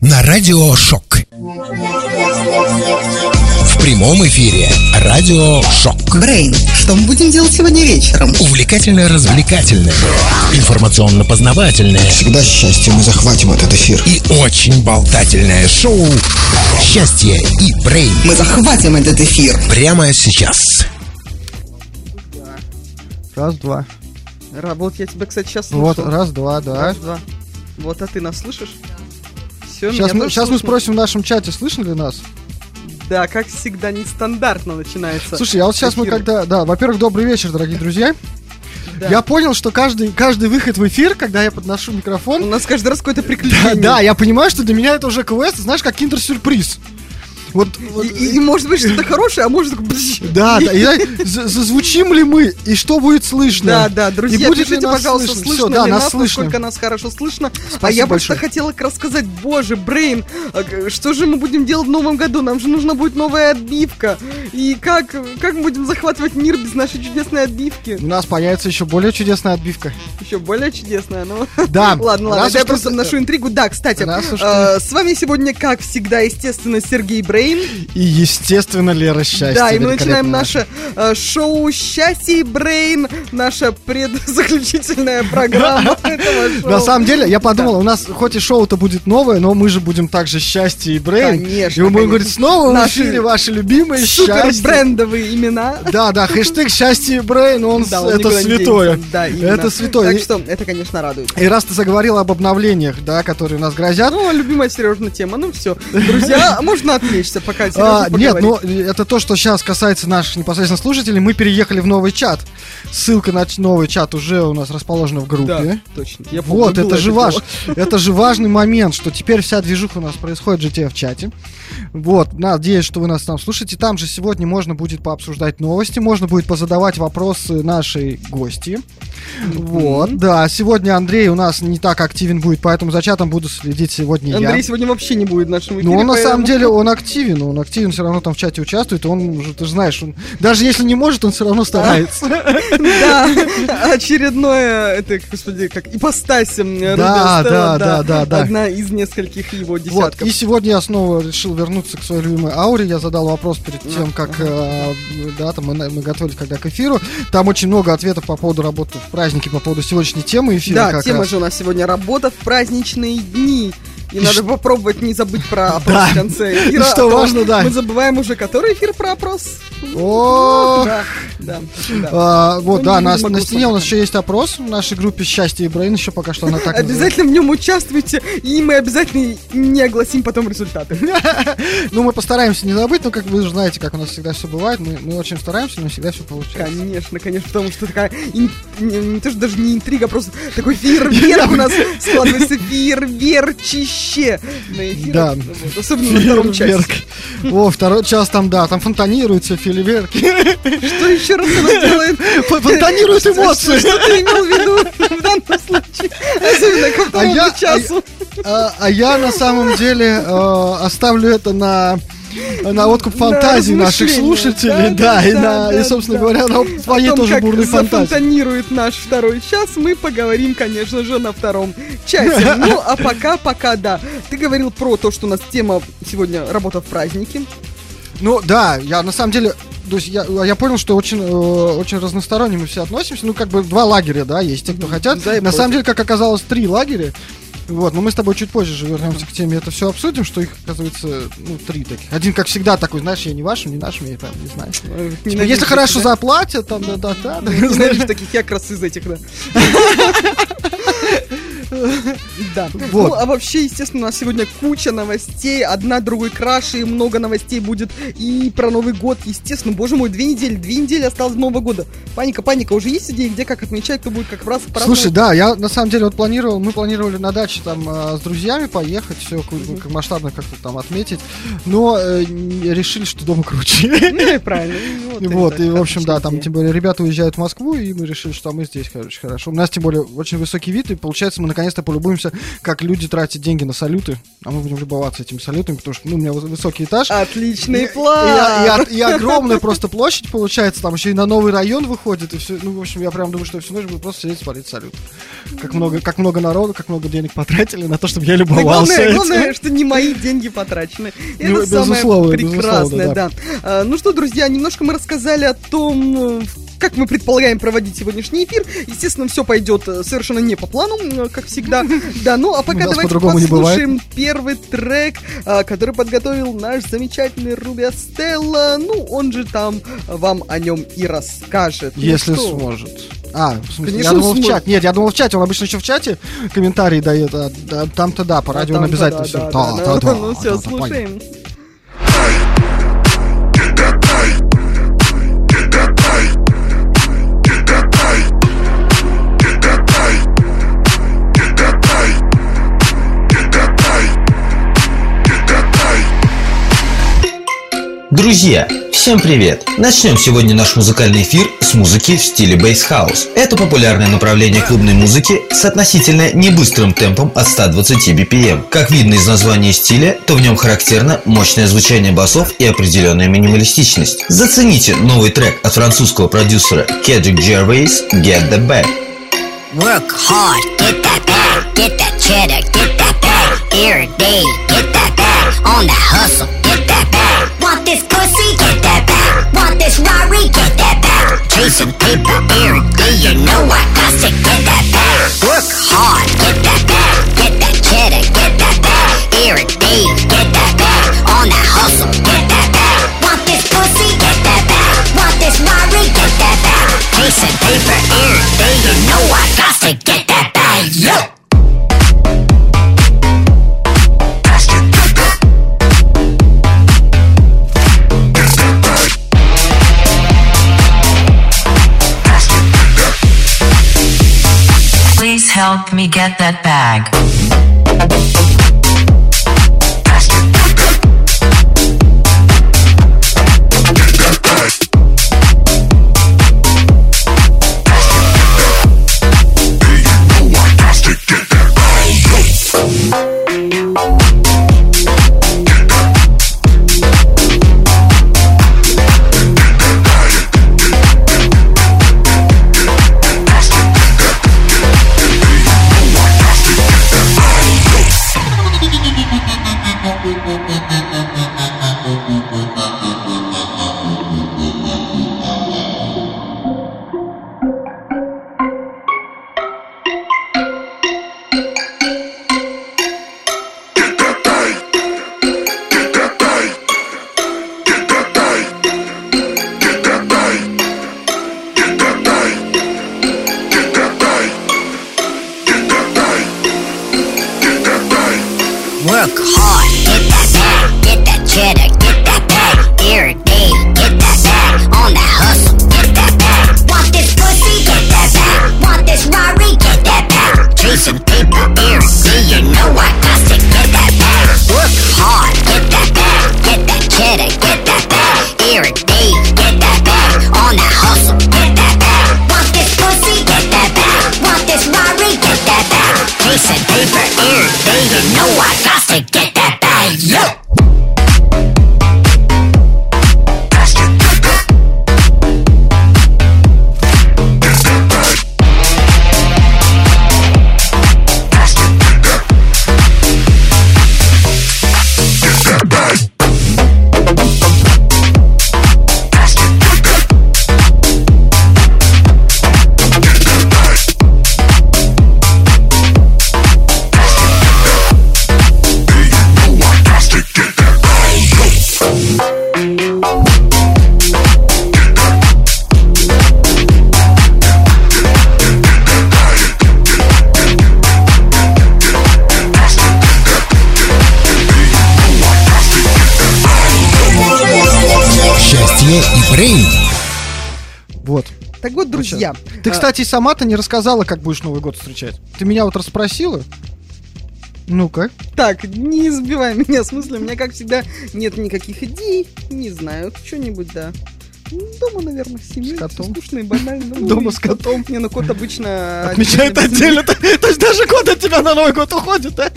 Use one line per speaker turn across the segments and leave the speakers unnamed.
на Радио Шок. В прямом эфире Радио Шок.
Брейн, что мы будем делать сегодня вечером?
Увлекательно-развлекательное, информационно-познавательное
Всегда счастье мы захватим этот эфир.
и очень болтательное шоу «Счастье и Брейн»
Мы захватим этот эфир.
прямо сейчас.
Раз, два.
Ра, вот я тебя, кстати, сейчас
Вот,
слушал.
раз, два, да.
Раз, два. Вот, а ты нас слышишь? Все,
Сейчас мы, сейчас мы спросим в нашем чате, слышно ли нас?
Да, как всегда, нестандартно начинается.
Слушай, а вот сейчас мы
эфир.
когда... Да, во-первых, добрый вечер, дорогие друзья.
Да.
Я понял, что каждый, каждый выход в эфир, когда я подношу
У
микрофон...
нас каждый раз какое-то
Да,
приключение.
да, я понимаю, что для меня это уже квест, знаешь, как киндер-сюрприз. Вот, вот,
И, и- может быть что-то хорошее, а может...
да, да, и я- за- зазвучим ли мы, и что будет слышно?
Да, да, друзья,
будет
пишите, пожалуйста,
слышно?
слышно
Всё, да,
ли
нас слышно.
насколько нас хорошо слышно. а
Спасибо
я
большое.
просто хотела рассказать, боже, Брейн, а что же мы будем делать в новом году? Нам же нужна будет новая отбивка. И как, как мы будем захватывать мир без нашей чудесной отбивки?
У нас появится еще более чудесная отбивка.
Еще более чудесная, но...
Да.
Ладно, ладно, я просто вношу интригу. Да, кстати, э, с вами сегодня, как всегда, естественно, Сергей Брейн.
И, естественно, Лера счастье.
да, и мы начинаем наше э, шоу «Счастье и Брейн», наша предзаключительная программа.
На самом деле, я подумал, у нас хоть и шоу-то будет новое, но мы же будем также Щастье и Брэйн.
Конечно,
И мы будем говорить, снова в эфире ваши любимые Щастье.
брендовые имена.
Да, да, хэштег Щастье и Брэйн, он, это святое.
Да,
это святое.
Так что это, конечно, радует.
И раз ты заговорил об обновлениях, да, которые нас грозят.
Ну, любимая Сережина тема. Ну все, друзья, можно отвлечься, пока
а, нет, ну это то, что сейчас касается наших непосредственно слушателей. Мы переехали в новый чат. Ссылка на новый чат уже у нас расположена в группе.
Да, точно. Я помню,
Вот, это же ваш, это же важный момент, что теперь вся движуха у нас происходит в GTF чате. Вот, надеюсь, что вы нас там слушаете. Там же сегодня можно будет пообсуждать новости, можно будет позадавать вопросы нашей гости. Вот, да, сегодня Андрей у нас не так активен будет, поэтому за чатом буду следить сегодня
Андрей
я.
сегодня вообще не будет в нашем эфире.
Ну, он на самом деле, он активен, он активен, все равно там в чате участвует, и он уже, ты же знаешь, он, даже если не может, он все равно старается.
Да, очередное, это, господи, как ипостась Рубен
Да, да, да, да, да.
Одна из нескольких его десятков.
и сегодня я снова решил вернуться к своей любимой ауре. Я задал вопрос перед тем, как э, да, там мы, готовились когда к эфиру. Там очень много ответов по поводу работы в празднике, по поводу сегодняшней темы эфира.
Да, тема же у нас сегодня работа в праздничные дни. И,
И
надо
ш-
попробовать не забыть про опрос
Да.
в конце эфира.
что
а
важно, да.
Мы забываем уже, который эфир про опрос.
О,
Да,
а, вот,
Ну,
да, на, на стене у нас еще есть опрос в нашей группе «Счастье и Брейн», еще пока что она так.
Обязательно в нем участвуйте, и мы обязательно не огласим потом результаты.
Ну, мы постараемся не забыть, но как вы знаете, как у нас всегда все бывает, мы, мы очень стараемся, но всегда все получается.
Конечно, конечно, потому что такая, ин- не, не то, что даже не интрига, а просто такой фейерверк у нас складывается, фейерверчище на эфире.
Да.
Особенно на втором.
Фейерверк. О, второй час там, да, там фонтанируются фейерверки.
Что еще раз она делает?
Фонтанируют эмоции.
Что ты имел в виду в данном случае? Особенно ко второму
я-
часу.
А, а я на самом деле э, оставлю это на на откуп
На
фантазии наших
размышления.
слушателей, да, и, на, и, собственно
да.
говоря, на твоей тоже
как
бурной фантазии.
зафонтанирует наш второй час, мы поговорим, конечно же, на втором часе. Ну, а пока, пока, да. Ты говорил про то, что у нас тема сегодня работа в празднике.
Ну да, я на самом деле, то есть я, я понял, что очень, э, очень разносторонне мы все относимся. Ну, как бы два лагеря, да, есть те, кто хотят.
и
на
против.
самом деле, как оказалось, три лагеря. Вот, но мы с тобой чуть позже же вернемся к теме, это все обсудим, что их, оказывается, ну, три таких. Один, как всегда, такой, знаешь, я не вашим, не нашим, я прям не знаю. Типа,
Ненавижу
если хорошо
таких,
заплатят, там, да, да, да,
да? Ненавижу таких, я как раз из этих, да. Да.
Вот.
Ну, а вообще, естественно, у нас сегодня куча новостей, одна другой краше, и много новостей будет и про Новый год, естественно. Боже мой, две недели, две недели осталось до Нового года. Паника, паника, уже есть идеи, где как отмечать, кто будет как раз праздновать?
Слушай, да, я на самом деле вот планировал, мы планировали на даче там э, с друзьями поехать, все масштабно как-то там отметить, но э, решили, что дома круче.
Ну, и правильно.
Вот,
это
и, в общем, да, там, тем более, ребята уезжают в Москву, и мы решили, что мы здесь, короче, хорошо. У нас, тем более, очень высокий вид, и, получается, мы наконец наконец-то полюбуемся, как люди тратят деньги на салюты. А мы будем любоваться этими салютами, потому что ну, у меня выс- высокий этаж.
Отличный
И-
план!
И, и от- и огромная просто площадь получается, там еще и на новый район выходит, и все. Ну, в общем, я прям думаю, что всю ночь буду просто сидеть и смотреть салют. Как много, как много народу, как много денег потратили на то, чтобы я
Да
любовался
главное,
этим.
главное, что не мои деньги потрачены.
Ну,
Это самое
безусловно,
прекрасное, да. А, Ну что, друзья, немножко мы рассказали о том, э, как мы предполагаем проводить сегодняшний эфир. Естественно, все пойдет э, совершенно не по плану, э, как всегда. Да, ну а пока давайте послушаем первый трек, а, который подготовил наш замечательный Руби Стелла. Ну, он же там вам о нем и расскажет. Ну
Если сможет. А, в смысле,
Конечно,
я думал в
сможет.
чат. Нет, я думал в чате, он обычно еще в чате комментарии дает, а, да, там-то да, по
А
радио он
там-то
обязательно
да,
все.
да,
Да,
да,
да,
да.
да,
Ну все,
да, понятно.
Друзья, всем привет! Начнем сегодня наш музыкальный эфир с музыки в стиле бейс хаус. Это популярное направление клубной музыки с относительно небыстрым темпом от 120 BPM. Как видно из названия стиля, то в нем характерно мощное звучание басов и определенная минималистичность. Зацените новый трек от французского продюсера Кедрик Джервейс «Get the Back».
Work hard, get that bag, get that cheddar, get that bag. Every day, get that bag. On the hustle, get that bag. Want this pussy, get that bag. Want this Rari, get that bag. Chasing paper every day, you know I got to get that bag. Work hard, get that bag, get that cheddar, get that bag. Every day, get that bag. On the hustle, get that bag. Want this pussy, get that bag. Want this Rari, get that bag. Chasing paper every day, you know I got to get that bag. Yo.
Help me get that bag.
Ты,
а,
кстати, сама-то не рассказала, как будешь Новый год встречать. Ты меня вот расспросила? Ну-ка.
Так, не сбивай меня с мысли. У меня, как всегда, нет никаких идей. Не знаю, что-нибудь, да. Дома, наверное, с семьей.
С котом?
Скучно и банально. Ну,
Дома с котом?
Не, ну кот обычно...
Отмечает отдельно. То есть даже кот от тебя на Новый год уходит, да?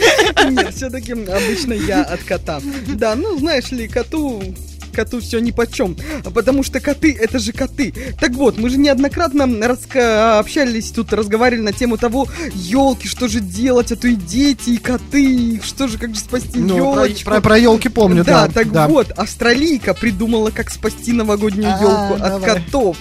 Нет, все-таки обычно я от кота. Да, ну знаешь ли, коту коту все ни почем, потому что коты это же коты. Так вот, мы же неоднократно раска- общались тут, разговаривали на тему того, елки, что же делать, а то и дети, и коты, что же, как же спасти
Ну,
елочку.
про- про елки помню, да.
так
да.
вот, австралийка придумала, как спасти новогоднюю
А,
елку от
давай.
котов.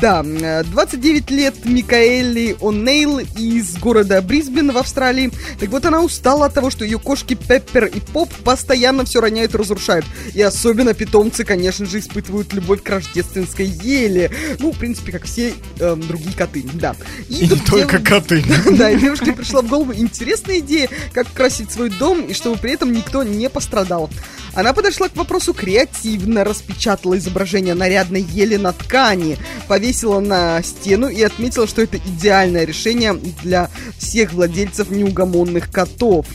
Да, э, 29 лет Микаэли О'Нейл из города Брисбен в Австралии. Так вот, она устала от того, что ее кошки Пеппер и Поп постоянно все роняют и разрушают. И особенно питомцы, конечно же, испытывают любовь к рождественской еле. Ну, в принципе, как все эм, другие коты, да.
И не
тут
только
дев-
коты.
Да, и девушке пришла в голову интересная идея, как красить свой дом, и чтобы при этом никто не пострадал. Она подошла к вопросу креативно, распечатала изображение нарядной ели на ткани, повесила на стену и отметила, что это идеальное решение для всех владельцев неугомонных котов.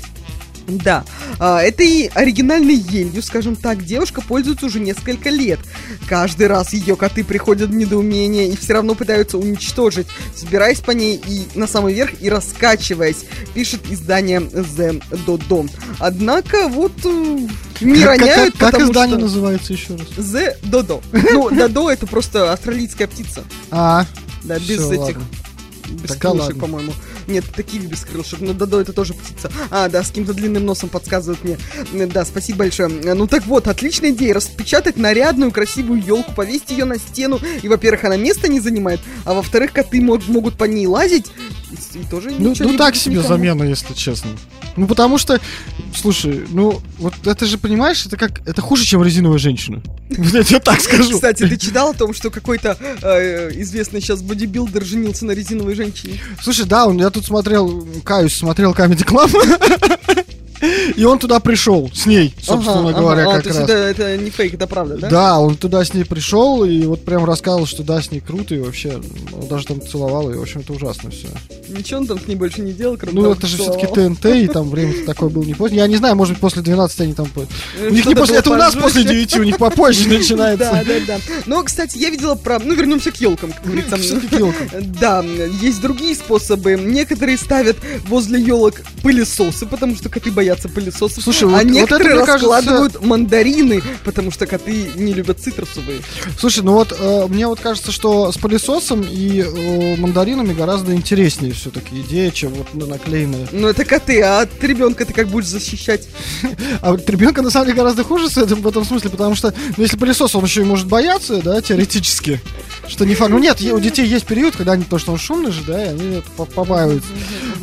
Да, а, этой оригинальной елью, скажем так, девушка пользуется уже несколько лет. Каждый раз ее коты приходят в недоумение и все равно пытаются уничтожить, взбираясь по ней и на самый верх и раскачиваясь, пишет издание The Dodo. Однако вот э, не
Как- как-
роняют,
Как
потому
издание
что...
называется еще раз?
The Dodo. Ну, Додо это просто австралийская птица.
А,
Да, без этих... Без по-моему. Нет, такие без крылышек. Но Додо это тоже птица. А, да, с каким-то длинным носом подсказывают мне. Да, спасибо большое. Э, Ну так вот, отличная идея. Распечатать нарядную, красивую елку, повесить ее на стену. И, во-первых, она места не занимает, а во-вторых, коты мог- могут по ней лазить. И, и тоже
Ну,
ничего
ну
не
так себе
никому.
замена, если честно. Ну, потому что, слушай, ну, вот это же, понимаешь, это как, это хуже, чем резиновая женщина. Я тебе так скажу.
Кстати, ты читал о том, что какой-то э, известный сейчас бодибилдер женился на резиновой женщине?
Слушай, да, он, я тут смотрел, каюсь, смотрел Comedy Club, и он туда пришел с ней, собственно
Ага,
говоря,
ага. А,
как
есть
раз.
это, это не фейк, это правда, да?
Да, он туда с ней пришел и вот прям рассказывал, что да, с ней круто и вообще, он даже там целовал, и в общем это ужасно все.
Ничего он там с ней больше не делал, кроме
Ну это же все-таки. ТНТ, и там время такое было не поздно. Я не знаю, может быть после 12 они там...
Э,
У них не после, это у нас после
пожестче.
9, у них попозже
Да,
начинается.
да, да. Но, кстати, я видела про... Ну, вернемся к елкам, как говорится. Да, есть другие способы. Некоторые ставят возле елок пылесосы, потому что коты боятся пылесосов.
Слушай,
а
вот- вот это,
некоторые
мне кажется-
раскладывают мандарины, потому что коты не любят цитрусовые.
Слушай, ну вот э, мне вот кажется, что с пылесосом и э, мандаринами гораздо интереснее все-таки идея, чем вот на- наклеенная.
Ну, это коты, а от ребенка ты как будешь защищать?
А вот ребенка на самом деле гораздо хуже с этим в этом смысле, потому что ну, если пылесос, он еще и может бояться, да, теоретически. Что не факт. Ну нет, у детей есть период, когда они, то, что он шумный же, да, и они побаиваются.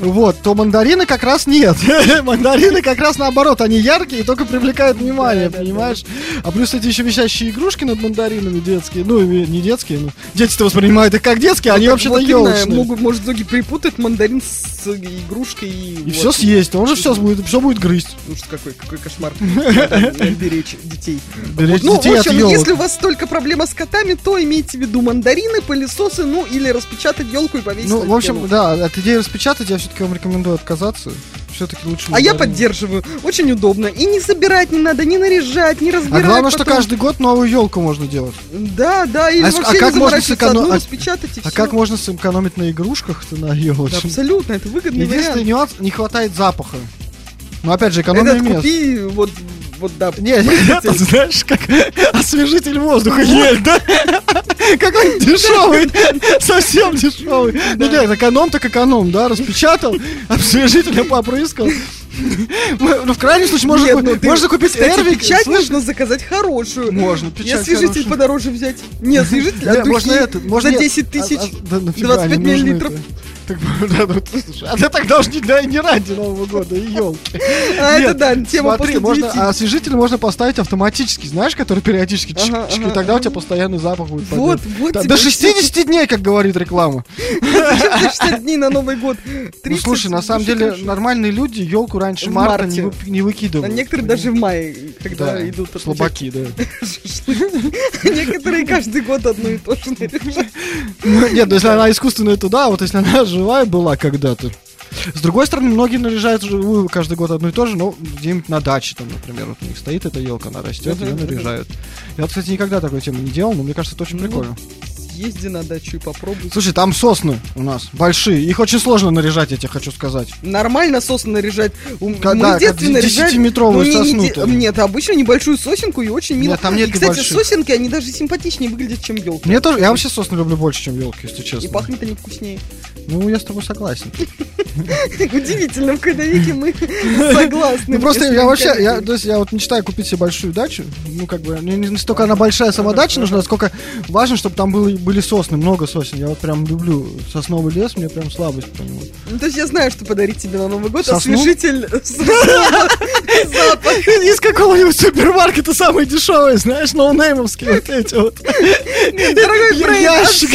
Вот, то мандарины как раз нет. мандарины как раз наоборот, они яркие и только привлекают внимание, понимаешь? А плюс эти еще висящие игрушки над мандаринами детские, ну не детские, ну дети-то воспринимают их как детские, а они вообще-то елочные.
могут, может, Зоги перепутать мандарин с игрушкой и...
И все съесть, он же все будет, все будет грызть.
Ну что какой, какой кошмар. Беречь детей.
Беречь
Ну,
детей
в
от
если у вас только проблема с котами, то имейте в виду мандарины, пылесосы, ну или распечатать елку и повесить
Ну, в общем, да, от идеи распечатать я все-таки вам рекомендую отказаться. Все-таки лучше.
А я поддерживаю. Очень удобно. И не собирать не надо, не наряжать, не
А
разбирать.
главное, что
потом.
каждый год новую елку можно делать.
Да, да, или
А
вообще
а
не
как можно
заморачиваться,
сэконом-
одну
а-
распечатать и
А
всё.
как можно сэкономить на игрушках-то на
Да,
елочном?
абсолютно, это выгодный
Единственный
вариант.
нюанс, не хватает запаха. Ну, опять же, экономия
Этот
мест.
купи, вот, вот, да.
Не, это, знаешь, как освежитель воздуха ель, да? Какой-нибудь дешевый, совсем дешевый. Ну нет, эконом так эконом, да, распечатал, освежителем попрыскал. Ну, в крайнем случае, можно,
Нет, ну ты,
можно купить
кстати,
Эрвик.
печать
слышь,
можно заказать хорошую.
Можно, печать
освежитель
хорошая.
подороже взять. Не освежитель, а
Не, можно
духи
это, можно
за
нет.
10 тысяч.
А- а- да нафига
25
они нужны
миллилитров.
Так, да, ну, слушай, а ты так должен не, и не ради Нового года, и елки.
А это да, тема
смотри, можно,
9.
а освежитель можно поставить автоматически, знаешь, который периодически чик,
Ага,
чик,
ага,
и тогда у
ага.
тебя постоянный запах будет.
Вот,
пойдет.
вот
Да, До
всё.
60 дней, как говорит реклама.
Зачем за 60 дней на Новый год? 30
Ну слушай, на самом деле
хорошо.
нормальные люди елку раньше
В
марта
марте.
не, вып- не
А
выкидывают.
некоторые даже в мае, когда
да,
идут
слабаки, да.
Некоторые каждый год одно и то же.
Ну, Нет, ну если она искусственная, то да, вот если она живая была когда-то. С другой стороны, многие наряжают живую каждый год одно и то же, но где-нибудь на даче, там, например, вот у них стоит эта елка, она растет, ее наряжают. Я, вот, кстати, никогда такой темы не делал, но мне кажется, это очень
Ну,
прикольно.
Езди на дачу и попробуй.
Слушай, там сосны у нас большие, их очень сложно наряжать, я тебе хочу сказать.
Нормально сосну наряжать.
Когда-
Мы в детстве наряжали...
десятиметровую
ну, не- не де- Нет, обычно небольшую сосенку и очень мило.
Нет, там нет
и, кстати,
небольших.
сосенки, они даже симпатичнее выглядят, чем елки.
Мне тоже, я вообще сосны люблю больше, чем елки, если
И
честно.
пахнет они вкуснее.
Ну, я с тобой согласен.
Удивительно, в какой-то веке мы согласны.
Ну просто я вообще, я, то есть я вот мечтаю купить себе большую дачу. Ну, как бы, не, не столько она большая сама дача нужна, сколько важно, чтобы там были, были сосны, много сосен. Я вот прям люблю сосновый лес, мне прям слабость по нему.
Ну, то есть я знаю, что подарить тебе на Новый год.
Сосну?
Освежитель запах.
Из какого-нибудь супермаркета самые дешевые, знаешь, ноунеймовские вот эти вот.
Дорогой
Ящик,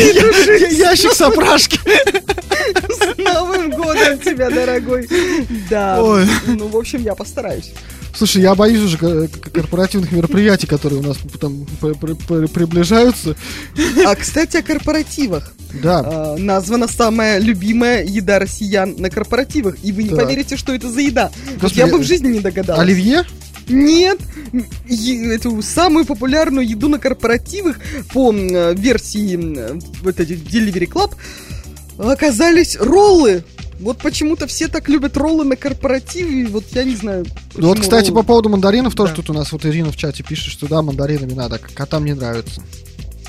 ящик с опрашки.
С Новым годом тебя, дорогой. Да.
Ой.
Ну, в общем, я постараюсь.
Слушай, я боюсь уже к- корпоративных мероприятий, которые у нас там приближаются.
А, кстати, о корпоративах.
Да.
А, названа самая любимая еда россиян на корпоративах. И вы не
Так.
поверите, что это за еда.
Господи,
я бы в жизни не догадалась.
Оливье?
Нет, эту самую популярную еду на корпоративах по э, версии м, вот этих Delivery Club оказались роллы. Вот почему-то все так любят роллы на корпоративе, вот я не знаю.
Ну вот, кстати,
роллы.
по поводу мандаринов тоже
Да.
тут у нас вот Ирина в чате пишет, что да, мандаринами надо, котам не нравится.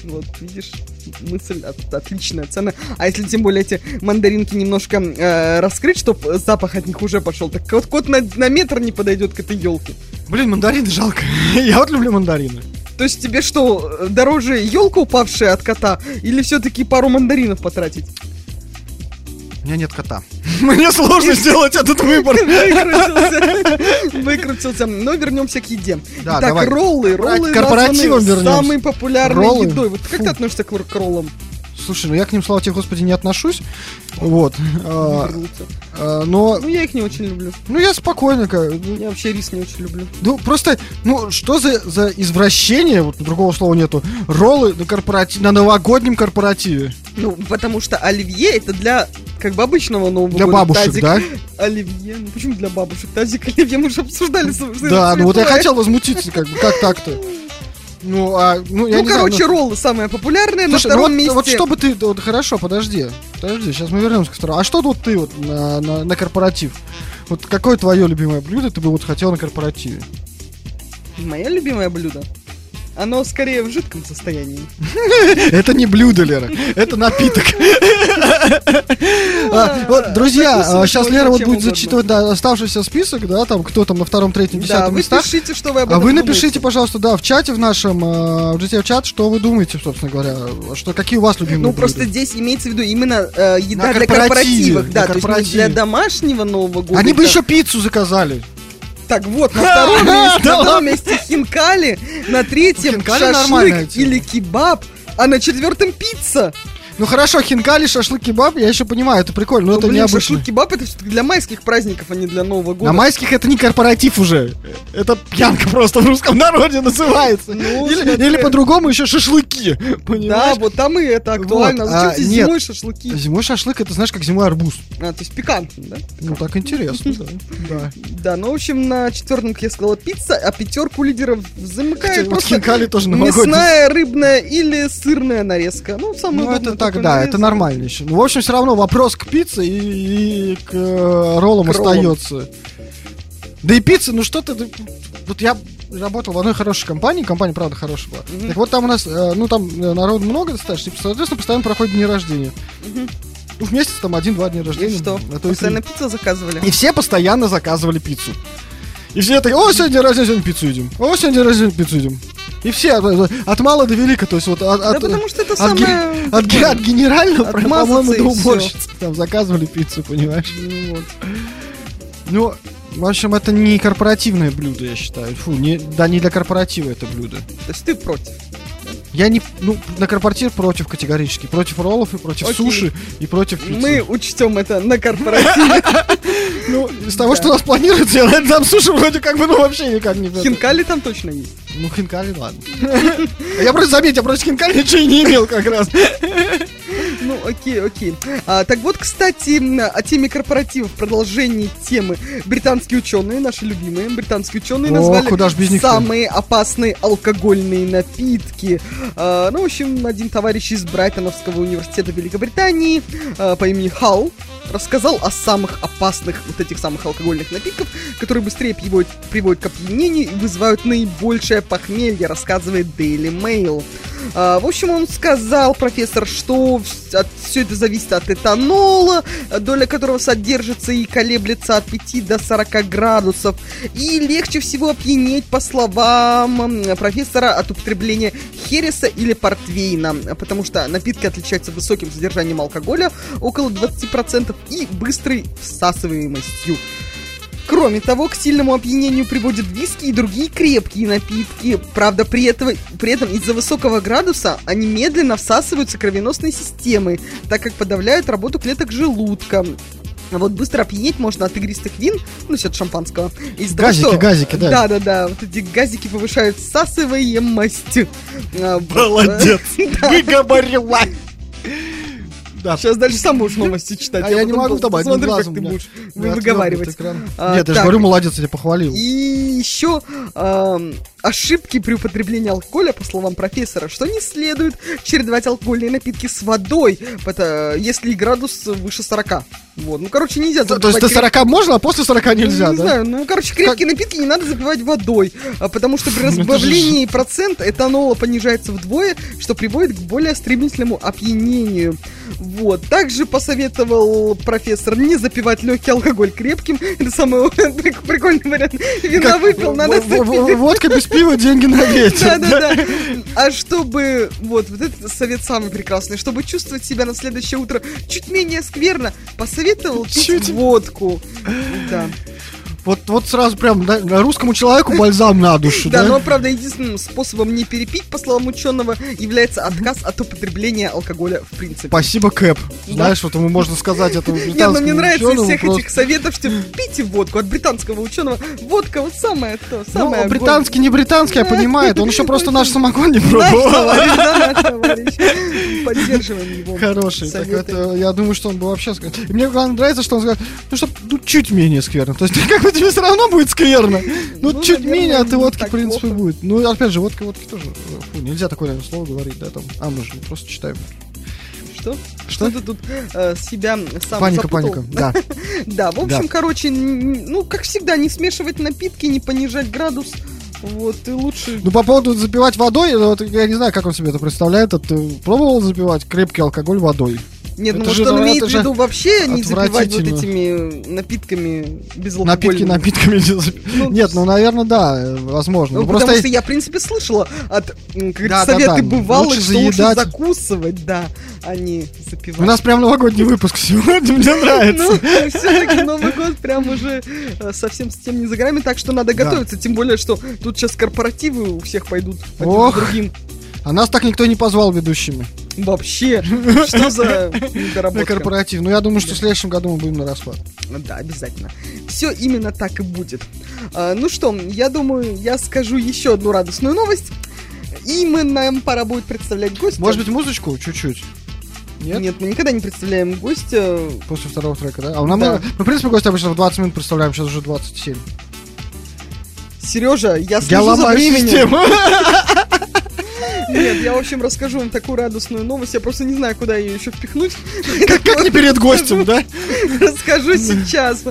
Вот, видишь, мысль от- отличная, цена. А если тем более эти мандаринки немножко э, раскрыть, чтобы запах от них уже пошел, так вот кот на, на метр не подойдет к этой елке.
Блин, мандарины жалко. Я вот люблю мандарины.
То есть тебе что, дороже елка упавшая от кота, или все-таки пару мандаринов потратить?
У меня нет кота. Мне сложно сделать этот выбор.
Выкрутился. Выкрутился. Но вернемся к еде.
Да,
Итак,
давай.
роллы. Роллы
К корпоративам
названы
вернемся.
самой популярной
Роллы?
едой. Вот как
Фу.
ты относишься к роллам?
Слушай, ну я к ним, слава тебе, Господи, не отношусь. Вот. А, а, Но,
Ну, я их не очень люблю.
ну я ну,
Я вообще рис не очень люблю.
Ну, просто, ну, что за, за извращение, вот другого слова нету, роллы на, корпоратив, на новогоднем корпоративе.
Ну, потому что оливье это для как бы обычного Нового
Для
года.
бабушек,
тазик.
да?
Оливье. Ну, почему для бабушек? Тазик оливье мы уже обсуждали.
Да, ну вот я хотел возмутиться, как бы, как так-то? Ну, а, ну, я
Ну,
не
короче,
знаю, ну-
роллы самые популярные.
Слушай,
на
ну
втором
вот,
месте.
вот что бы ты, вот хорошо, подожди, подожди, сейчас мы вернемся к второму. А что вот ты вот на, на, на корпоратив? Вот какое твое любимое блюдо ты бы вот хотел на корпоративе?
Мое любимое блюдо. Оно скорее в жидком состоянии.
Это не блюдо, Лера, это напиток. А, Вот, друзья,
Записывать
сейчас Лера вот будет зачитывать оставшийся список, да, там кто там на втором, третьем, десятом местах.
пишите, что вы об
А вы напишите, пожалуйста, да, в чате в нашем, в GTV чат, что вы думаете, собственно говоря, что какие у вас любимые
Ну, просто здесь имеется в виду именно э, еда для корпоративов. Да, то есть для домашнего Нового года.
Они бы еще пиццу заказали.
Так вот, на втором месте, на втором месте хинкали, на третьем шашлык или кебаб, а на четвертом пицца.
Ну хорошо, хинкали, шашлык, кебаб, я еще понимаю, это прикольно, но
Ну,
это
блин,
необычно.
шашлык кебаб это все-таки для майских праздников, а не для Нового года.
На майских это не корпоратив уже. Это пьянка просто в русском народе называется.
Ну,
или, или по-другому еще шашлыки.
Да,
Понимаешь?
вот там и это актуально.
Вот,
Зачем
а,
тебе
нет.
зимой шашлыки?
Зимой шашлык, это знаешь, как зимой арбуз.
А, то есть пикантно, да?
Ну так интересно, да. Да.
Да, ну, в общем, на четвертом, как я сказала, пицца, а пятерку лидеров замыкает просто
хинкали тоже
мясная, рыбная или сырная нарезка. Ну, самое
Ну это так,
только
да, это нормально еще. Ну, в общем, все равно вопрос к пицце и, и к э, роллам
К роллам.
остается. Да и пицца, ну что ты... Вот я работал в одной хорошей компании, компания, правда, хорошая была.
Мгм.
Так вот там у нас, э, ну там э, народу много достаточно, и, соответственно, постоянно проходят дни рождения.
Мгм.
Ну, в месяц там один-два дня рождения.
И что?
а то и.
Постоянно пиццу заказывали?
И все постоянно заказывали пиццу. И все такие, о, сегодня день рождения, сегодня пиццу едим. О, сегодня день рождения, пиццу едим. И все от, от мала до велика, то есть вот от,
Да
от-
потому что это
от,
самое...
от, ге- от генерального, по-моему, до уборщицы там заказывали пиццу, понимаешь?
Ну вот.
Ну, в общем, это не корпоративное блюдо, я считаю. Фу, не, да не для корпоратива это блюдо.
То есть ты против?
Я не, ну, на корпоратив против категорически. Против роллов и против
Окей.
суши и против пиццы.
Мы учтем это на корпоративе.
ну, из того, что у нас планируется, я там суши вроде как бы, ну, вообще никак не...
Хинкали там точно есть.
Ну, хинкали, ладно. Я просто, заметь, я против хинкали ничего и не имел как раз.
Ну, окей, окей. А, так вот, кстати, о теме корпоративов, продолжении темы. Британские ученые, наши любимые, британские ученые
О,
назвали
без них-то?
самые опасные алкогольные напитки. А, ну, в общем, один товарищ из Брайтоновского университета Великобритании а, по имени Халл рассказал о самых опасных вот этих самых алкогольных напитков, которые быстрее приводят, приводят к опьянению и вызывают наибольшее похмелье, рассказывает Daily Mail. А, в общем, он сказал, профессор, что все это зависит от этанола, доля которого содержится и колеблется от 5 до 40 градусов. И легче всего опьянеть, по словам профессора, от употребления хереса или портвейна, потому что напитки отличаются высоким содержанием алкоголя, около 20%, и быстрой всасываемостью. Кроме того, к сильному опьянению приводят виски и другие крепкие напитки. Правда, при этом, при этом из-за высокого градуса они медленно всасываются кровеносной системой, так как подавляют работу клеток желудка. А вот быстро опьянеть можно от игристых вин, ну, все от шампанского. Того,
Газики,
что-
газики, да.
Да-да-да, вот эти газики повышают всасываемость. А,
Молодец. Выговорила. Да.
Сейчас дальше сам будешь новости читать.
А я не
потом
могу одним
посмотрю, как ты будешь
не
выговаривать. А,
Нет, я же говорю, молодец, я тебя похвалил.
И еще ошибки при употреблении алкоголя, по словам профессора, что не следует чередовать алкогольные напитки с водой, пото- если градус выше 40. Вот. Ну, короче, нельзя
То то есть до
запивать
40 можно, а после 40
креп-
нельзя,
Ну, не
да?
знаю, ну, короче, крепкие напитки не надо запивать водой, а, потому что при
Ну, это
разбавлении процент этанола понижается вдвое, что приводит к более стремительному опьянению. Вот. Также посоветовал профессор не запивать легкий алкоголь крепким. Это самый прик- прикольный вариант. Вина
Как
выпил, надо запить.
Водка без пива, деньги на ветер.
Да-да-да. А чтобы, вот, вот этот совет самый прекрасный, чтобы чувствовать себя на следующее утро чуть менее скверно, посоветовал пить водку. Да.
Вот, вот сразу прям да, русскому человеку бальзам на душу,
Да,
да?
но, правда, единственным способом не перепить, по словам ученого, является отказ от употребления алкоголя в принципе.
Спасибо, Кэп. Знаешь, вот ему можно сказать этому
Нет, ну
британскому
мне нравится из всех этих советов, что пейте водку от британского ученого. Водка вот самое то,
Ну,
самое огонь.
британский, не британский, я понимаю. Он еще просто наш самогон не пробовал.
Поддерживаем его.
Хороший. Так это, я думаю, что он бы вообще мне главное нравится, что он сказал, ну, что ну, чуть менее скверно. То есть, как бы тебе все равно будет скверно. Ну,
Ну,
чуть
наверное,
менее,
не
водки, в принципе,
плохо.
будет. Ну, опять же, водка, водки тоже. э, Фу, нельзя такое наверное, слово говорить, да, там. А, мы же просто читаем.
Что?
Что?
Ты тут э, себя сам
Паника,
запутал?
паника. Да.
Да, в общем,
Да.
короче, ну, как всегда, не смешивать напитки, не понижать градус. Вот, и лучше...
Ну, по поводу запивать водой, вот, я не знаю, как он себе это представляет. Ты пробовал запивать крепкий алкоголь водой?
Нет, ну
это
может
же,
он
ну,
имеет в виду вообще не запивать вот этими напитками без
Напитки напитками не
Ну,
Нет, ну, наверное, да, э, возможно.
Ну,
Ну,
потому
просто
что я, в принципе, слышала от как
Да,
говорится,
да, да.
бывалых,
Лучше
что лучше
заедать.
закусывать, да, а не запивать.
у нас прям новогодний выпуск сегодня, мне нравится.
Ну, все-таки Новый год прям уже э, совсем с тем не за горами, так что надо готовиться. Тем более, что тут сейчас корпоративы у всех пойдут один за другим.
А нас так никто не позвал ведущими
Вообще, что за
на корпоратив. Ну, я думаю, что в следующем году мы будем на расхват.
Да, обязательно. Все именно так и будет. А, ну что, я думаю, я скажу еще одну радостную новость. И мы нам пора будет представлять гостя.
Может быть, музычку чуть-чуть? Нет?
Нет, мы никогда не представляем гостя.
После второго трека, да? А нам,
Да.
мы, в принципе, гости обычно в 20 минут представляем, сейчас уже 27.
Сережа, я
Я
слежу за
ломаю
временем. Нет, я, в общем, расскажу вам такую радостную новость. Я просто не знаю, куда ее еще впихнуть.
Как, как не перед гостем, да?
Расскажу сейчас.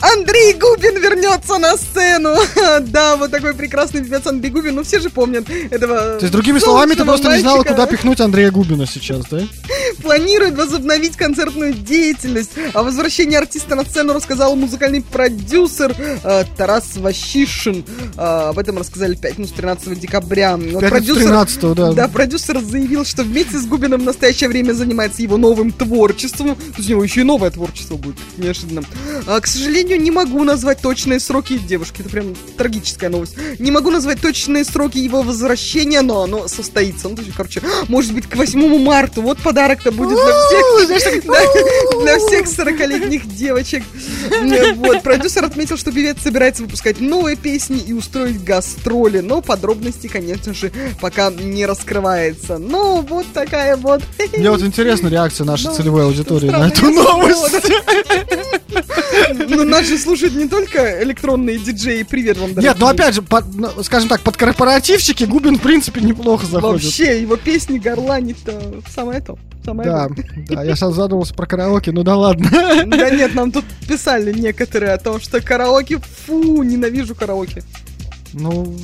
Андрей Губин вернется на сцену. Да, вот такой прекрасный певец Андрей Губин. Ну, все же помнят этого
То есть, другими словами, ты просто не знала,
мальчика.
куда пихнуть Андрея Губина сейчас, да?
планирует возобновить концертную деятельность. О возвращении артиста на сцену рассказал музыкальный продюсер э, Тарас Ващишин. Э, об этом рассказали в пятницу 13 декабря. Вот
13 да.
Да, продюсер заявил, что вместе с Губиным в настоящее время занимается его новым творчеством. То есть у него еще и новое творчество будет, неожиданно. А, к сожалению, не могу назвать точные сроки девушки. Это прям трагическая новость. Не могу назвать точные сроки его возвращения, но оно состоится. Ну, то есть, короче, может быть, к 8 марта. Вот подарок-то будет для всех, для всех 40-летних девочек. Вот, продюсер отметил, что певец собирается выпускать новые песни и устроить гастроли, но подробности, конечно же, пока не раскрывается. Ну, вот такая вот.
Мне вот интересна реакция нашей
Ну,
целевой аудитории на эту новость.
Ну, нас же слушают не только электронные диджеи. Привет вам,
Нет, ну опять же, под- ну, скажем так, под корпоративчики Губин, в принципе, неплохо заходит.
Вообще, его песни горланит-то самое то. Самое
Да, да, я сейчас задумался про караоке, ну да ладно.
Да нет, нам тут писали некоторые о том, что караоке, фу, ненавижу караоке.
Ну,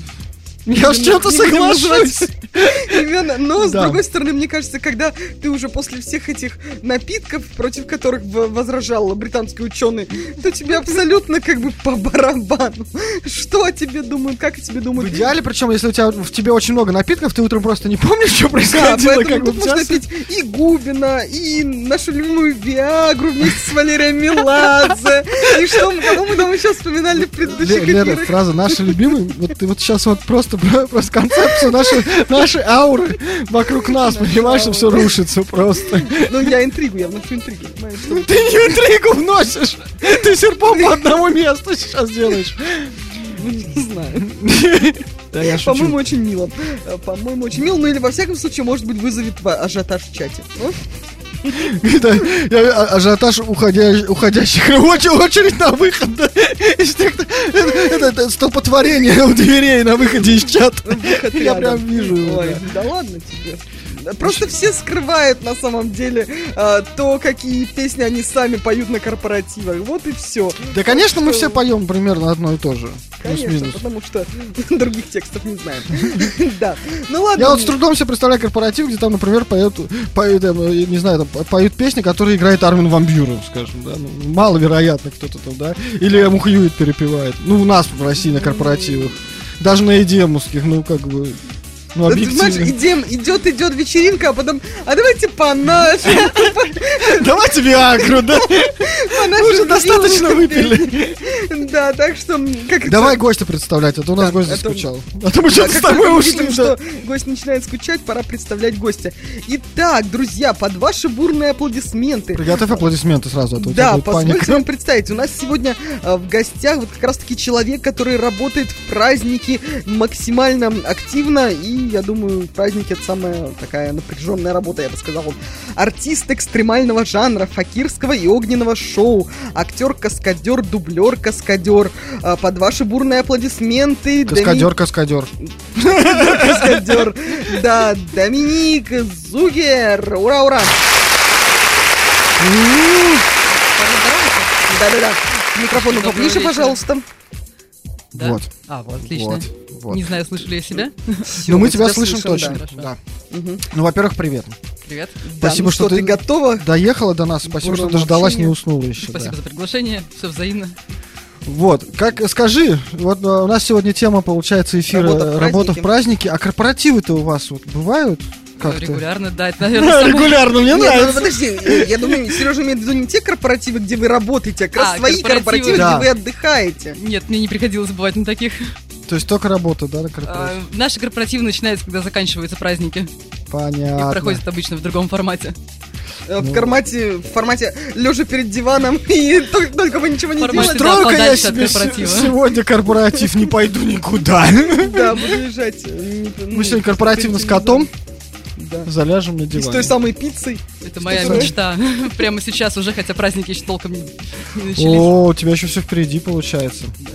я с чем-то соглашусь.
Именно, но с
Да.
другой стороны, мне кажется, когда ты уже после всех этих напитков, против которых в- возражал британский ученый, то тебе абсолютно как бы по барабану. Что о тебе думают, как о тебе
В
думают.
идеале, причем, если у тебя в тебе очень много напитков, ты утром просто не помнишь, что
Да,
происходило. как бы в
можно пить и Губина, и нашу любимую Виагру вместе с Валерием Меладзе. И что мы, кого мы там еще вспоминали в предыдущих
Лера, фраза «наши любимые», вот ты вот сейчас вот просто, просто концепцию нашей, нашей ауры вокруг нас, понимаешь, что все рушится просто.
Ну, я интригу, я вношу интригу.
Ты не интригу вносишь, ты серпом по одному месту сейчас делаешь.
Не знаю.
Да, я шучу.
По-моему, очень мило. Э, По-моему, очень мило. Ну или, во всяком случае, может быть, вызовет ажиотаж в чате. Ну,
Я- а- ажиотаж уходя- уходящих Оче- очередь на выход это, это- это столпотворение у дверей на выходе из чата. Я прям вижу его, да
ладно тебе. Просто все скрывают на самом деле а, то, какие песни они сами поют на корпоративах. Вот и все.
Да, конечно, мы все поем примерно одно и то же
Конечно, потому что других текстов не знаем. Да. Ну ладно.
Я вот с трудом себе представляю корпоратив, где там, например, поют, поют э, не знаю, там, поют песни, которые играет Армин Ван Бюрен, скажем, да, ну, маловероятно кто-то там, да, или Эму Хьюит перепевает, ну, у нас в России на корпоративах, даже на эдемовских, ну, как бы, ну,
Да ты знаешь,
объективно.
идем, идет, идет вечеринка, а потом, а давайте по нашим,
Давайте Виагру, да? уже достаточно выпили.
Да, так что,
Давай гостя представлять, а то у нас гость
это-
заскучал. А то мы что-то с тобой ушли,
что гость начинает скучать, пора представлять гостя. Итак, друзья, под ваши бурные аплодисменты.
Приготовь аплодисменты сразу, а то
Да, позвольте вам представить, у нас сегодня э, в гостях вот как раз-таки человек, который работает в праздники максимально активно, и я думаю, праздники это самая такая напряженная работа, я бы сказал. Артист экстремального жанра, факирского и огненного шоу, актер, каскадер, дублер, каскадер. Э, Под ваши бурные аплодисменты. Доми-
Каскадер.
Да, Доминик Зугер. Ура, ура. Да-да-да.
Доброго
поближе, пожалуйста.
Да?
Вот.
А, вот, отлично.
Вот, вот.
Не знаю, слышали ли себя?
Ну, мы
мы
тебя
тебя
слышим
слышим,
точно.
да.
Да.
Мгм.
Ну, во-первых, привет.
Привет.
Да,
Спасибо,
ну
что
что,
ты-
готова?
Доехала до нас, спасибо, что
бурному
дождалась, не уснула еще. да.
Спасибо за приглашение. Все взаимно.
Вот, как скажи, вот э, у нас сегодня тема получается эфира
Работа в
э, работа в
праздники.
празднике, а корпоративы-то у вас вот бывают как-то?
Регулярно, да, это, наверное, самое...
Регулярно, мне
Нет, ну, подожди, я думаю, Сережа имеет в виду не те корпоративы, где вы работаете, а как раз
А,
свои
корпоративы.
корпоративы,
Да.
где вы отдыхаете.
Нет, мне не приходилось бывать на таких.
То есть только работа, да, на
А,
корпоративе?
наши корпоративы начинаются, когда заканчиваются праздники. И
Понятно.
проходят обычно в другом формате.
Ну.
В формате, в формате лежа перед диваном и только, только вы ничего не
Формате,
делаете.
да,
я себе
корпоратива.
се- сегодня корпоратив, не пойду никуда.
Да, буду лежать. э,
Мы сегодня
ну,
корпоративно с котом.
Да.
заляжем на
И с той самой пиццей.
Это моя мечта. Прямо сейчас уже, хотя праздники еще толком не не начались.
О, у тебя еще все впереди получается.
Да.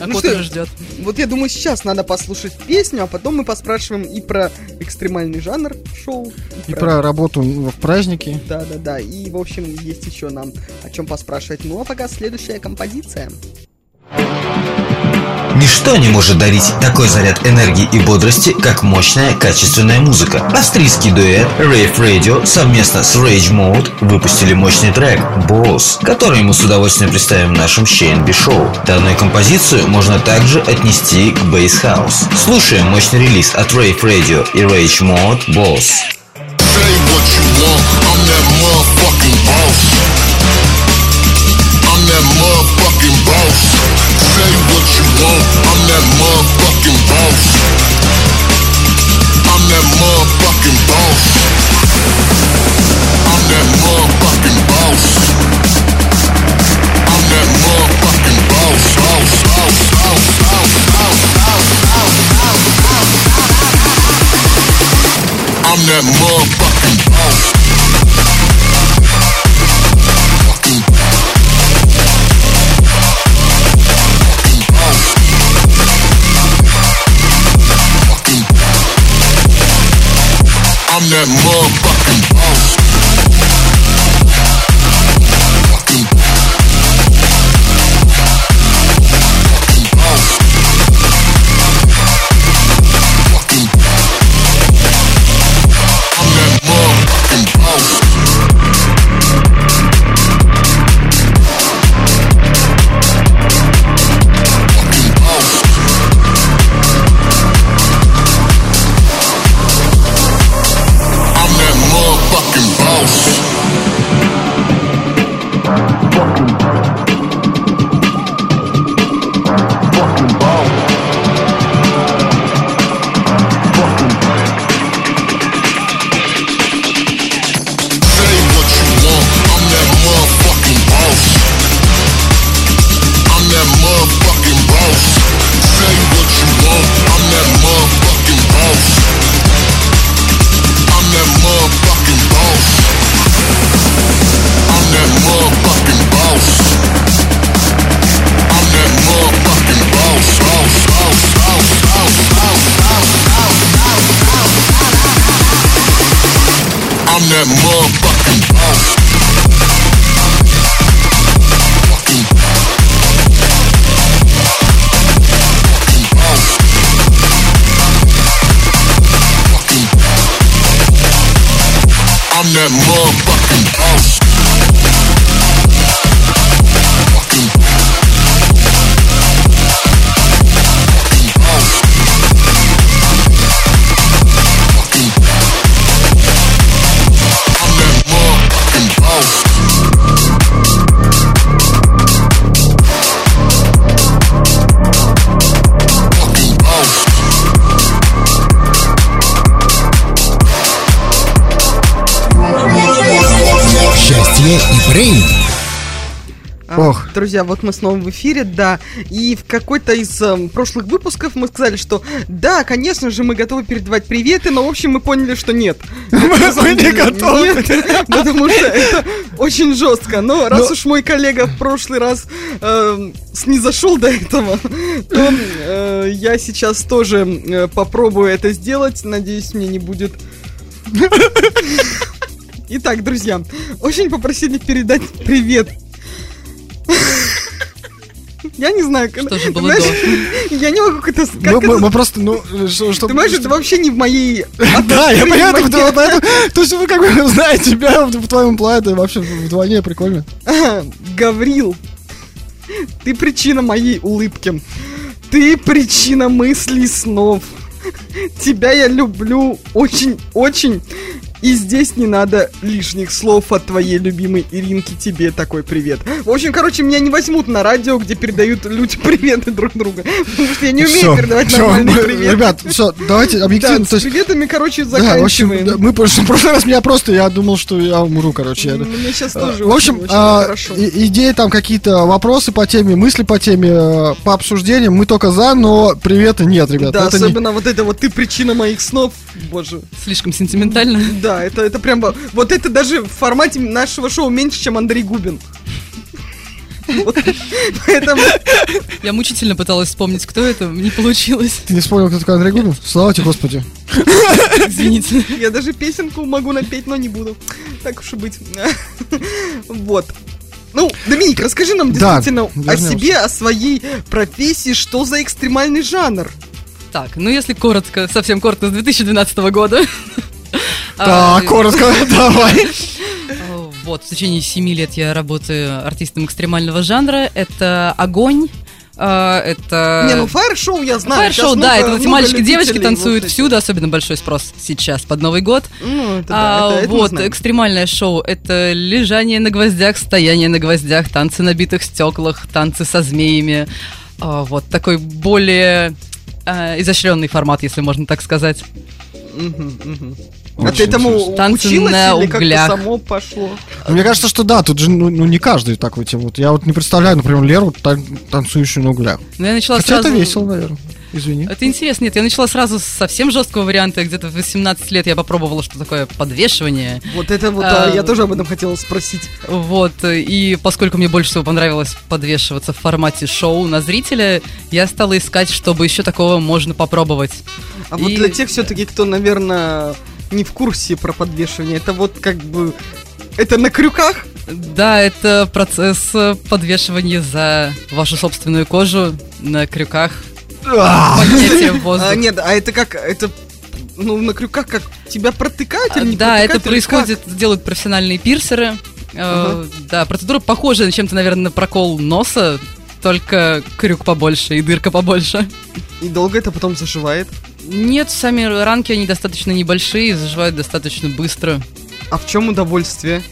А
Ну
кот
что,
ждет.
Вот я думаю, сейчас надо послушать песню, а потом мы поспрашиваем и про экстремальный жанр шоу.
И про работу в празднике.
Да, да, да. И, в общем, есть еще нам о чем поспрашивать. Ну а пока следующая композиция.
Ничто не может дарить такой заряд энергии и бодрости, как мощная, качественная музыка. Австрийский дуэт Rave Radio совместно с Rage Mode выпустили мощный трек Boss, который мы с удовольствием представим в нашем Shane шоу. Данную композицию можно также отнести к Bass House. Слушаем мощный релиз от Rave Radio и Rage Mode Boss.
That motherfucking boss. I'm that
Друзья, вот мы снова в эфире, да. И в какой-то из эм, прошлых выпусков мы сказали, что да, конечно же, мы готовы передавать приветы, но в общем мы поняли, что нет. Самом
не готовы.
Потому что это очень жестко. Но раз уж мой коллега в прошлый раз эм, снизошел до этого, то э, я сейчас тоже э, попробую это сделать. Надеюсь, мне не будет Итак, друзья, очень попросили передать привет. Я не знаю, как
Что же было
знаешь, Я не могу это...
Мы,
Как
мы-
это
мы просто, ну, что, что-
ты понимаешь, это вообще не в моей...
Да, я поэтому- то есть вы как бы знаете тебя в, в твоем плане, это вообще вдвойне прикольно.
Гаврил, ты причина моей улыбки. Ты причина мыслей снов. Тебя я люблю очень-очень. И здесь не надо лишних слов от твоей любимой Иринки. Тебе такой привет. В общем, короче, меня не возьмут на радио, где передают люди приветы друг друга. Потому что я не умею
Всё,
передавать
всё,
нормальные
мы-
приветы.
Ребят, все, давайте
Да,
объективно.
с
то есть,
приветами, короче,
да, в общем,
заканчиваем.
да, мы просто в прошлый раз меня просто, я думал, что я умру, короче. я-
Мне сейчас тоже
В общем,
очень
а,
хорошо.
и- идеи там какие-то вопросы по теме, мысли по теме, э, по обсуждениям, мы только за, но привета нет, ребят.
Да,
это не-
особенно вот это вот ты причина моих снов, боже.
Слишком сентиментально.
Да, это, это прям, вот это даже в формате нашего шоу меньше, чем Андрей Губин. Вот. Поэтому,
Я мучительно пыталась вспомнить, кто это, не получилось.
Ты не вспомнил, кто такой Андрей Губин? Слава тебе, Господи.
Извините.
я даже песенку могу напеть, но не буду. Так уж и быть. Вот. Ну, Доминик, расскажи нам
Да,
действительно о
вернемся.
себе, о своей профессии, что за экстремальный жанр.
Так, ну если коротко, совсем коротко, с 2012 года.
Так, коротко, давай.
А, Вот, в течение семи лет я работаю артистом экстремального жанра. Это огонь, а, это...
Не, ну фаер-шоу я знаю.
Фаер-шоу, да, это эти мальчики, девочки танцуют всюду, особенно большой спрос сейчас, под Новый год.
Ну, это да,
А,
это- это
вот, экстремальное шоу — это лежание на гвоздях, стояние на гвоздях, танцы на битых стеклах, танцы со змеями. А, вот такой более а, изощренный формат, если можно так сказать.
Мгм, мгм. А ты этому.
Танцы
училась
на
или как-то
углях.
само пошло?
Мне кажется, что да, тут же ну, ну, не каждый такой тем. Вот я вот не представляю, например, Леру тан- танцующую на углях.
Но я начала
Хотя
сразу...
это весело, наверное. Извини.
Это интересно. Нет, я начала сразу с совсем жесткого варианта. Где-то в 18 лет я попробовала, что такое подвешивание.
Вот это вот,
А,
я тоже об этом хотела спросить.
Вот, и поскольку мне больше всего понравилось подвешиваться в формате шоу на зрителя, я стала искать, чтобы еще такого можно попробовать.
А вот
И-
для тех все-таки, кто, наверное, не в курсе про подвешивание, это вот как бы... Это на крюках?
Да, это процесс э, подвешивания за вашу собственную кожу на крюках.
А, нет, а это как... Это ну, на крюках как тебя протыкают или не
А, Да, это происходит, делают профессиональные пирсеры.
Ага.
Да, процедура похожа на чем-то, наверное, на прокол носа, только крюк побольше и дырка побольше.
И долго это потом заживает?
Нет, сами ранки, они достаточно небольшие, заживают достаточно быстро.
А в чем удовольствие?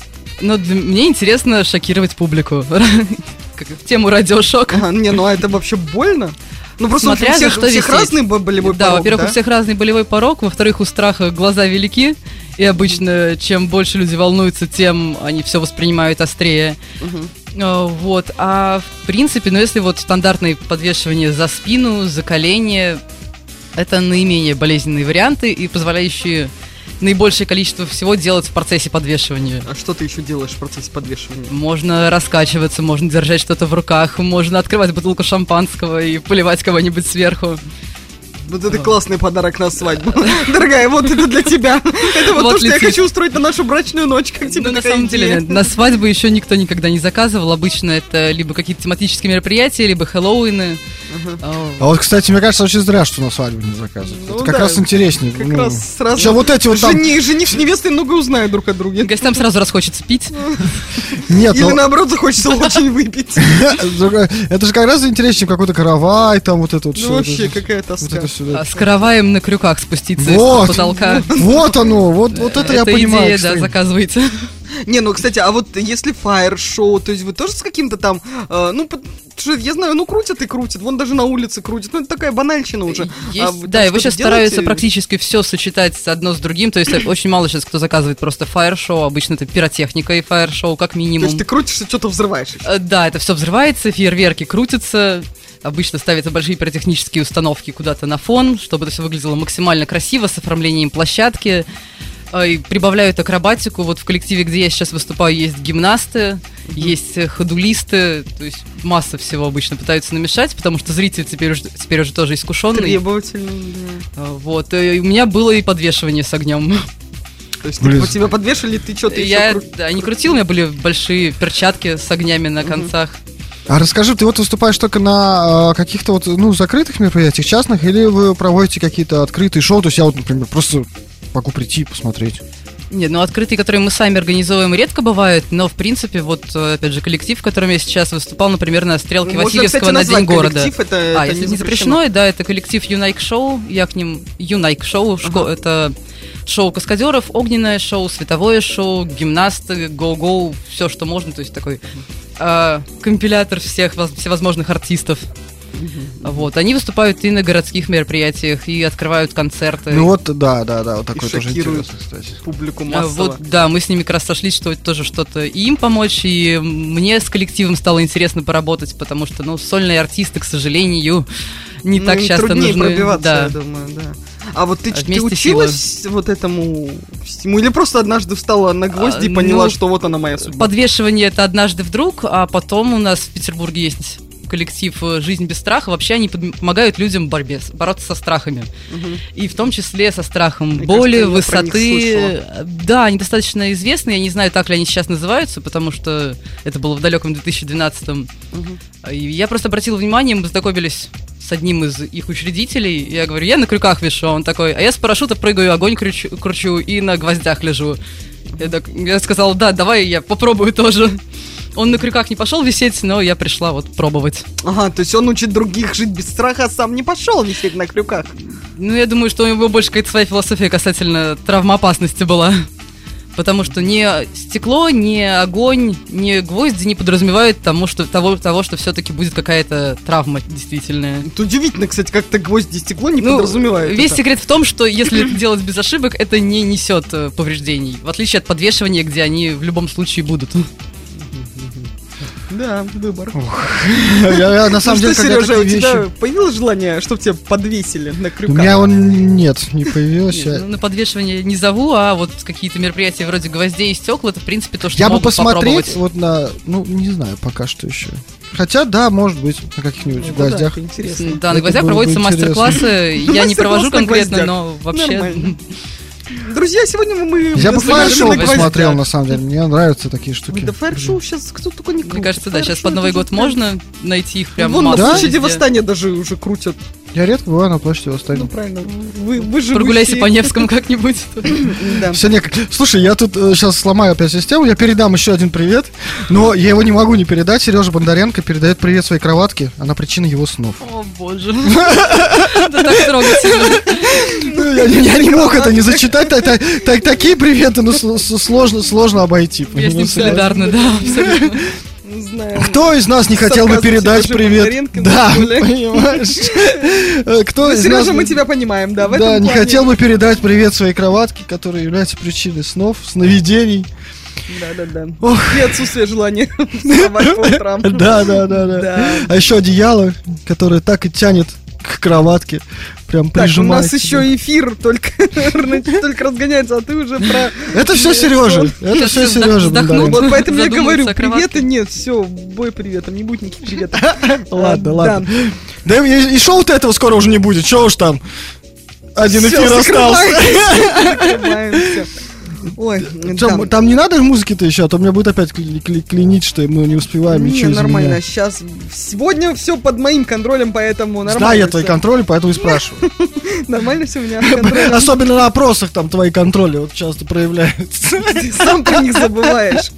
Но для- мне интересно шокировать публику. Как в тему радиошок.
А, не, ну а это вообще больно? Ну просто
Смотря
у всех,
что
у всех
висеть.
разный бо- болевой
Да,
порог,
во-первых, у всех разный болевой порог, во-вторых, у страха глаза велики, и обычно, чем больше люди волнуются, тем они все воспринимают острее.
Мгм.
Э, Вот, а в принципе, ну если вот стандартное подвешивание за спину, за колени, это наименее болезненные варианты и позволяющие наибольшее количество всего делать в процессе подвешивания.
А что ты еще делаешь в процессе подвешивания?
Можно раскачиваться, можно держать что-то в руках, можно открывать бутылку шампанского и поливать кого-нибудь сверху.
Вот это классный подарок на свадьбу. Дорогая, вот это для тебя. Это вот,
Вот
то, что я хочу устроить на нашу брачную ночь. Как тебе
Ну, на самом деле,
идея?
нет, на свадьбу еще никто никогда не заказывал. Обычно это либо какие-то тематические мероприятия, либо Хэллоуины.
А вот, кстати, мне кажется, очень зря, что на свадьбу не заказывают.
Ну
это как
да,
раз интереснее.
Как
ну.
раз сразу...
Чё, вот эти вот там...
Жени- Жених с невестой много узнают друг о друге.
Гостям сразу расхочется пить.
Нет,
Или
ну,
наоборот захочется очень выпить.
это же как раз интереснее, чем какой-то каравай, там вот это вот
Ну
всё,
вообще,
это-
какая
вот
тоска.
А с караваем на крюках спуститься
Вот.
из потолка.
Вот оно, вот, вот это я понимаю.
идея, да, заказывайте.
Не, ну, кстати, а вот если фаер-шоу, то есть вы тоже с каким-то там, э, ну, я знаю, ну, крутят и крутят, вон даже на улице крутят, ну, это такая банальщина уже.
Есть,
А вы
да,
там
и вы сейчас стараются
делаете?
практически все сочетать одно с другим. То есть э, очень мало сейчас кто заказывает просто фаер-шоу. Обычно это пиротехника и фаер-шоу, как
То
минимум.
есть ты крутишься, что-то взрываешь.
Э, Да, это все взрывается, фейерверки крутятся. Обычно ставятся большие пиротехнические установки куда-то на фон, чтобы это все выглядело максимально красиво, с оформлением площадки. Э, И прибавляют акробатику. Вот в коллективе, где я сейчас выступаю, есть гимнасты, есть э, ходулисты, то есть масса всего обычно пытаются намешать, потому что зритель теперь уже, теперь уже тоже искушенный.
Требовательный, да.
Э, Вот. и у меня было и подвешивание с огнем.
То есть
Блин.
ты, тебя подвешали, ты что-то
Я
еще
да, не крутил, у меня были большие перчатки с огнями на концах.
А расскажи, ты вот выступаешь только на э, каких-то вот, ну, закрытых мероприятиях, частных, или вы проводите какие-то открытые шоу? То есть я вот, например, просто могу прийти и посмотреть.
Нет, ну открытые, которые мы сами организовываем, редко бывают, но в принципе, вот э, опять же, коллектив, в котором я сейчас выступал, например, на стрелке
Можно,
Васильевского
кстати,
на День города.
коллектив, это-
а,
это
если
не
не запрещено, да, это коллектив Юнайк Шоу, я к ним Юнайк Шоу, шко- это шоу каскадеров, огненное шоу, световое шоу, гимнасты, гоу-гоу, все, что можно, то есть такой э, компилятор всех воз- всевозможных артистов. Вот, они выступают и на городских мероприятиях, и открывают концерты.
Ну вот, да, да, да, вот такое тоже интересно, кстати.
публику
А,
массово.
Вот, да, мы с ними как раз сошлись, что тоже что-то и им помочь, и мне с коллективом стало интересно поработать, потому что, ну, сольные артисты, к сожалению, не
Ну,
так часто
труднее
нужны.
пробиваться,
да.
я думаю, да. А вот ты,
А
ты училась вот этому всему? Или просто однажды встала на гвозди и
А,
поняла,
ну,
что вот она моя судьба?
Подвешивание это однажды вдруг, а потом у нас в Петербурге есть коллектив э, «Жизнь без страха». Вообще они помогают людям в борьбе, бороться со страхами.
Мгм.
И в том числе со страхом
Мне
боли,
кажется,
высоты. Да, они достаточно известны. Я не знаю, так ли они сейчас называются, потому что это было в далеком 2012-м. И я просто обратила внимание, мы познакомились с одним из их учредителей. Я говорю, я на крюках вешу. А Он такой, а я с парашюта прыгаю, огонь кручу, кручу и на гвоздях лежу. Я, так, я сказала, да, давай я попробую тоже. Он на крюках не пошел висеть, но я пришла вот пробовать.
Ага, то есть он учит других жить без страха, а сам не пошел висеть на крюках.
Ну, я думаю, что у него больше какая-то своя философия касательно травмоопасности была. Потому что ни стекло, ни огонь, ни гвозди не подразумевают тому, что, того, того, что все-таки будет какая-то травма действительная.
Это удивительно, кстати, как-то гвозди и стекло не
Ну,
подразумевают.
Весь
это.
секрет в том, что если это делать без ошибок, это не несет э, повреждений. В отличие от подвешивания, где они в любом случае будут.
Да, выбор.
Я, я на самом
ну
деле, когда
Сережа, у тебя появилось желание, чтобы тебя подвесили на
У
крюках?
меня он нет, не появился.
Ну, на подвешивание не зову, а вот какие-то мероприятия вроде гвоздей и стекол, это, в принципе, то, что
Я бы посмотреть вот на, ну, не знаю, пока что еще. Хотя, да, может быть, на каких-нибудь
Ну, да,
гвоздях.
это интересно.
Да, на гвоздях проводятся мастер-классы. Я не провожу конкретно, но вообще...
Друзья, сегодня мы...
Я бы фаер-шоу посмотрел, на самом деле. Мне нравятся такие штуки.
Да фаер-шоу сейчас кто только не крутит.
Мне кажется, да, сейчас под Новый год можно найти их прям
Вон на площади. Восстания даже уже крутят.
Я редко бываю на площади
Ну,
восстания.
правильно. Вы, вы живущие-
Прогуляйся по Невскому как-нибудь.
Да.
Все никак. Слушай, я тут сейчас сломаю опять систему, я передам еще один привет, но я его не могу не передать. Сережа Бондаренко передает привет своей кроватке, она причина его снов.
О, боже. Это так трогательно.
Ну, Я, не- мог это не зачитать, так- так- так- такие приветы, ну, сложно, сложно обойти.
Я с ним солидарна, да, абсолютно.
Не знаю.
Кто из нас не хотел бы передать привет? Да, понимаешь? Э, Кто
Ну,
из
Сережа,
нас...
мы тебя понимаем, да,
Да, не хотел бы передать привет своей кроватке, которая является причиной снов, сновидений.
Да, да, да.
Ох.
И отсутствие желания вставать по утрам.
Да, да, да, да.
Да.
А еще одеяло, которое так и тянет к кроватке. Прям
Так, у нас еще эфир только, только разгоняется, а ты уже про...
Это все Сережа. Это все Сережа.
Вот поэтому я говорю, приветы нет, все, бой приветом, не будет никаких приветов.
Ладно,
А,
ладно. Да и, и шоу-то этого скоро уже не будет. Че уж там? Один эфир остался.
Ой,
Чё,
да.
Там не надо музыки-то еще, а то меня будет опять кли- кли- клинить, что мы не успеваем
Не,
ничего
нормально,
изменять.
сейчас, сегодня все под моим контролем, поэтому нормально.
Знаю я твой контроль, поэтому и спрашиваю.
Нормально все у меня.
Особенно на опросах там твои контроли вот часто проявляются.
Сам про них забываешь.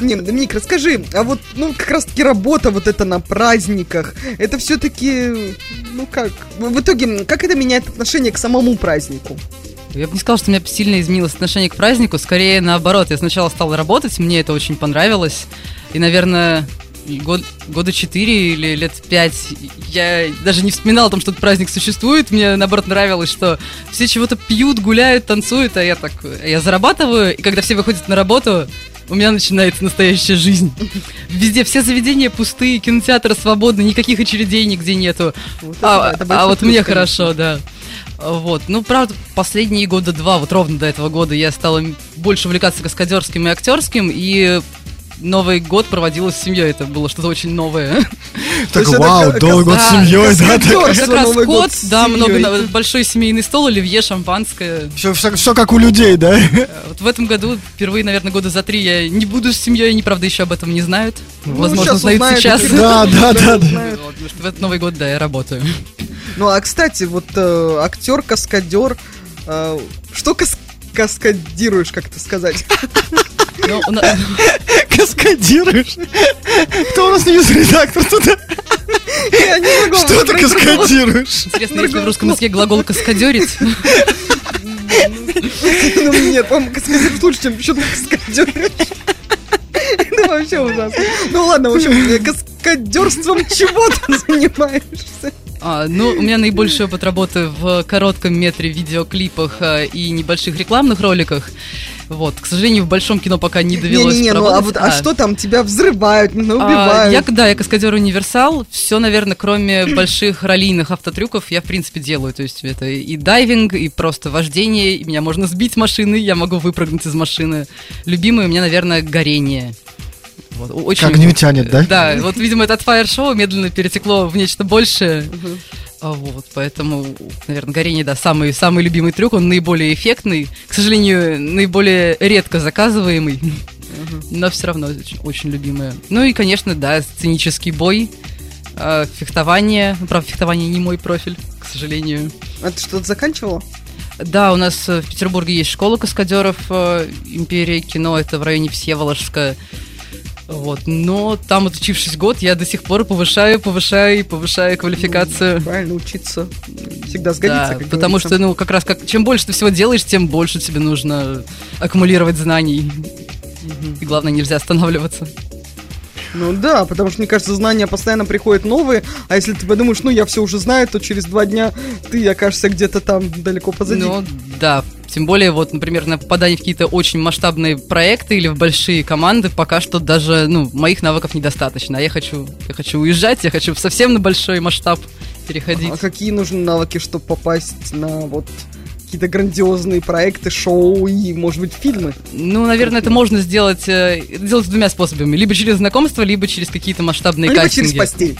Не, Доминик, расскажи, а вот, ну, как раз-таки работа вот это на праздниках, это все-таки, ну как, в итоге, как это меняет отношение к самому празднику?
Я бы не сказала, что у меня сильно изменилось отношение к празднику, скорее наоборот. Я сначала стала работать, мне это очень понравилось. И, наверное, год, года четыре или лет пять я даже не вспоминала о том, что этот праздник существует. Мне, наоборот, нравилось, что все чего-то пьют, гуляют, танцуют, а я так, я зарабатываю, и когда все выходят на работу, у меня начинается настоящая жизнь. Везде все заведения пустые, кинотеатры свободны, никаких очередей нигде нету.
Вот это
А,
это
а вот мне хорошо, да. Вот. Ну, правда, последние года два, вот ровно до этого года, я стала больше увлекаться каскадерским и актерским, и Новый год проводила с семьей. Это было что-то очень новое.
Так, вау, Новый год с семьей, да?
Как раз кот, да, много, большой семейный стол, оливье, шампанское.
Все, как у людей, да?
Э, Вот в этом году, впервые, наверное, года за три я не буду с семьей, они, правда, еще об этом не знают. Возможно,
щас
знают
узнают,
сейчас.
Да, да, да,
потому что в этот Новый год, да, я работаю.
Ну, а, кстати, вот э, актер, каскадер, э, что кас- каскадируешь, как это сказать?
Ну, у на-
Каскадируешь? Кто у нас не редактор туда?
Я не могу
Что ты каскадируешь?
Интересно, если в русском языке глагол каскадерить.
Ну, нет, по-моему, каскадер лучше, чем что ты каскадеришь. Это вообще ужасно. Ну ладно, в общем, каскадерством чего ты занимаешься?
А, ну, у меня наибольший опыт работы в коротком метре видеоклипах а, и небольших рекламных роликах. Вот, к сожалению, в большом кино пока не довелось
Не-не-не, ну а вот, а что там, тебя взрывают, ну,
А,
убивают?
я, да, я каскадер универсал. Все, наверное, кроме больших раллийных автотрюков, я, в принципе, делаю. То есть это и дайвинг, и просто вождение. И меня можно сбить машины, я могу выпрыгнуть из машины. Любимое у меня, наверное, горение. Вот, очень,
Как не тянет, да?
Да, вот, видимо, это от фаер-шоу медленно перетекло в нечто большее. А, Вот, поэтому, наверное, горение, да, самый, самый любимый трюк, он наиболее эффектный, к сожалению, наиболее редко заказываемый, но все равно очень, очень любимое. Ну и, конечно, да, сценический бой, а, фехтование, ну, правда, фехтование не мой профиль, к сожалению.
А ты что-то заканчивала?
Да, у нас в Петербурге есть школа каскадеров э, Империи кино, это в районе Всеволожска. Вот, но там, отучившись год, я до сих пор повышаю, повышаю и повышаю квалификацию.
Правильно, учиться всегда сгодится,
Да, потому
говорится.
что, ну, как раз как чем больше ты всего делаешь, тем больше тебе нужно аккумулировать знаний. И главное, нельзя останавливаться.
Ну да, потому что, мне кажется, знания постоянно приходят новые, а если ты подумаешь, ну я все уже знаю, то через два дня ты окажешься где-то там далеко позади.
Ну, да, Тем более, вот, например, на попадание в какие-то очень масштабные проекты или в большие команды пока что даже, ну, моих навыков недостаточно. А я хочу, я хочу уезжать, я хочу совсем на большой масштаб переходить.
А какие нужны навыки, чтобы попасть на вот какие-то грандиозные проекты, шоу и, может быть, фильмы?
Ну, наверное, это можно сделать, э, сделать двумя способами. Либо через знакомство, либо через какие-то масштабные
Либо
кастинги.
через постель.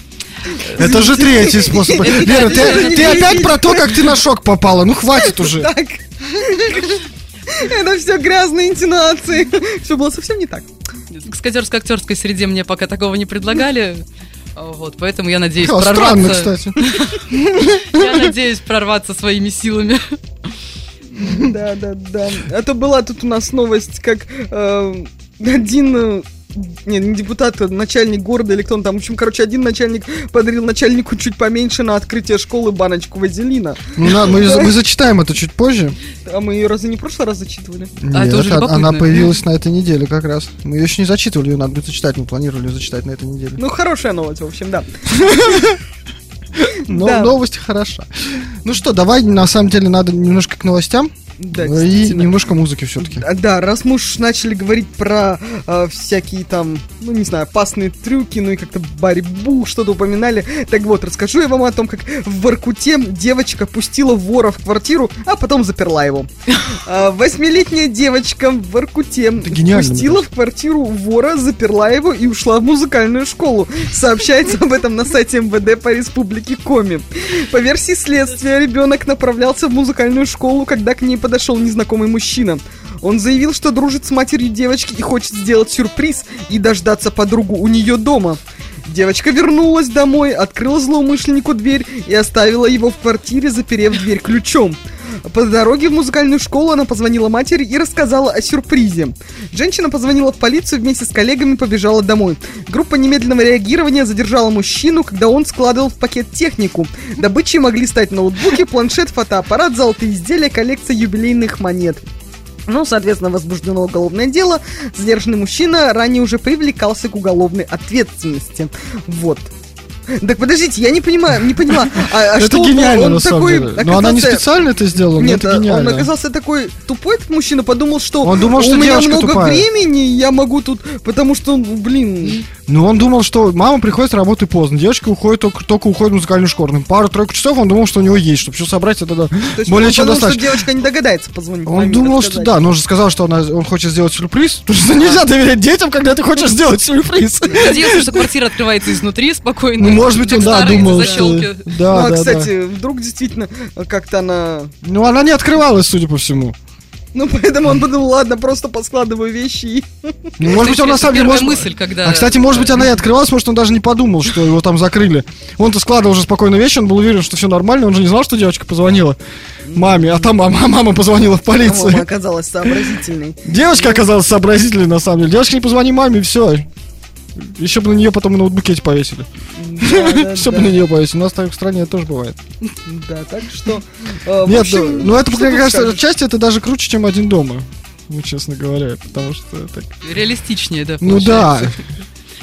Это же третий способ. Лера, ты, ты опять про то, как ты на шок попала. Ну хватит уже.
Так. Это все грязные интонации. Все было совсем не так.
К скатерско-актерской среде мне пока такого не предлагали. А, Вот, поэтому я надеюсь
А, Странно,
прорваться.
кстати.
Я надеюсь прорваться своими силами.
Да, да, да. А то была тут у нас новость, как э, один... не, не депутат, а начальник города или кто он там. В общем, короче, один начальник подарил начальнику чуть поменьше на открытие школы баночку вазелина.
Ну, на- мы, мы зачитаем это чуть позже.
А мы ее разве не в прошлый раз зачитывали?
А, это уже
Нет, она появилась на этой неделе как раз. Мы ее еще не зачитывали, ее надо будет зачитать. Мы планировали ее зачитать на этой неделе.
Ну, хорошая новость, в общем, да.
Но
да.
новость хороша. Ну что, давай, на самом деле, надо немножко к новостям.
Да,
и
действительно.
немножко музыки все-таки.
А, Да, раз мы уж начали говорить про э, всякие там, ну не знаю, опасные трюки, ну и как-то борьбу, что-то упоминали. Так вот, расскажу я вам о том, как в Воркуте девочка пустила вора в квартиру, а потом заперла его. А, Восьмилетняя девочка в Воркуте пустила в квартиру вора, заперла его и ушла в музыкальную школу. Сообщается об этом на сайте МВД по республике Коми. По версии следствия, ребенок направлялся в музыкальную школу, когда к ней подошел незнакомый мужчина. Он заявил, что дружит с матерью девочки и хочет сделать сюрприз и дождаться подругу у нее дома. Девочка вернулась домой, открыла злоумышленнику дверь и оставила его в квартире, заперев дверь ключом. По дороге в музыкальную школу она позвонила матери и рассказала о сюрпризе. Женщина позвонила в полицию вместе с коллегами побежала домой. Группа немедленного реагирования задержала мужчину, когда он складывал в пакет технику. Добычей могли стать ноутбуки, планшет, фотоаппарат, золотые изделия, коллекция юбилейных монет. Ну, соответственно, возбуждено уголовное дело. Задержанный мужчина ранее уже привлекался к уголовной ответственности. Вот. Так подождите, я не понимаю, не поняла. А, а
это
что он-
гениально,
он
на самом
такой
деле. Но она не
оказался-
специально это сделала, но
Нет,
это
а, он
гениально.
оказался такой тупой, этот мужчина, подумал, что
Он думал, что
у меня много
тупая.
времени, я могу тут, потому что, блин,
Ну, он думал, что мама приходит с работы поздно, девочка уходит только, только уходит в музыкальную школу. Ну, Пару-тройку часов он думал, что у него есть, чтобы все собрать, это да,
то есть
более
он
чем
подумал, что
достаточно.
девочка не догадается позвонить.
Он
маме
думал, что да, но он же сказал, что она, он хочет сделать сюрприз. Потому что нельзя доверять детям, когда ты хочешь сделать сюрприз.
Надеялся, что квартира открывается изнутри спокойно.
Ну, может быть, он, да, думал, что... Да,
ну, а,
да,
кстати, вдруг действительно как-то она...
Ну, она не открывалась, судя по всему.
Ну, поэтому он подумал, ладно, просто поскладываю вещи и...
Ну, может быть, он на самом деле... может-
мысль, когда...
А, кстати, может быть, она и открывалась, может, он даже не подумал, что его там закрыли. Он-то складывал уже спокойно вещи, он был уверен, что все нормально, он же не знал, что девочка позвонила маме, а там мама, мама позвонила в
А Мама
полицию.
оказалась сообразительной.
Девочка оказалась сообразительной, на самом деле. Девочка, не позвони маме, все. Еще бы на нее потом и ноутбуке эти повесили. Все бы на нее повесили. У нас так в стране тоже бывает.
Да, так что... э,
Нет, ну, ну это, мне кажется, отчасти это даже круче, чем один дома. Ну, честно говоря, потому что так...
Реалистичнее, да,
Ну да.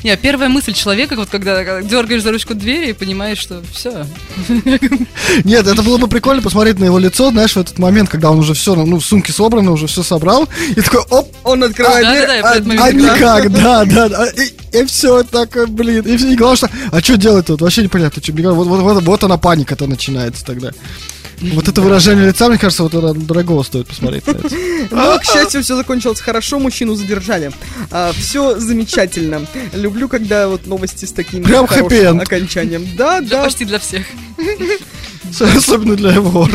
Не, первая мысль человека, вот когда дергаешь за ручку двери и понимаешь, что все.
Нет, это было бы прикольно посмотреть на его лицо, знаешь, в этот момент, когда он уже все, ну, в сумке собрано, уже все собрал, и такой, оп,
Он открывает
А,
дверь,
да-да-да, я в
а-
этот момент
а
Да.
никак, да, да, да. И, и все такое, блин. И, и главное, что, а что делать тут? Вообще непонятно. Что, вот, вот, вот, вот она паника-то начинается тогда. Вот это выражение лица, мне кажется, вот это дорого стоит посмотреть.
Но, к счастью, все закончилось хорошо, мужчину задержали. все замечательно. Люблю, когда вот новости с таким
Прям
хорошим окончанием. Да,
Да, почти для всех.
Особенно для его.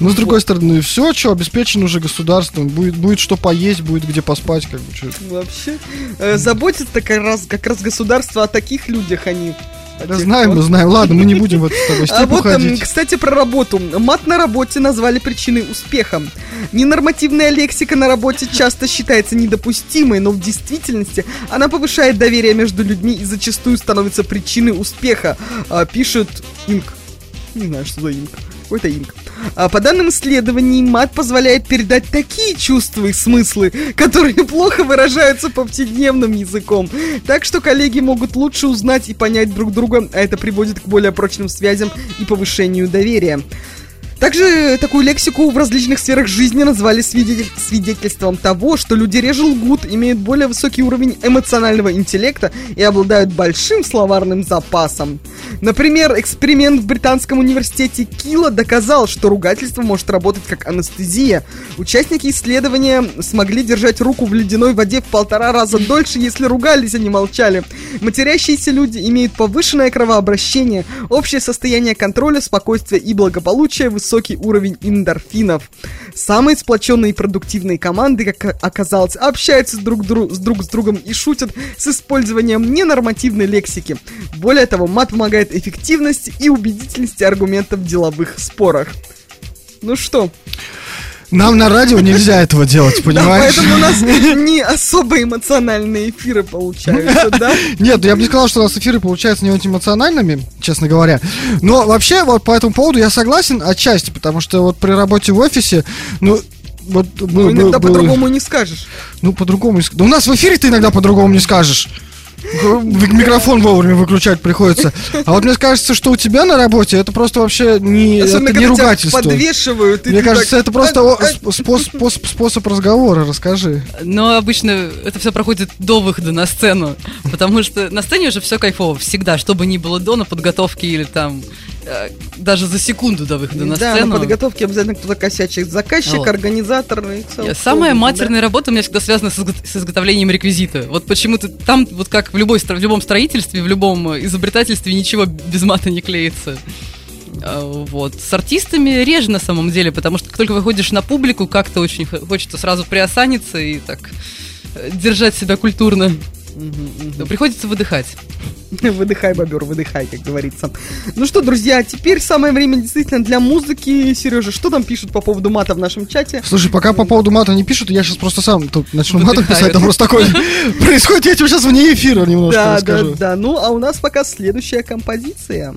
Но с другой стороны, все, что обеспечено уже государством, будет, будет что поесть, будет где поспать, как бы, чё.
Вообще. э, заботится как раз, как раз государство о таких людях, они. О
Да знаем,
кто-
мы знаем. Ладно, мы не будем в эту с тобой
А
степь
вот, эм,
уходить.
кстати, про работу. Мат на работе назвали причиной успеха. Ненормативная лексика на работе часто считается недопустимой, но в действительности она повышает доверие между людьми и зачастую становится причиной успеха, а, пишет Инк. Не знаю, что за Инк. Какой-то Инк. А, по данным исследований, мат позволяет передать такие чувства и смыслы, которые плохо выражаются повседневным языком. Так что коллеги могут лучше узнать и понять друг друга, а это приводит к более прочным связям и повышению доверия. Также такую лексику в различных сферах жизни назвали свидетель- свидетельством того, что люди реже лгут, имеют более высокий уровень эмоционального интеллекта и обладают большим словарным запасом. Например, эксперимент в британском университете Кила доказал, что ругательство может работать как анестезия. Участники исследования смогли держать руку в ледяной воде в полтора раза дольше, если ругались, а не молчали. Матерящиеся люди имеют повышенное кровообращение, общее состояние контроля, спокойствия и благополучия, высокий уровень эндорфинов. Самые сплоченные и продуктивные команды, как оказалось, общаются друг, дру- с друг с другом и шутят с использованием ненормативной лексики. Более того, мат помогает эффективности и убедительности аргументов в деловых спорах. Ну что,
Нам на радио нельзя этого делать,
да,
понимаешь?
поэтому у нас не особо эмоциональные эфиры получаются, да?
Нет, я бы не сказал, что у нас эфиры получаются не очень эмоциональными, честно говоря. Но вообще, вот по этому поводу я согласен отчасти, потому что вот при работе в офисе, ну, вот
Ну,
был-
иногда по-другому не скажешь.
Ну, по-другому не ск- Да у нас в эфире ты иногда по-другому не скажешь. Микрофон вовремя выключать приходится. А вот мне кажется, что у тебя на работе это просто вообще не,
Особенно,
это не ругательство.
подвешивают.
Мне кажется,
так,
это просто
«А,
о-
а».
сп- спос- спос- способ разговора. Расскажи.
Но обычно это все проходит до выхода на сцену, потому что на сцене уже все кайфово, всегда, что бы ни было до на подготовке или там даже за секунду до выхода на
Да,
сцену.
на подготовке обязательно кто-то косячит. Заказчик,
Вот.
организатор. и всё,
Самая матерная работа у меня всегда связана с, изго- с изготовлением реквизита. Вот почему-то там, вот как в, любой, в любом строительстве, в любом э, изобретательстве, ничего без мата не клеится. А, Вот. С артистами реже на самом деле, потому что как только выходишь на публику, как-то очень хо- хочется сразу приосаниться и так э, держать себя культурно. Но Приходится выдыхать.
да. Выдыхай, бобер, выдыхай, как говорится. Ну что, друзья, теперь самое время действительно для музыки. Сережа, что там пишут по поводу мата в нашем чате?
Слушай, пока по поводу мата не пишут, я сейчас просто сам тут начну матом писать, там просто такое происходит, я тебе сейчас вне эфира немножко
Да, да,
расскажу.
да. Ну, а у нас пока следующая композиция.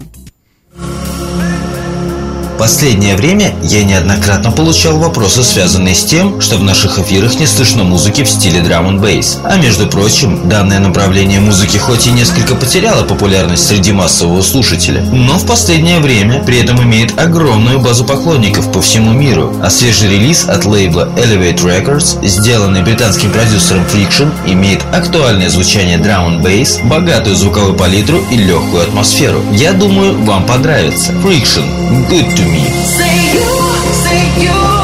Последнее время я неоднократно получал вопросы, связанные с тем, что в наших эфирах не слышно музыки в стиле драм н бейс. А между прочим, данное направление музыки хоть и несколько потеряло популярность среди массового слушателя, но в последнее время при этом имеет огромную базу поклонников по всему миру. А свежий релиз от лейбла Elevate Records, сделанный британским продюсером Friction, имеет актуальное звучание драм н бейс, богатую звуковую палитру и легкую атмосферу. Я думаю, вам понравится. Friction. Good to me.
Say you, say you,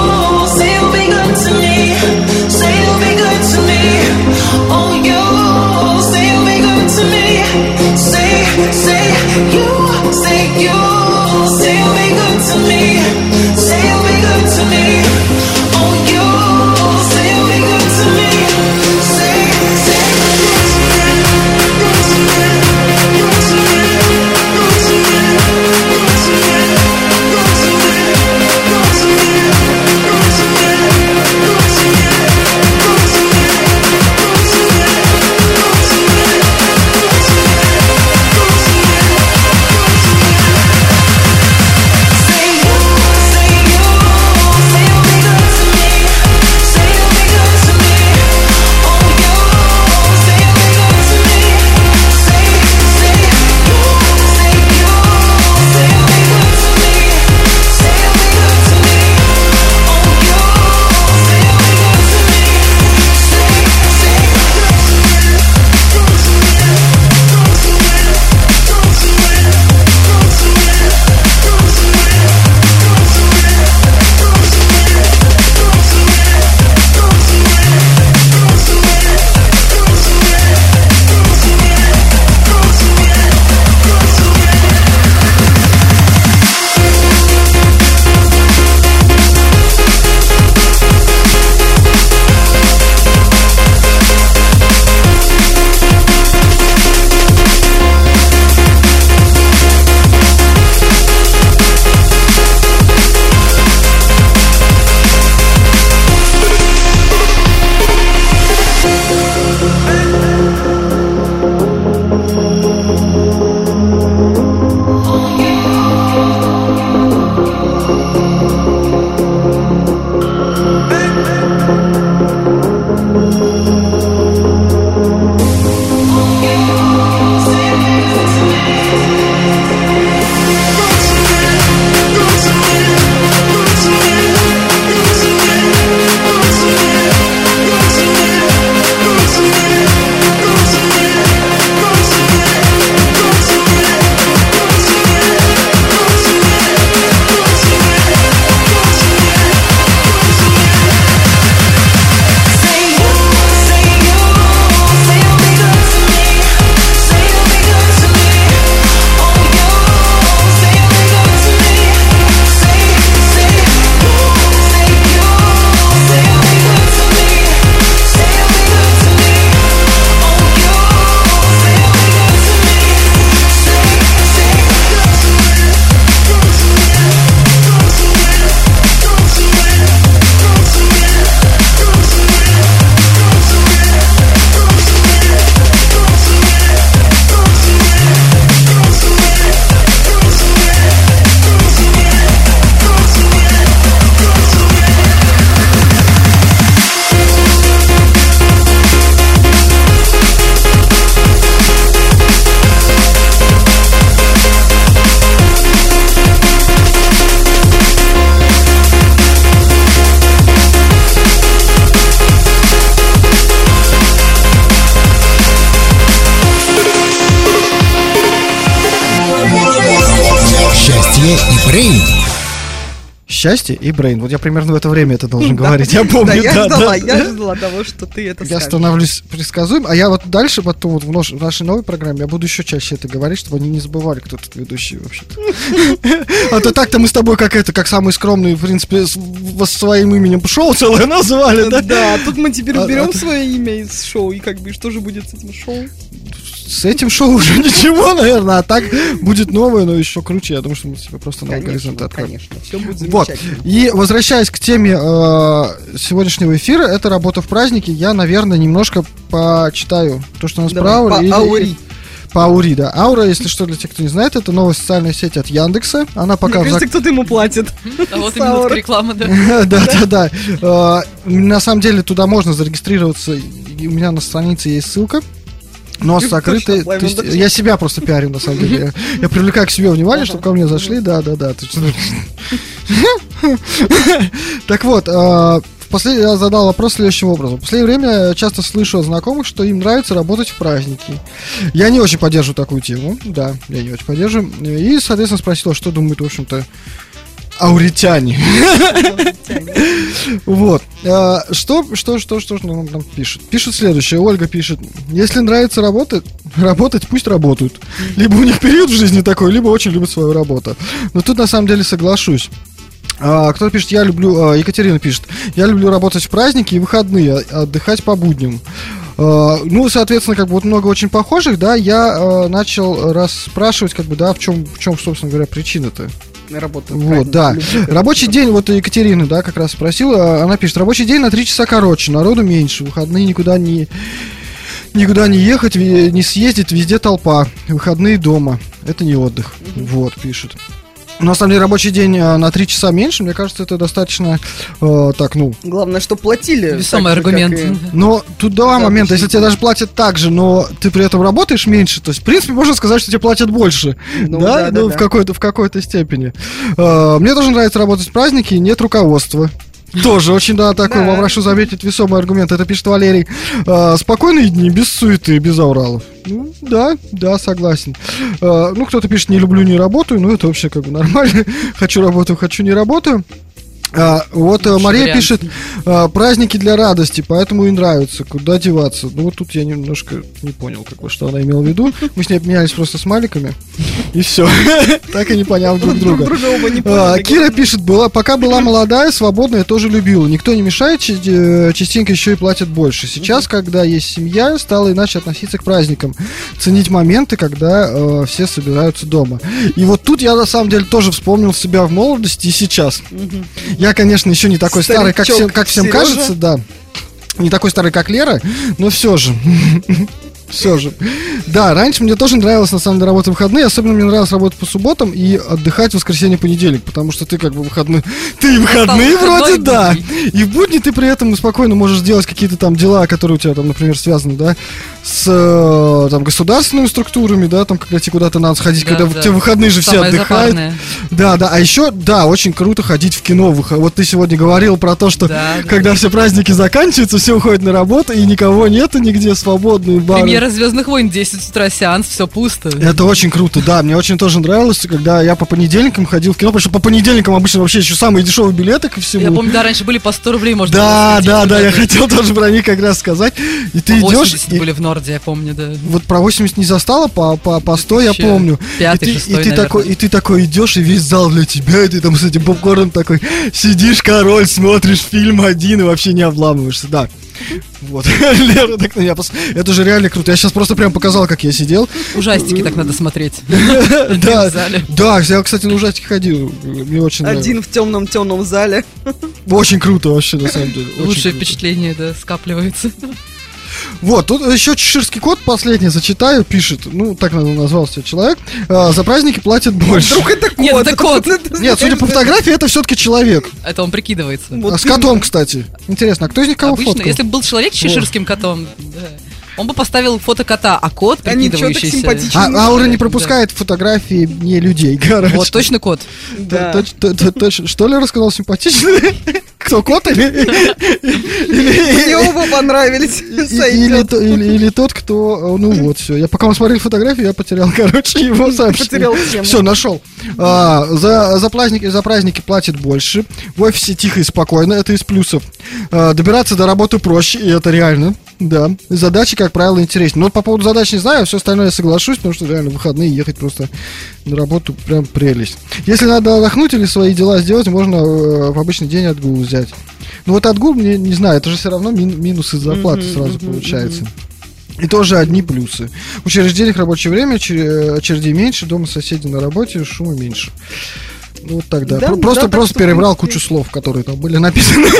Счастье и Брейн.
Вот я примерно в это время это должен говорить. Я помню,
Да, я
да,
ждала,
да.
я ждала того, что ты это
Я становлюсь предсказуем, а я вот дальше, потом вот в, наш- в нашей новой программе, я буду еще чаще это говорить, чтобы они не забывали, кто тут ведущий вообще-то. А то так-то мы с тобой как это, как самый скромный, в принципе, своим именем шоу целое назвали, да?
Да, тут мы теперь
А-
берем
а
свое имя из шоу, и как бы что же будет с этим шоу?
С этим шоу уже ничего, наверное, а так будет новое, но еще круче. Я думаю, что мы себе просто новый горизонт
Конечно,
откроем.
конечно, все будет
Вот.
замечательно.
И возвращаясь к теме э, сегодняшнего эфира, это работа в празднике. Я, наверное, немножко почитаю то, что у нас
Давай,
про
по Аури.
По Аури, да. Аура, если что, для тех, кто не знает, это новая социальная сеть от Яндекса. Она пока
Мне кажется, кто-то ему платит.
А вот именно реклама, да.
Да, да, да. На самом деле туда можно зарегистрироваться. У меня на странице есть ссылка. Но
Точно,
закрытый. То есть я себя просто пиарю, на самом деле. Я- привлекаю к себе внимание, чтобы ко мне зашли. Да, да, да. Так вот, в последний я задал вопрос следующим образом. В последнее время я часто слышу от знакомых, что им нравится работать в праздники. Я не очень поддерживаю такую тему. Да, я не очень поддерживаю. И, соответственно, спросил, что думают, в общем-то, ауритяне. Вот. А, Что, что, что, что нам, нам пишет? Пишет следующее. Ольга пишет. Если нравится работать, работать, пусть работают. Либо у них период в жизни такой, либо очень любят свою работу. Но тут на самом деле соглашусь. А, кто пишет, я люблю, а, Екатерина пишет, я люблю работать в праздники и выходные, отдыхать по будням. Ну, соответственно, как бы вот много очень похожих, да, я начал расспрашивать, как бы, да, в чем, в чем, собственно говоря, причина-то.
Работа.
Вот, да. Рабочий день, вот Екатерина, да, как раз спросила, она пишет, рабочий день на три часа короче, народу меньше, выходные никуда не никуда не ехать, не съездить, везде толпа, выходные дома, это не отдых, вот, пишет. Но, на самом деле рабочий день а, на три часа меньше, мне кажется, это достаточно, э, так, ну,
Главное, что платили. Так же, как
аргумент.
и-
но тут два
За
момента. Если тебе даже платят так же, но ты при этом работаешь меньше, то есть, в принципе, можно сказать, что тебе платят больше.
Ну,
да,
да, да,
ну,
да.
в какой-то в какой-то степени. Э, Мне тоже нравится работать в празднике, нет руководства. Тоже очень, да, такой,
Да.
прошу заметить, весомый аргумент. Это пишет Валерий. Э, Спокойные дни, без суеты, без ауралов. Ну, да, да, согласен. Э, Ну, кто-то пишет, не люблю, не работаю. Ну, это вообще как бы нормально. Хочу работаю, хочу не работаю. А, вот э,
Лучший
Мария
вариант.
пишет, а, праздники для радости, поэтому и нравится. Куда деваться? Ну вот тут я немножко не понял, как что она имела в виду. Мы с ней обменялись просто смайликами. И все. Так и не поняв друг друга. А. Кира пишет, была, пока была молодая, свободная, тоже любила. Никто не мешает, э, частенько еще и платят больше. Сейчас, когда есть семья, стала иначе относиться к праздникам. Ценить моменты, когда э, все собираются дома. И вот тут я на самом деле тоже вспомнил себя в молодости и сейчас. Я, конечно, еще не такой старый, как, всем, как всем
Сережа.
кажется, да. Не такой старый, как Лера, но все же. Все же. Да, раньше мне тоже нравилось, на самом деле, работать в выходные. Особенно мне нравилось работать по субботам и отдыхать в воскресенье, понедельник. Потому что ты как бы выходные... Ты и выходные вроде, да. И в будни ты при этом спокойно можешь делать какие-то там дела, которые у тебя там, например, связаны, да, с э, там, государственными структурами, да, там, когда тебе куда-то надо сходить,
Да,
когда
да.
в те выходные же все отдыхают.
запарное.
Да, да, а еще, да, очень круто ходить в кино. Вот ты сегодня говорил про то, что
Да, да.
когда все праздники заканчиваются, все уходят на работу, и никого нету нигде, свободные бары.
Премьера Звездных войн 10 утра сеанс, все пусто.
Это очень круто, да, мне очень тоже нравилось, когда я по понедельникам ходил в кино, потому что по понедельникам обычно вообще еще самые дешевые билеты ко всему.
Я помню, да, раньше были по 100 рублей, можно
да,
было
да, да, я хотел тоже про них как раз сказать. И ты
По
идешь,
80
и-
были в Норде, я помню, да.
вот про 80 не застала, по, по, по 100 я помню.
пятый,
и ты,
шестой,
и ты
наверное.
такой, и ты такой идешь, и весь зал для тебя, и ты там с этим попкорном такой сидишь, король, смотришь фильм один и вообще не обламываешься, да. Вот. Лера так на меня пос- Это же реально круто. Я сейчас просто прям показал, как я сидел.
Ужастики так надо смотреть.
Да, да, я, кстати, на ужастик ходил. Мне очень.
Один в темном темном зале.
Очень круто вообще, на самом деле.
Лучшее впечатление, да, скапливается.
Вот, тут еще чеширский код последний зачитаю, пишет, ну, так наверное, назвался человек, а, за праздники платят больше.
Вдруг это кот.
Нет, это кот.
Нет, судя по фотографии, это все-таки человек.
Это он прикидывается.
Вот
А с котом, кстати. Интересно, а кто из них кого
Обычно,
фоткал?
если бы был человек с чеширским котом, да, он бы поставил фото кота, а кот прикидывающийся.
симпатичны?
А, Аура не
Да.
пропускает фотографии не людей, короче.
Вот точно кот.
Да.
Точ- то- то- точно. Что ли рассказал симпатичный? кто, кот или...
Мне оба понравились.
или, тот, кто... э, Ну вот, все. Я пока он смотрел фотографию, я потерял, короче, его сообщение.
Потерял тему.
Все, нашел. А, за, за, праздники, за праздники платят больше. В офисе тихо и спокойно. Это из плюсов. А, добираться до работы проще, и это реально. Да. Задачи, как правило, интереснее. Но вот по поводу задач не знаю, все остальное я соглашусь, потому что реально в выходные ехать просто на работу прям прелесть. Если надо отдохнуть или свои дела сделать, можно э, в обычный день отгул взять. Ну вот отгул, мне не знаю, это же все равно мин- минус из зарплаты
Мгм,
сразу
мгм,
получается. И тоже одни плюсы. В учреждениях рабочее время, очер- очередей меньше, дома соседи на работе, шума меньше. Ну вот так, да.
Да,
Про- просто
да,
просто перебрал кучу слов, которые там были написаны.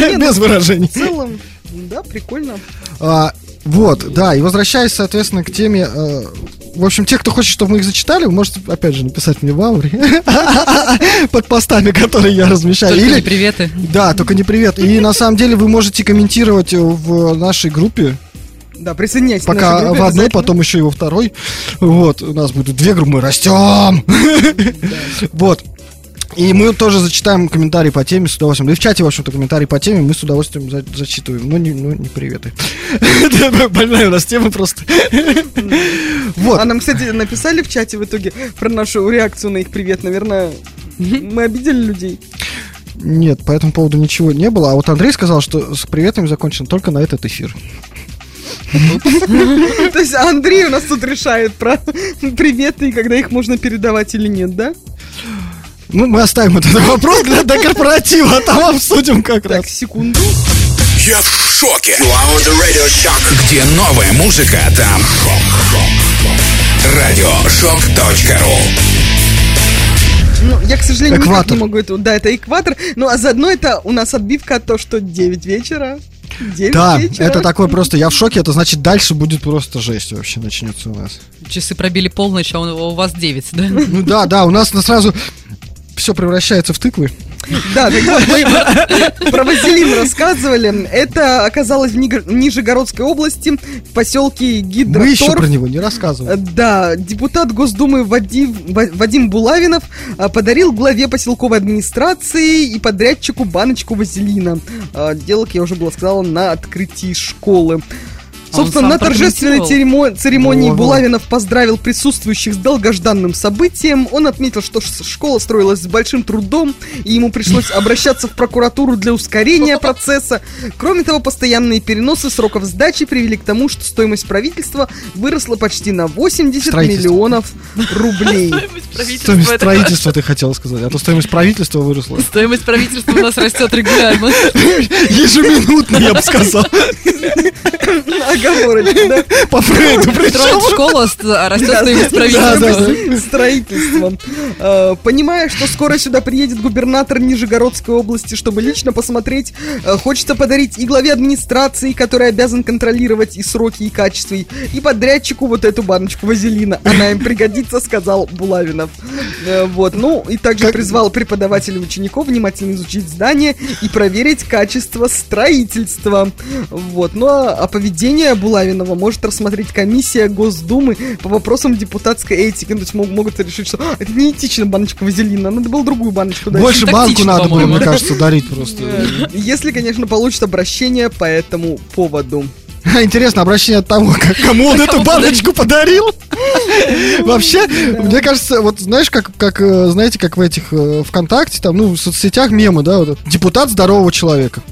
Ну,
Без выражений.
В целом, да, прикольно.
А, вот, да, и возвращаясь, соответственно, к теме. э, в общем, те, кто хочет, чтобы мы их зачитали, вы можете, опять же, написать мне в ауре под постами, которые я размещаю.
Только
Или-
не приветы.
Да, только не привет. И на самом деле вы можете комментировать в нашей группе.
Да, присоединяйтесь
Пока
группе
в одной, потом еще и во второй. Вот, у нас будет две группы, мы растем. Вот. И мы тоже зачитаем комментарии по теме с удовольствием. Да и в чате, в общем-то, комментарии по теме мы с удовольствием за- зачитываем. Но не, ну, не приветы. Это Больная у нас тема просто. Вот.
А нам, кстати, написали в чате в итоге про нашу реакцию на их привет. Наверное, мы обидели людей.
Нет, по этому поводу ничего не было. А вот Андрей сказал, что с приветами закончен только на этот эфир.
То есть Андрей у нас тут решает про приветы и когда их можно передавать или нет, да?
Ну, мы оставим этот вопрос для до корпоратива, а там обсудим как раз.
Так, секунду.
Я в шоке. Где новая музыка, там радиошок.ру
Ну, я, к сожалению, никак
Экватор.
не могу это... Да, это экватор. Ну, а заодно это у нас отбивка то, что 9 вечера. 9
Да,
вечера.
это такое просто, я в шоке, это значит дальше будет просто жесть вообще начнется у нас.
Часы пробили полночь, а у у вас 9, да?
Ну да, да, у нас на сразу все превращается в тыквы.
Да, так вот, мы про Вазелин рассказывали. Это оказалось в Нижегородской области, в поселке Гидроторф.
Мы еще про него не рассказывали.
Да, депутат Госдумы Вадим, Ва- Вадим Булавинов а, подарил главе поселковой администрации и подрядчику баночку вазелина. А, Дело, как я уже было сказала, на открытии школы.
А
Собственно, на торжественной церемонии. Булавинов поздравил присутствующих с долгожданным событием. Он отметил, что школа строилась с большим трудом, и ему пришлось обращаться в прокуратуру для ускорения процесса. Кроме того, постоянные переносы сроков сдачи привели к тому, что стоимость правительства выросла почти на 80
Строительство.
миллионов рублей.
Стоимость строительства ты хотел сказать, а то стоимость правительства выросла.
Стоимость правительства у нас растет регулярно.
Ежеминутно, я бы сказал.
Оговорочка, да?
По Фрейду причем.
школу, а ст- а растет правительства.
да, Строительством. Э, Понимая, что скоро сюда приедет губернатор Нижегородской области, чтобы лично посмотреть, э, хочется подарить и главе администрации, который обязан контролировать и сроки, и качество, и подрядчику вот эту баночку вазелина. Она им пригодится, сказал Булавинов. Э, Вот, ну, и также призвал преподавателей учеников внимательно изучить здание и проверить качество строительства. Вот, ну, а, а поведение Булавинова может рассмотреть комиссия Госдумы по вопросам депутатской этики. Ну, То есть мог- могут решить, что «А, это неэтично баночка вазелина, надо было другую баночку дать.
Больше банку надо было, мне кажется, дарить просто.
Если, конечно, получит обращение по этому поводу.
Интересно, обращение от того, как, кому он эту баночку подарил. Вообще, мне кажется, вот знаешь, как, как э, знаете, как в этих э, ВКонтакте, там, ну, в соцсетях мемы, да, вот, депутат здорового человека.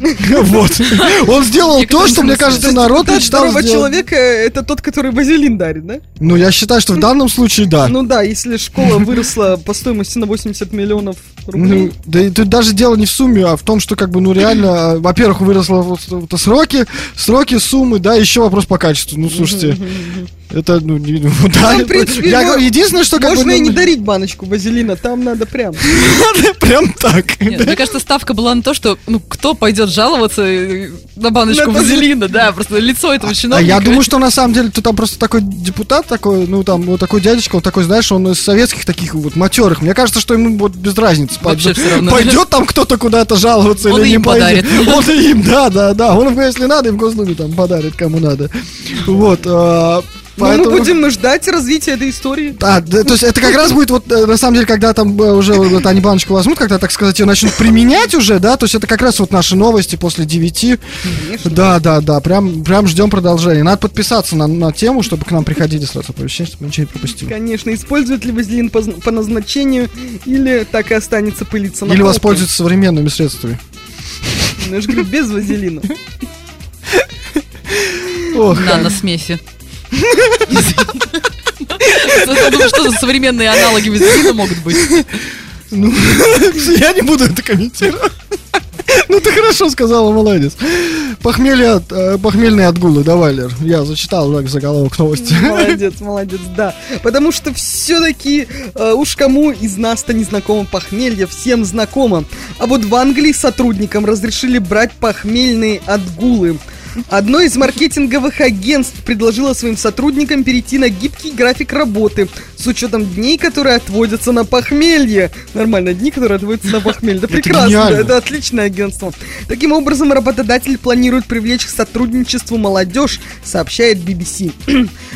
Вот. Он сделал то, что, мне кажется, народ мечтал сделать.
человека это тот, который вазелин дарит, да?
Ну, я считаю, что в данном случае да.
Ну да, если школа выросла по стоимости на 80 миллионов
Ну,
рублей.
да и тут даже дело не в сумме, а в том, что как бы, ну реально, э, во-первых, выросло вот, это сроки, сроки, суммы, да, еще вопрос по качеству. Ну, слушайте, это, ну, не- ну, да.
В принципе,
я говорю, единственное, что как бы,
Можно и
ну,
не дарить баночку вазелина, там надо прям.
прям так.
Мне кажется, ставка была на то, что ну кто пойдет жаловаться э, на баночку
На то, что-
вазелина, да, просто лицо этого
А
чиновника.
я думаю, что на самом деле, то там просто такой депутат такой, ну там вот такой дядечка, он такой, знаешь, он из советских таких вот матерых. Мне кажется, что ему вот без разницы.
Вообще
пойдет,
всё равно.
пойдет там кто-то куда-то жаловаться
Он
или не
им
пойдет.
подарит.
Он им, да, да, да. Он, если надо, и в Госдуме там подарит, кому надо. Вот. А,
Ну, мы будем ждать развития этой истории.
А, да, то есть это как раз будет вот, э, на самом деле, когда там э, уже вот они баночку возьмут, когда, так сказать, ее начнут применять уже, да, то есть это как раз вот наши новости после 9. Да, да, да, прям, прям ждем продолжения. Надо подписаться на, на тему, чтобы к нам приходили сразу оповещения, чтобы мы ничего не пропустили.
Конечно, используют ли вазелин по, по назначению или так и останется пылиться на
Или
полке?
воспользуются современными средствами.
Ну, я же говорю, без вазелина.
Ох,
Наносмеси. Что за современные аналоги вазелина могут быть?
Ну, я не буду это комментировать. Ну, ты хорошо сказала, молодец. Похмелье от, э, похмельные отгулы, давай, Лер. Я зачитал так, заголовок новости.
Молодец, молодец, да. Потому что все-таки уж кому из нас-то не знакомо похмелье, всем знакомо. А вот в Англии сотрудникам разрешили брать похмельные отгулы. Одно из маркетинговых агентств предложило своим сотрудникам перейти на гибкий график работы с учетом дней, которые отводятся на похмелье. Нормально, дни, которые отводятся на похмелье. Да
Это
прекрасно,
гениально.
это отличное агентство. Таким образом, работодатель планирует привлечь к сотрудничеству молодежь, сообщает BBC.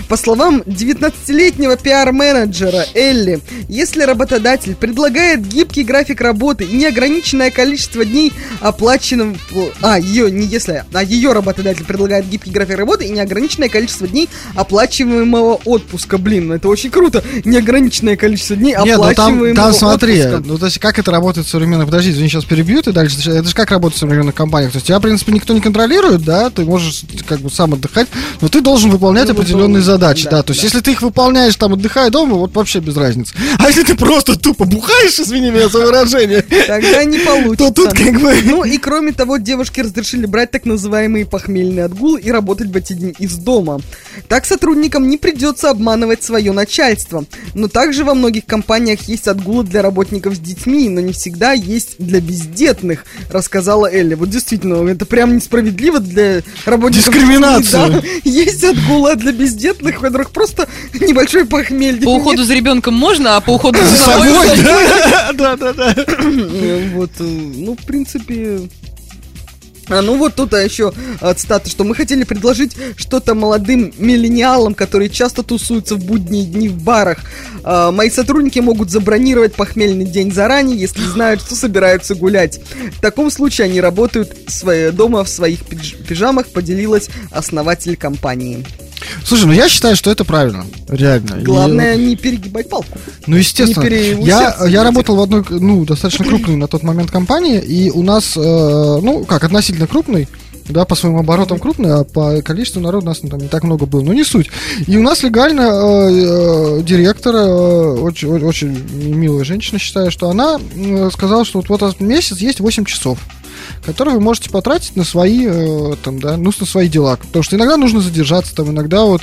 По словам 19-летнего пиар-менеджера Элли, если работодатель предлагает гибкий график работы и неограниченное количество дней оплаченным... А, ее, не если, а ее работодатель предлагает гибкий график работы и неограниченное количество дней оплачиваемого отпуска. Блин, ну это очень круто. Неограниченное количество дней
Нет, ну там,
оплачиваемого
там смотри,
отпуска.
ну то есть как это работает в современных, подожди, извини, сейчас перебью ты дальше, это же как работает в современных компаниях, то есть тебя, в принципе, никто не контролирует, да, ты можешь как бы сам отдыхать, но ты должен выполнять
Ну,
определенные
выпол-
задачи,
да,
да, то есть
да.
если ты их выполняешь там, отдыхая дома, вот вообще без разницы. А если ты просто тупо бухаешь, извини меня за выражение,
Тогда не получится.
то тут как бы...
Ну и кроме того, девушке разрешили брать так называемые похмельные отгулы и работать в эти дни из дома. Так сотрудникам не придется обманывать свое начальство. Но также во многих компаниях есть отгулы для работников с детьми, но не всегда есть для бездетных, рассказала Элли. Вот действительно, это прям несправедливо для работников.
Дискриминация.
да. Есть отгулы для бездетных, у которых просто небольшое похмелье.
По уходу за ребенком можно, а по уходу за
собой, да, да, да.
Э, Вот, э, ну, в принципе... А, ну вот тут а, еще а, цитата, что мы хотели предложить что-то молодым миллениалам, которые часто тусуются в будние дни в барах. А, мои сотрудники могут забронировать похмельный день заранее, если знают, что собираются гулять. В таком случае они работают свои, дома в своих пидж- пижамах, поделилась основатель компании.
Слушай, ну я считаю, что это правильно, реально. И-
Главное не перегибать палку.
Ну, естественно.
Не
Я, я работал в одной, ну, достаточно крупной на тот момент компании, и у нас, э, ну, как, относительно крупной, да, по своим оборотам крупной, а по количеству народу у нас ну, там не так много было, но не суть. И у нас легально э, э, директор, э, очень, очень милая женщина, считаю, что она э, сказала, что вот в этот месяц есть 8 часов которые вы можете потратить на свои, э, там, да, ну, на свои дела. Потому что иногда нужно задержаться, там, иногда вот,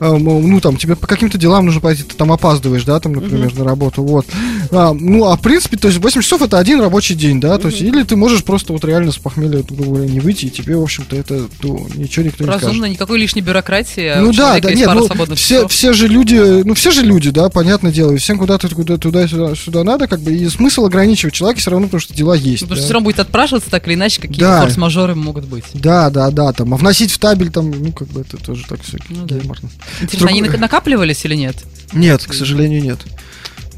э, ну, там, тебе по каким-то делам нужно пойти, ты там опаздываешь, да, там, например, на работу, вот. А, ну, а в принципе, то есть 8 часов это один рабочий день, да, то есть, или ты можешь просто вот реально с похмелья, грубо говоря, не выйти, и тебе, в общем-то, это, ну, ничего никто не скажет.
Разумно, никакой лишней бюрократии. а
Ну да, да, нет, ну, все,
часов.
все же люди, ну все же люди, да, понятное дело, и всем куда-то туда, туда, сюда, сюда надо, как бы, и смысл ограничивать человека все равно, потому что дела есть.
Ну, Потому
да.
что все равно будет отпрашиваться так или иначе, какие-то
Да.
форс-мажоры могут быть.
Да, да, да, там, а вносить в табель, там, ну, как бы, это тоже так все
Ну да.
гейморно.
Интересно, они
Друг-
нак- накапливались или нет?
Нет, к сожалению, нет.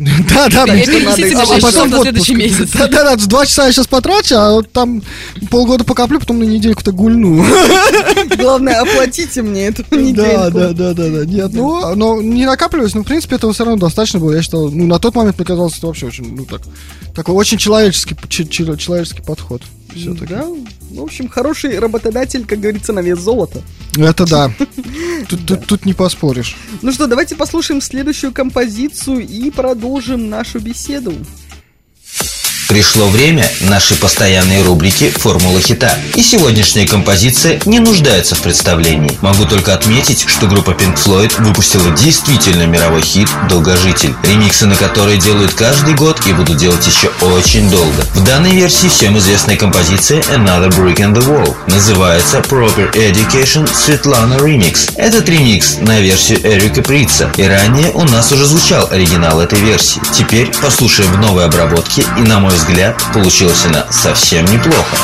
Да, да, да. А- потом
на
в
следующий месяц.
Да, да, да, два часа я сейчас потрачу, а вот там полгода покоплю, потом на недельку-то гульну.
Главное, оплатите мне эту
Да,
недельку.
да, да, да, да. Нет, ну, но не накапливалось, но в принципе этого все равно достаточно было. Я считал, ну, на тот момент мне казалось, это вообще очень, ну, так, такой очень человеческий, человеческий подход. Все-таки.
Да, в общем, хороший работодатель, как говорится, на вес золота.
Это да. Тут, тут, тут не поспоришь.
Ну что, давайте послушаем следующую композицию и продолжим нашу беседу.
Пришло время нашей постоянной рубрики «Формула хита». И сегодняшняя композиция не нуждается в представлении. Могу только отметить, что группа Pink Floyd выпустила действительно мировой хит «Долгожитель», ремиксы на которые делают каждый год и будут делать еще очень долго. В данной версии всем известная композиция «Another Brick in the Wall» называется «Proper Education Svetlana Remix». Этот ремикс на версию Эрика Прица, и ранее у нас уже звучал оригинал этой версии. Теперь послушаем в новой обработке, и на мой взгляд, получилась она совсем неплохо.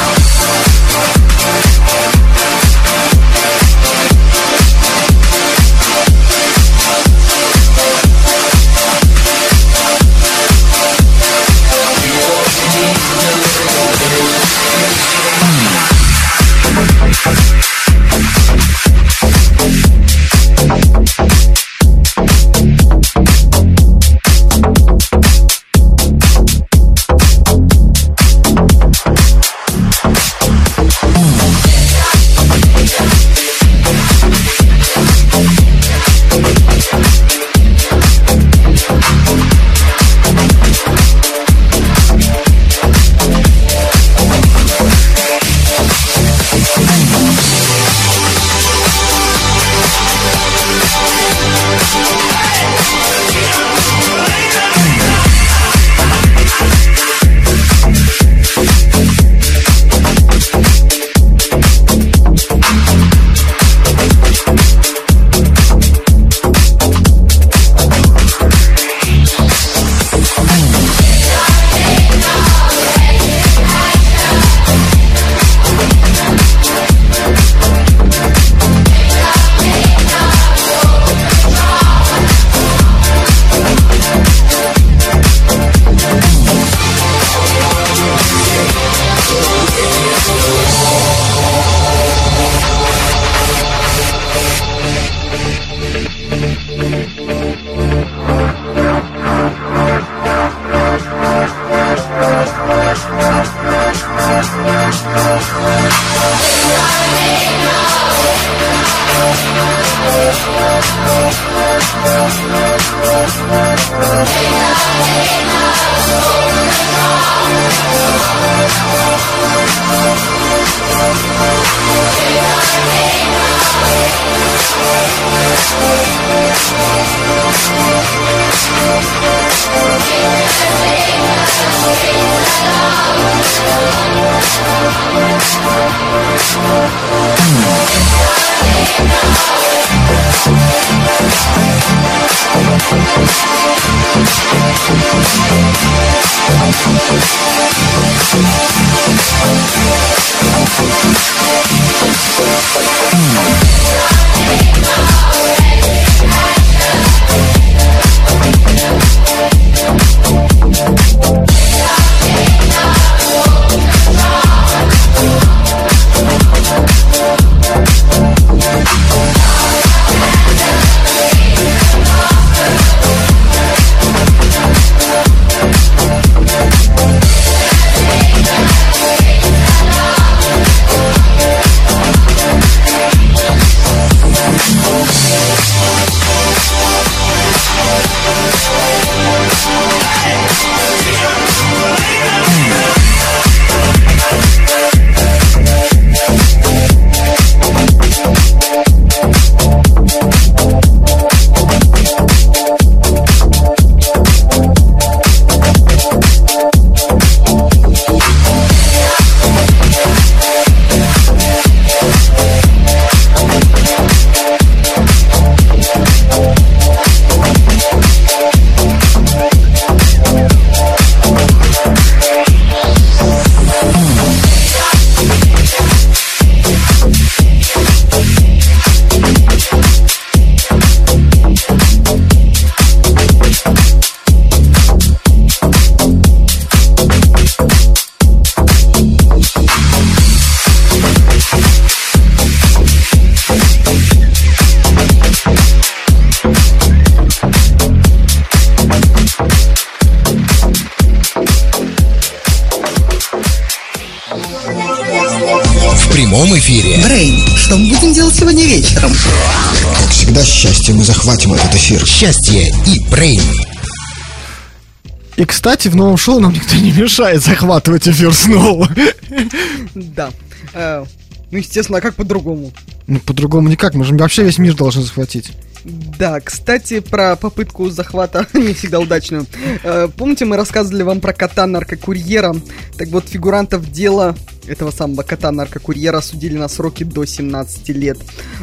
Захватим этот эфир.
Счастье и Брейн.
И, кстати, в новом шоу нам никто не мешает захватывать эфир снова.
Да. Э, Ну, естественно, а как по-другому?
Ну, по-другому никак, мы же вообще весь мир должны захватить.
Да, кстати, про попытку захвата не всегда удачную. Э, Помните, мы рассказывали вам про кота-наркокурьера? Так вот, фигурантов дела этого самого кота-наркокурьера осудили на сроки до 17 лет.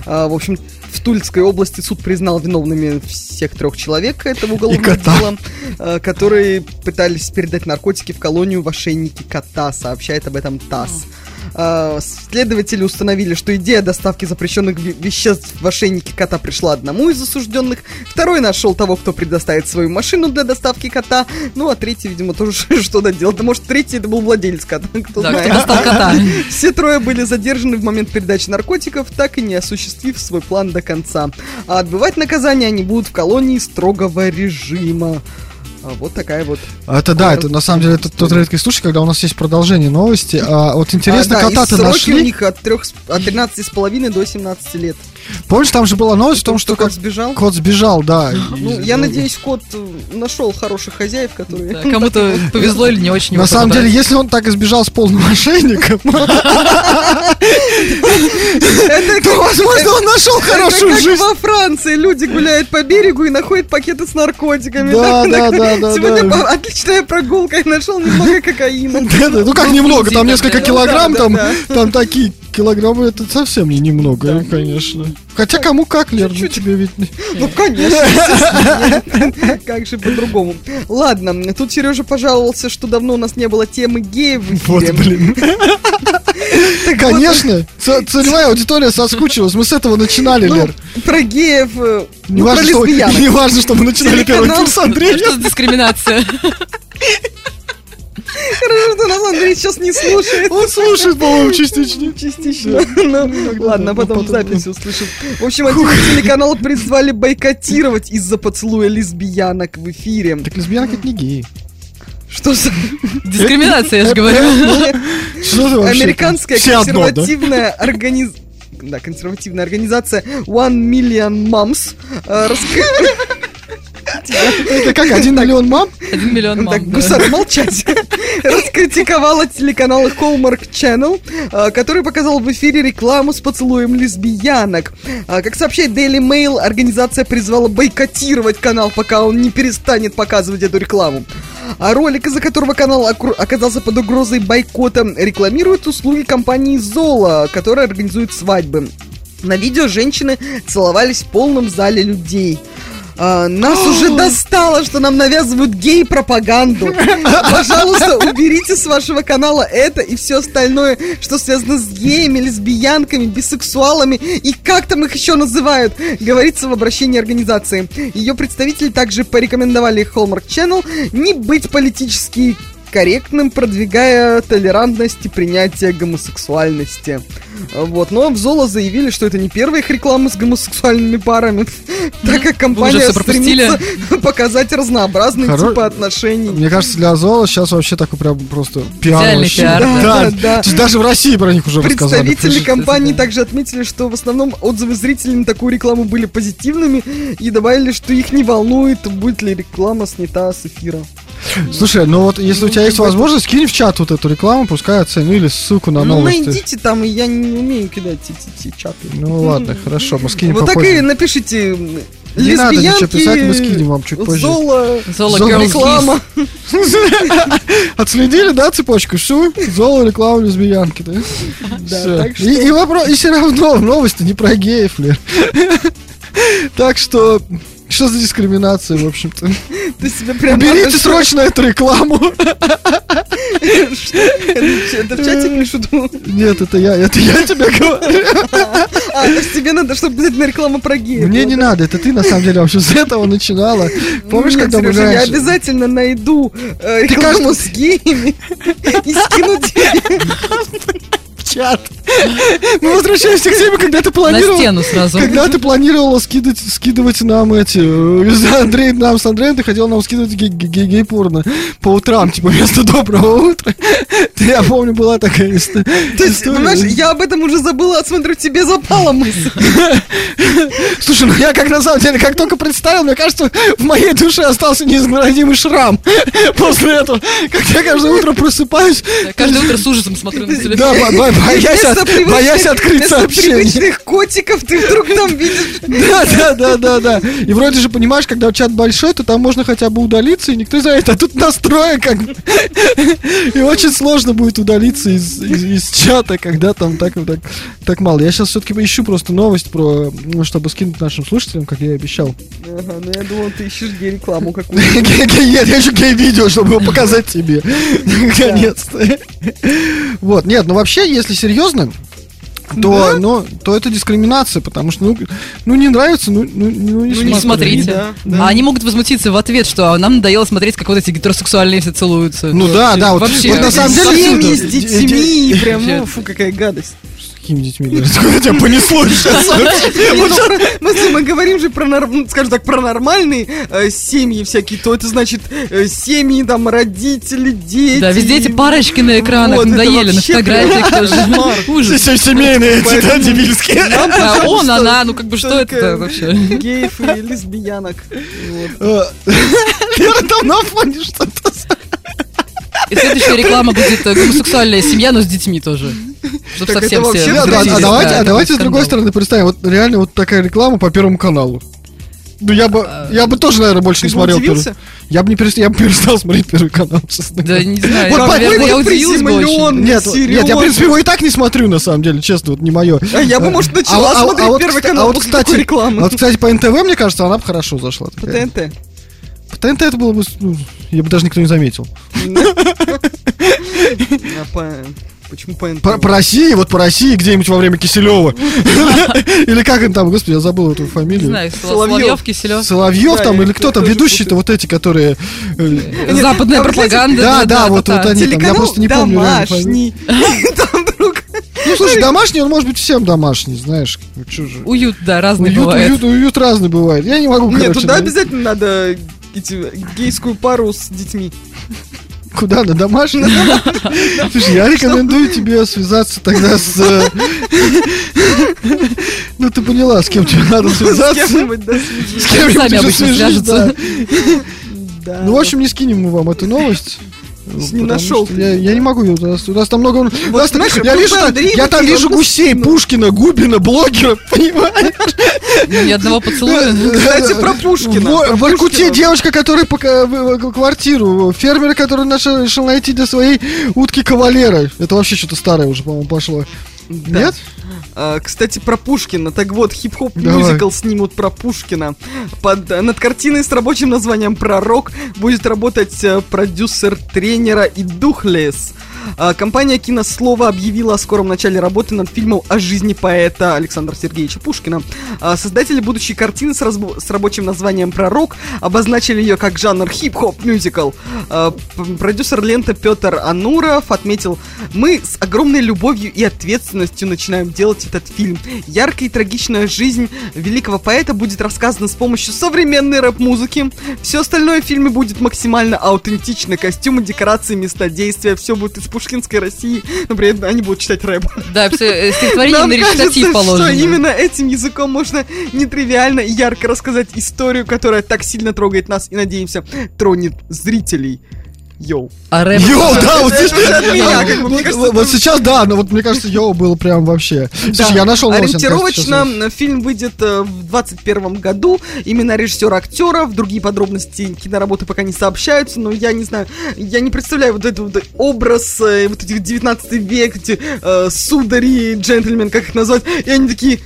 А, В общем, в Тульской области суд признал виновными всех трех человек этого уголовного дела, э, которые пытались передать наркотики в колонию в ошейнике кота, сообщает об этом ТАСС. А, Следователи установили, что идея доставки запрещенных ве- веществ в ошейнике кота пришла одному из осужденных, второй нашел того, кто предоставит свою машину для доставки кота, ну а третий, видимо, тоже что-то делал. Да может, третий это был владелец кота, кто
Да,
знает.
кто достал кота.
Все трое были задержаны в момент передачи наркотиков, так и не осуществив свой план до конца. А отбывать наказание они будут в колонии строгого режима. А Вот такая вот.
Это да, это на самом деле это тот редкий случай, когда у нас есть продолжение новости. А вот интересно,
А, да,
кота-то нашли.
у них от, трех, с- от 13 с половиной до 17 лет.
Помнишь, там же была новость в том, что
кот
как-
сбежал?
кот сбежал, да.
Ну, я надеюсь, кот э, нашел хороших хозяев, которые...
Да, Кому-то повезло или не очень.
На самом деле, если он так избежал с полным ошейником, то, возможно, он нашел хорошую жизнь.
во Франции люди гуляют по берегу и находят пакеты с наркотиками.
Да, да, да, да,
Сегодня отличная прогулка, я нашел немного кокаина.
Ну как немного, там несколько
Ну
килограмм, там такие килограммы, это совсем не немного, конечно. Хотя кому как, Лер, ну тебе ведь... не-
Ну, конечно. Как же по-другому. Ладно, тут Сережа пожаловался, что давно у нас не было темы геев в
Вот, блин. Конечно, целевая аудитория соскучилась, мы с этого начинали,
ну,
Лер.
Про геев, э, ну,
Не
про лесбиянок.
не важно, что мы начинали первый курс Андрея.
Что за дискриминация?
Хорошо, что нас Андрей сейчас не слушает.
Он слушает, по-моему, частично.
Частично. Ну, ладно, потом
потом,
записи услышим. В общем, один телеканал призвали бойкотировать из-за поцелуя лесбиянок в эфире.
Так лесбиянка это не геи.
Что за...
Дискриминация, я же говорю.
Что ты вообще?
Американская консервативная организ... Да, консервативная организация One Million Moms э,
Это как, один миллион мам?
Один миллион
Так,
мам. да.
гусар, молчать. Раскритиковала телеканал Hallmark Channel, э, который показал в эфире рекламу с поцелуем лесбиянок. А, Как сообщает Daily Mail, организация призвала бойкотировать канал, пока он не перестанет показывать эту рекламу. А ролик, из-за которого канал оказался под угрозой бойкота, рекламирует услуги компании Зола, которая организует свадьбы. На видео женщины целовались в полном зале людей. А, нас уже достало, что нам навязывают гей-пропаганду. Пожалуйста, уберите с вашего канала это и все остальное, что связано с геями, лесбиянками, бисексуалами и как там их еще называют, говорится в обращении организации. Ее представители также порекомендовали Hallmark Channel не быть политически корректным, продвигая толерантность и принятие гомосексуальности. Вот, но в Золо заявили, что это не первая их реклама с гомосексуальными парами, так как компания стремится показать разнообразные типы отношений.
Мне кажется, для Зола сейчас вообще такой прям просто пиар. Даже в России про них уже рассказали.
Представители компании также отметили, что в основном отзывы зрителей на такую рекламу были позитивными и добавили, что их не волнует, будет ли реклама снята с эфира.
Слушай, ну вот если у тебя есть возможность, кинь в чат вот эту рекламу, пускай оценю или ссылку на
ну,
новости.
найдите там, и я не умею кидать эти, эти чаты.
Ну ладно, хорошо, мы скинем
Вот так и напишите
Не надо ничего писать, мы скинем вам чуть позже.
Зола,
Зола
Зола
Girls
реклама.
Отследили, да, цепочку? Все, Зола реклама лесбиянки, да?
Да, так что-
И, и вопрос, и все равно новости не про геев, Лер. Так что, что за дискриминация, в общем-то?
Ты себе прям
Уберите срочно эту рекламу.
Это в чате пишут.
Нет, это я, это я тебе говорю.
А, то есть тебе надо, чтобы обязательно реклама про геев.
Мне не надо, это ты на самом деле вообще с этого начинала. Помнишь, когда мы
я обязательно найду э, рекламу с геями и скину тебе.
чат. Мы возвращаемся к теме, когда ты
На
планировал...
стену сразу.
Когда ты планировала скидывать, скидывать нам эти... э, Андрей, нам с Андреем ты хотел нам скидывать гей- гей- гей-порно по утрам, типа вместо доброго утра. Я помню, была такая иста-
То есть,
история.
понимаешь, я об этом уже забыла, а смотрю, тебе запала мысль.
Слушай, ну я как на самом деле, как только представил, мне кажется, в моей душе остался неизгладимый шрам после этого. Как я каждое утро просыпаюсь,
Каждое утро с ужасом смотрю на телефон.
да, боясь, от- боясь открыть сообщение.
привычных котиков ты вдруг там видишь.
Да, да, да, да, да. И вроде же понимаешь, когда чат большой, то там можно хотя бы удалиться, и никто не знает, а тут настроен как. И очень сложно будет удалиться из, из- из чата, когда там так, так, так мало. Я сейчас все-таки ищу просто новость про, ну, чтобы скинуть нашим слушателям, как я и обещал.
Ага, ну я думал, ты ищешь гей-рекламу какую-то.
Нет, я ищу гей-видео, чтобы его показать тебе. Наконец-то. Вот, нет, ну вообще, если серьезно, то, ну, то это дискриминация, потому что, ну, ну не нравится, ну, ну, ну, не
Ну, не
смотри.
смотрите.
да,
А они могут возмутиться в ответ, что «А нам надоело смотреть, как вот эти гетеросексуальные все целуются.
Ну да, да, вот,
Вообще.
вот на самом деле...
Семьи с детьми, прям, ну, фу, какая гадость.
С какими детьми? Откуда тебя понесло сейчас?
Ну, ну, Если мы говорим же про, норм- ну, скажем так, про нормальные э, семьи всякие, то это значит э, семьи, там, родители, дети.
Да, везде эти парочки на экранах надоели, на фотографиях тоже.
Все семейные эти, да, дебильские.
А он, она, ну как бы что это вообще?
Геев и лесбиянок.
Э, Лера там на фоне что-то.
И следующая реклама будет э, гомосексуальная семья, но с детьми тоже. Чтобы
Так
совсем все...
Да, да, а давайте,
да,
а давайте с другой стороны представим, вот реально вот такая реклама по Первому каналу. Ну я бы, я бы тоже, наверное, больше
Ты
не смотрел первый. Я бы не перестал, я бы перестал смотреть Первый канал, честно.
Да не знаю,
Вот
я,
по-
наверное, я
вот
удивилась бы очень.
Нет, вот- нет, я, в принципе, его и так не смотрю, на самом деле, честно, вот не мое.
А я бы, может, начала смотреть
вот,
Первый
кста-
канал
а вот,
после
кстати,
такой рекламы.
Вот, кстати, по НТВ, мне кажется, она бы хорошо зашла.
По. ТНТ.
ТНТ это было бы, ну, я бы даже никто не заметил.
По- Почему по НТ?
По, по России, вот по России, где-нибудь во время Киселева. Или как он там, господи, я забыл эту
Не
фамилию.
знаю,
Соловьёв.
Соловьев, Киселев.
Соловьев там или кто там, ведущие-то вот эти, которые... э,
Западная пропаганда.
Да, да, вот вот они там, я просто не помню.
домашний.
Ну, слушай, домашний, он может быть всем домашний, знаешь. Ну.
Уют, да, разный
Уют,
бывает.
уют, уют разный бывает. Я не могу,
Нет, туда обязательно надо гейскую пару с детьми.
Куда, на домашний? Слушай, я рекомендую тебе связаться тогда с... э, Ну, ты поняла, с кем тебе надо
С
связаться.
кем-нибудь, да,
С кем-нибудь уже Ну, в общем, не скинем мы вам эту новость.
Не
Потому
нашел ты.
Я, я не могу, у нас, у нас там много... у нас
знаешь,
я вижу,
Андрей
я там вижу гусей. Пушкина, Губина, блогера, понимаешь?
Ни одного поцелуя.
Кстати, про Пушкина.
В
Пушкина.
девочка, которая квартиру, фермер, который нашел, решил найти для своей утки кавалера. Это вообще что-то старое уже, по-моему, пошло.
Да.
Нет?
А, кстати, про Пушкина. Так вот, хип-хоп мюзикл снимут про Пушкина. Под, над картиной с рабочим названием «Пророк» будет работать э, продюсер тренера и Духлес. А, Компания «Кинослово» объявила о скором начале работы над фильмом о жизни поэта Александра Сергеевича Пушкина. А, Создатели будущей картины с, разбо- с рабочим названием «Пророк» обозначили ее как жанр хип-хоп мюзикл. А, Продюсер ленты Петр Ануров отметил, мы с огромной любовью и ответственностью начинаем делать этот фильм. Яркая и трагичная жизнь великого поэта будет рассказана с помощью современной рэп-музыки. Все остальное в фильме будет максимально аутентично. Костюмы, декорации, места действия, все будет из пушкинской России, но при этом они будут читать рэп.
Да, все, стихотворение
Нам
на речитатив положено.
что именно этим языком можно нетривиально и ярко рассказать историю, которая так сильно трогает нас и, надеемся, тронет зрителей. Йоу.
А рэп...
Йоу, да, вот здесь... Вот-
кажется,
Вот сейчас, да, но вот мне кажется, йоу было прям вообще. Слушай, я нашел
Ориентировочно фильм выйдет э, в 21 году. Имена режиссера актеров, другие подробности киноработы пока не сообщаются, но я не знаю, я не представляю вот этот вот образ э, вот этих 19 век, эти судари, джентльмен, как их назвать, и они такие...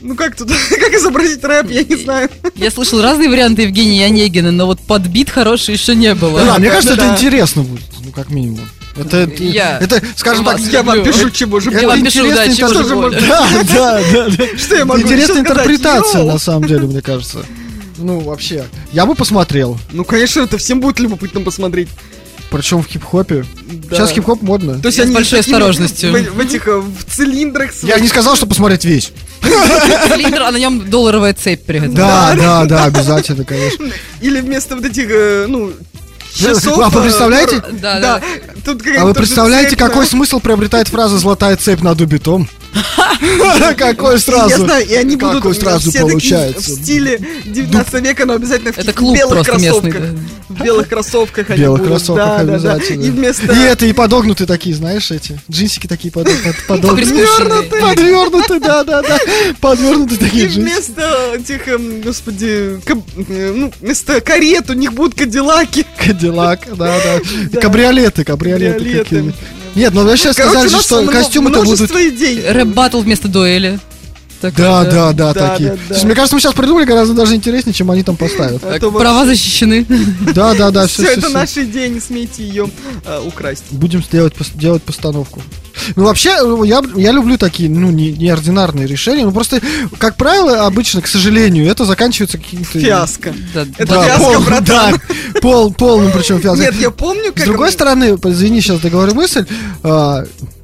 Ну как тут, как изобразить рэп, я не знаю.
Я слышал разные варианты Евгения Онегина, но вот подбит хороший еще не было.
Да, мне кажется, это интересно будет, ну, как минимум. Это, это-
Я
это, скажем так,
Я вам
люблю.
пишу, чего же
Я вам пишу, да, больно.
Да, да, да, да.
Что я могу
Интересная интерпретация, на самом деле, мне кажется. Ну, вообще. Я бы посмотрел.
Ну, конечно, это всем будет любопытно посмотреть.
Причем в хип-хопе.
Да.
Сейчас хип-хоп модно.
То есть
Я с
они
большой
такими
осторожностью.
В, в этих, э, в цилиндрах
Я
своих.
не сказал, что посмотреть весь.
Цилиндр, а на нем долларовая цепь при этом.
Да, да, да, обязательно, конечно.
Или вместо вот этих, э, ну, часов...
А вы
э,
представляете?
Да,
Да,
да.
тут
А вы представляете, какой смысл приобретает фраза «золотая цепь на дубе том»? Какой сразу?
Я знаю, и они
Какой
будут
сразу получается?
в стиле 19 века, но обязательно в
Это
каких-то
клуб
белых кроссовках. В белых кроссовках они
белых
будут,
кроссовках
да, да, да.
обязательно.
И вместо...
И это, и подогнутые такие, знаешь, эти. Джинсики такие под- под- подогнутые.
Приспущенные.
Подвернутые, да, да, да. Подвернутые
И
такие джинсики.
вместо этих, эм, господи, ну, вместо карет у них будут кадиллаки.
Кадиллак, да, да. Кабриолеты, кабриолеты
Кабриолеты.
Нет, ну вы сейчас
Короче,
сказали что костюмы-то будут...
Рэп-баттл вместо дуэли. Так,
Да, да, да,
Да,
такие.
да,
То
да.
есть, мне кажется, мы сейчас придумали гораздо даже интереснее, чем они там поставят.
А
так, Права
вообще-
защищены.
Да, да, да, все,
Все это наша идея, не смейте ее э, украсть.
Будем сделать, пос- делать постановку. Ну, вообще, э, я, я люблю такие, ну, не- неординарные решения. Ну, просто, как правило, обычно, к сожалению, это заканчивается каким-то...
Фиаско.
Да,
Это
Да,
фиаско,
пол-
братан.
да, пол, полным причем фиаско.
Нет, я помню, как...
С другой стороны, извини, сейчас договорю мысль.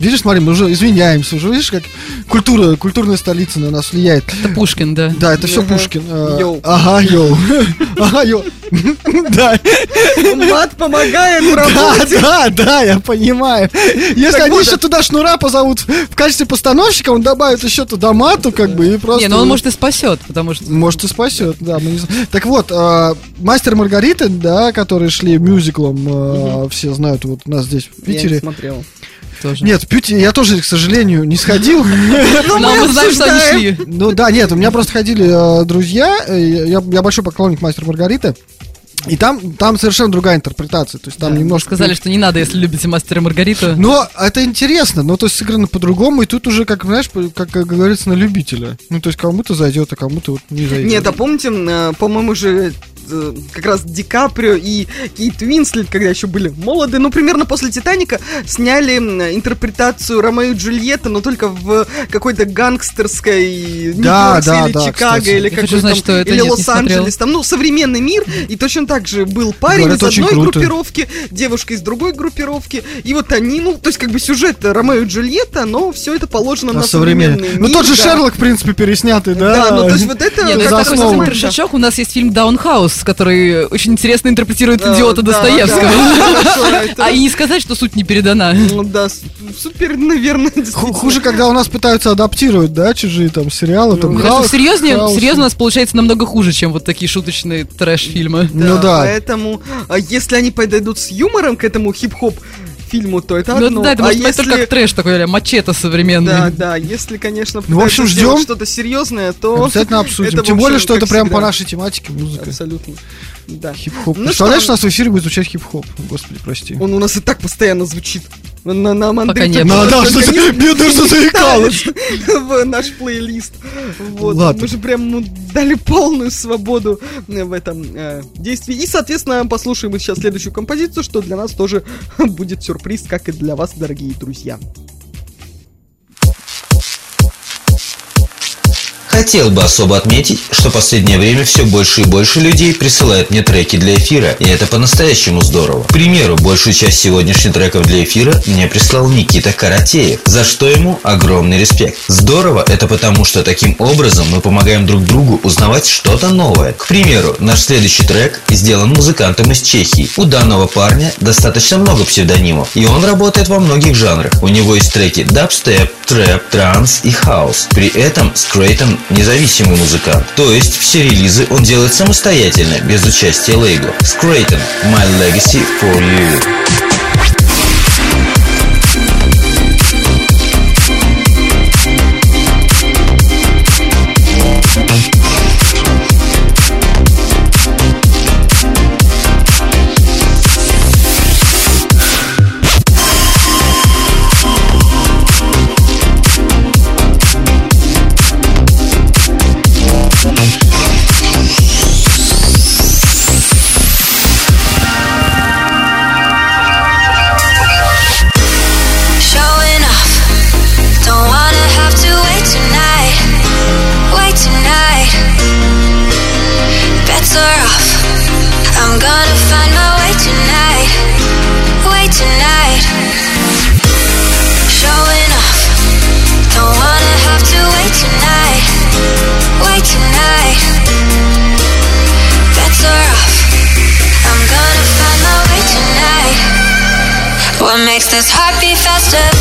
Видишь, смотри, мы уже извиняемся, уже видишь, как культура, культурная столица на нас влияет.
Это Пушкин, да.
Да, это все
Ага.
Пушкин. а,
Йоу.
Ага, йоу. Ага, йоу. Да,
Мат помогает в
да,
работе.
да, да, я понимаю. Если они еще туда Шнура позовут в качестве постановщика, он добавит еще туда мату, как бы, и просто...
Не, ну он может и спасет, потому что...
Может и спасет, да. Так вот, а, Мастер и Маргарита, да, которые шли мюзиклом, а, все знают, вот у нас здесь в
Я не
Питере.
смотрел.
Тоже.
Нет, в Пюти я тоже, к сожалению, не сходил.
Но мы знаем, что они шли.
Ну да, нет, у меня просто ходили э, друзья, э, я, большой поклонник мастера Маргариты. И там, там совершенно другая интерпретация. То есть там немножко.
Сказали, что не надо, если любите мастера и Маргариту.
Но это интересно, ну то есть сыграно по-другому, и тут уже, как знаешь, как, как говорится, на любителя. Ну то есть кому-то зайдет, а кому-то вот не зайдет.
Нет, а помните, э, по-моему, же э, как раз Ди Каприо и Кейт Уинслет, когда еще были молоды, ну, примерно после Титаника, сняли интерпретацию Ромео и Джульетта, но только в какой-то гангстерской
Да, да,
или
да,
Чикаго,
кстати.
или
знать,
там,
что
или Лос-Анджелес, там, ну, современный мир, и точно так же был парень
Говорят,
из одной
круто.
группировки, девушка из другой группировки, и вот они, ну, то есть как бы сюжет Ромео и Джульетта, но все это положено
А
на
современный.
современный
Ну
мир,
тот же
да.
Шерлок, в принципе, переснятый, да?
Да, ну то есть вот это
Нет,
за
это
как
основу.
трешачок. У нас есть фильм Даунхаус Хаус, который очень интересно интерпретирует
Да,
идиота
да,
Достоевского.
да, хорошо, это-
А и не сказать, что суть не передана.
Ну да, супер, наверное.
Хуже, когда у нас пытаются адаптировать, да, чужие там сериалы, там хаос-
серьезнее,
хаос.
серьезно у нас получается намного хуже, чем вот такие шуточные трэш-фильмы.
Ну да.
Поэтому, а если они подойдут с юмором к этому хип-хоп фильму, то это
Ну
одно.
да, это
а
может быть
если...
только как трэш такой, а мачете современный.
Да, да, если, конечно,
Ну, в общем, ждем.
что-то серьезное, то...
Обязательно обсудим. Тем более, что это прям по нашей тематике музыка.
Абсолютно. Да.
Хип-хоп.
Ну
Представляешь,
что?
у нас в эфире будет звучать хип-хоп. Господи, прости.
Он у нас и так постоянно звучит. На, нам
Пока
Андрей
нет.
только-
Да, да,
только
что
не
ты- бедная, что заикалась.
в наш плейлист. Вот.
Ладно.
Мы же прям ну, дали полную свободу э, в этом э, действии. И, соответственно, послушаем мы сейчас следующую композицию, что для нас тоже будет сюрприз, как и для вас, дорогие друзья.
Хотел бы особо отметить, что последнее время все больше и больше людей присылают мне треки для эфира, и это по-настоящему здорово. К примеру, большую часть сегодняшних треков для эфира мне прислал Никита Каратеев, за что ему огромный респект. Здорово это потому, что таким образом мы помогаем друг другу узнавать что-то новое. К примеру, наш следующий трек сделан музыкантом из Чехии. У данного парня достаточно много псевдонимов, и он работает во многих жанрах. У него есть треки дабстеп, трэп, транс и хаус. При этом Скрейтон независимый музыкант. То есть все релизы он делает самостоятельно, без участия лейбла. Скрейтон, My Legacy for You.
This heart beat faster?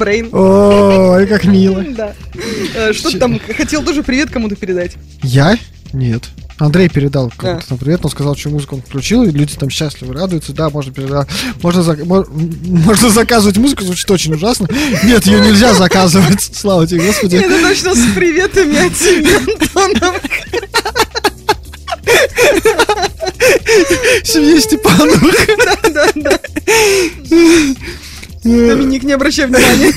Брейн.
Ой, как мило.
Да. Э, Что ты там хотел тоже привет кому-то передать?
Я? Нет. Андрей передал кому-то там привет, он сказал, что музыку он включил, и люди там счастливы, радуются, да, можно передать, можно, зак- мо- можно заказывать музыку, звучит очень ужасно. Нет, ее нельзя заказывать, слава тебе, Господи.
Это точно с приветами от семьи Антоновых.
Семье Степановых.
Да, да, да. Доминик, не обращай внимания.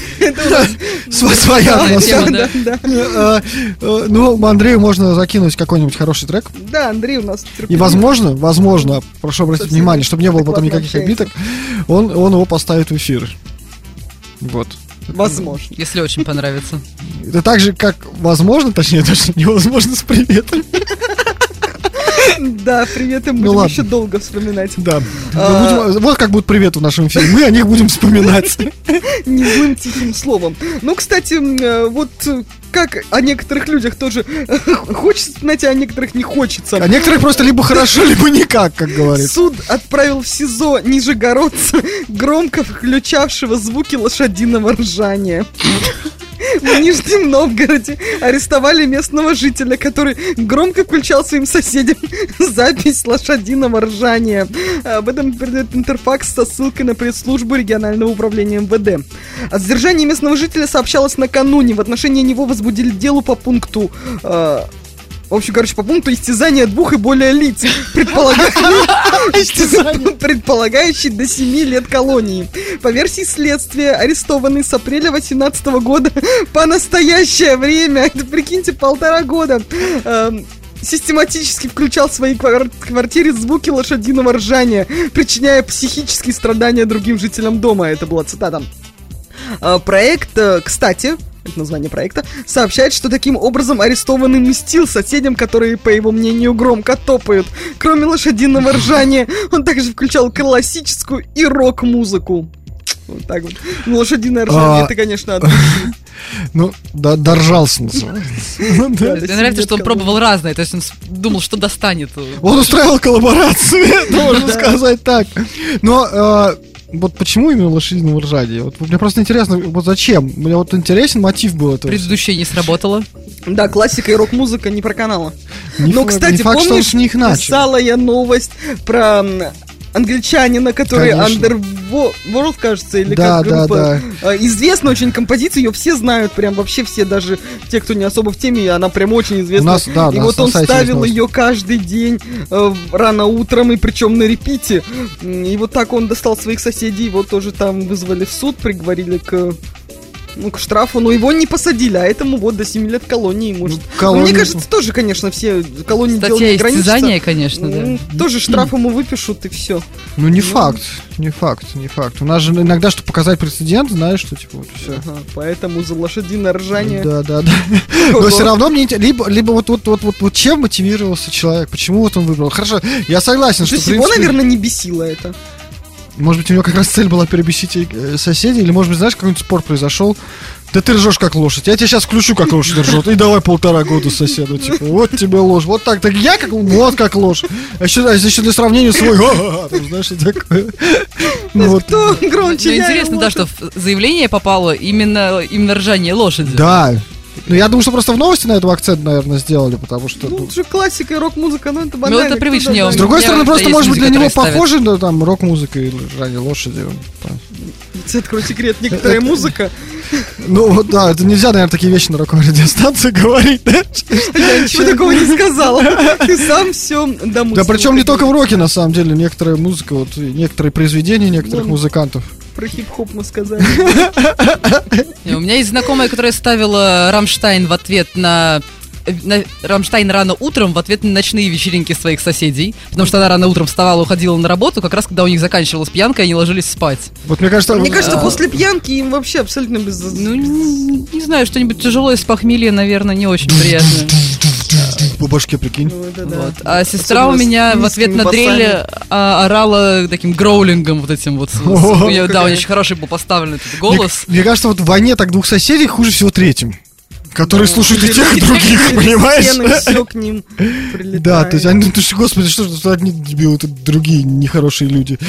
Своя
Да,
атмосфера. Э, э, Ну, Андрею можно закинуть какой-нибудь хороший трек.
Да, Андрей у нас
И возможно, возможно, прошу обратить внимание, чтобы не было потом никаких обидок, он, он его поставит в эфир. Вот.
Возможно.
Если очень понравится.
Это так же, как возможно, точнее, точно невозможно с приветом.
Да, приветы
Ну
будем еще долго вспоминать.
Да.
А.
Будем- вот как будет привет в нашем эфире. Мы о них будем вспоминать.
Не злым тихим словом. Ну, кстати, э, вот э, как о некоторых людях тоже хочется вспоминать, а о некоторых не хочется.
А некоторых просто либо хорошо, либо никак, как говорится.
Суд отправил в СИЗО нижегородца, громко включавшего звуки лошадиного ржания. В Нижнем Новгороде арестовали местного жителя, который громко включал своим соседям запись лошадиного ржания. Об этом передает Интерфакс со ссылкой на пресс-службу регионального управления МВД. О задержании местного жителя сообщалось накануне. В отношении него возбудили дело по пункту э, в общем, короче, по пункту истязания двух и более лиц, предполага- предполагающий до 7 лет колонии. По версии следствия, арестованный с апреля 18 года по настоящее время, это прикиньте, полтора года, эм, систематически включал в своей квар- квартире звуки лошадиного ржания, причиняя психические страдания другим жителям дома. Это была цитата. А, Проект, э, кстати, это название проекта, сообщает, что таким образом арестованный мстил соседям, которые, по его мнению, громко топают. Кроме лошадиного ржания, он также включал классическую и рок-музыку. Вот так вот. Ну, лошадиное ржание,
А.
это, конечно, от души.
Ну, да, доржался называется.
Мне нравится, что он пробовал разное, то есть он думал, что достанет.
Он устраивал коллаборацию, это можно сказать так. Но э, вот почему именно лошадиного ржания? Вот мне просто интересно, вот зачем? Мне вот интересен мотив был этого.
Предыдущее не сработало.
Да, классика и рок-музыка не проканала.
Не
Но, кстати,
не факт, что он
помнишь,
с них начал.
писала я новость про англичанина, который. Underworld, кажется, или
Да,
как
да,
группа.
да.
Э, Известна очень композиция, ее все знают, прям вообще все, даже те, кто не особо в теме, она прям очень известна.
У нас, да,
и вот он ставил ее каждый день э, рано утром, и причем на репите. И вот так он достал своих соседей, его тоже там вызвали в суд, приговорили к Ну, к штрафу, но его не посадили, а этому вот до 7 лет колонии может.
Ну, колонии-
Мне кажется, тоже, конечно, все колонии
Статья
ограничится.
истязания, конечно, да.
М, Тоже штраф ему выпишут и все.
Ну, не факт, не факт, не факт. У нас же иногда, чтобы показать прецедент, знаешь, что типа вот все.
поэтому за лошадиное ржание.
Да, да, да. Но все равно мне либо, либо вот, вот, вот, вот, вот чем мотивировался человек, почему вот он выбрал. Хорошо, я согласен,
То
что
есть
в
его,
принципе,
наверное, не бесило это.
Может быть, у него как раз цель была перебесить э, соседей, или, может быть, знаешь, какой-нибудь спор произошел. Да ты ржешь как лошадь. Я тебя сейчас включу, как лошадь ржет. И давай полтора года соседу. Типа, вот тебе ложь. Вот так. Так я как вот как ложь. А еще, а еще для сравнения свой. Там, знаешь, и такое. Ну, вот.
Кто громче?
Ну, интересно, да,
лошадь?
что в заявление попало именно, именно ржание лошади.
Да. Ну, я думаю, что просто в новости на этом акцент, наверное, сделали, потому что...
Ну,
ну,
это же классика и рок-музыка, ну это
Ну,
банально.
это
кто
привычнее?
С другой стороны, просто может быть для него похоже на там рок-музыка и ранее лошади.
Тебе открою секрет, некоторая музыка.
Ну вот да, это нельзя, наверное, такие вещи на радиостанции говорить, да?
Я ничего такого не сказала. Ты сам все домыслил.
Да причем не только в роке, на самом деле, некоторая музыка, вот некоторые произведения некоторых
Ну,
музыкантов.
Про хип-хоп мы сказали.
У меня есть знакомая, которая ставила Рамштайн в ответ на Рамштайн рано утром в ответ на ночные вечеринки своих соседей, потому что она рано утром вставала, уходила на работу, как раз когда у них заканчивалась пьянка, и они ложились спать.
Вот мне кажется,
Мне кажется,
А.
после пьянки им вообще абсолютно без...
Ну, не, не знаю, что-нибудь тяжелое с похмелья, наверное, не очень приятно.
по башке, прикинь.
Ну, это да.
Вот. А сестра у
Особенно с
меня в ответ на дрели
басами.
а, орала таким гроулингом вот этим вот. С- с-
О,
у неё, да, у нее очень хороший был поставлен этот
Мне,
голос.
мне кажется, вот в войне так двух соседей хуже всего третьим. Которые
Ну,
слушают и тех, и других, понимаешь?
все к ним прилетает.
Да, то есть они, то есть, господи, что же, одни дебилы, тут другие нехорошие люди.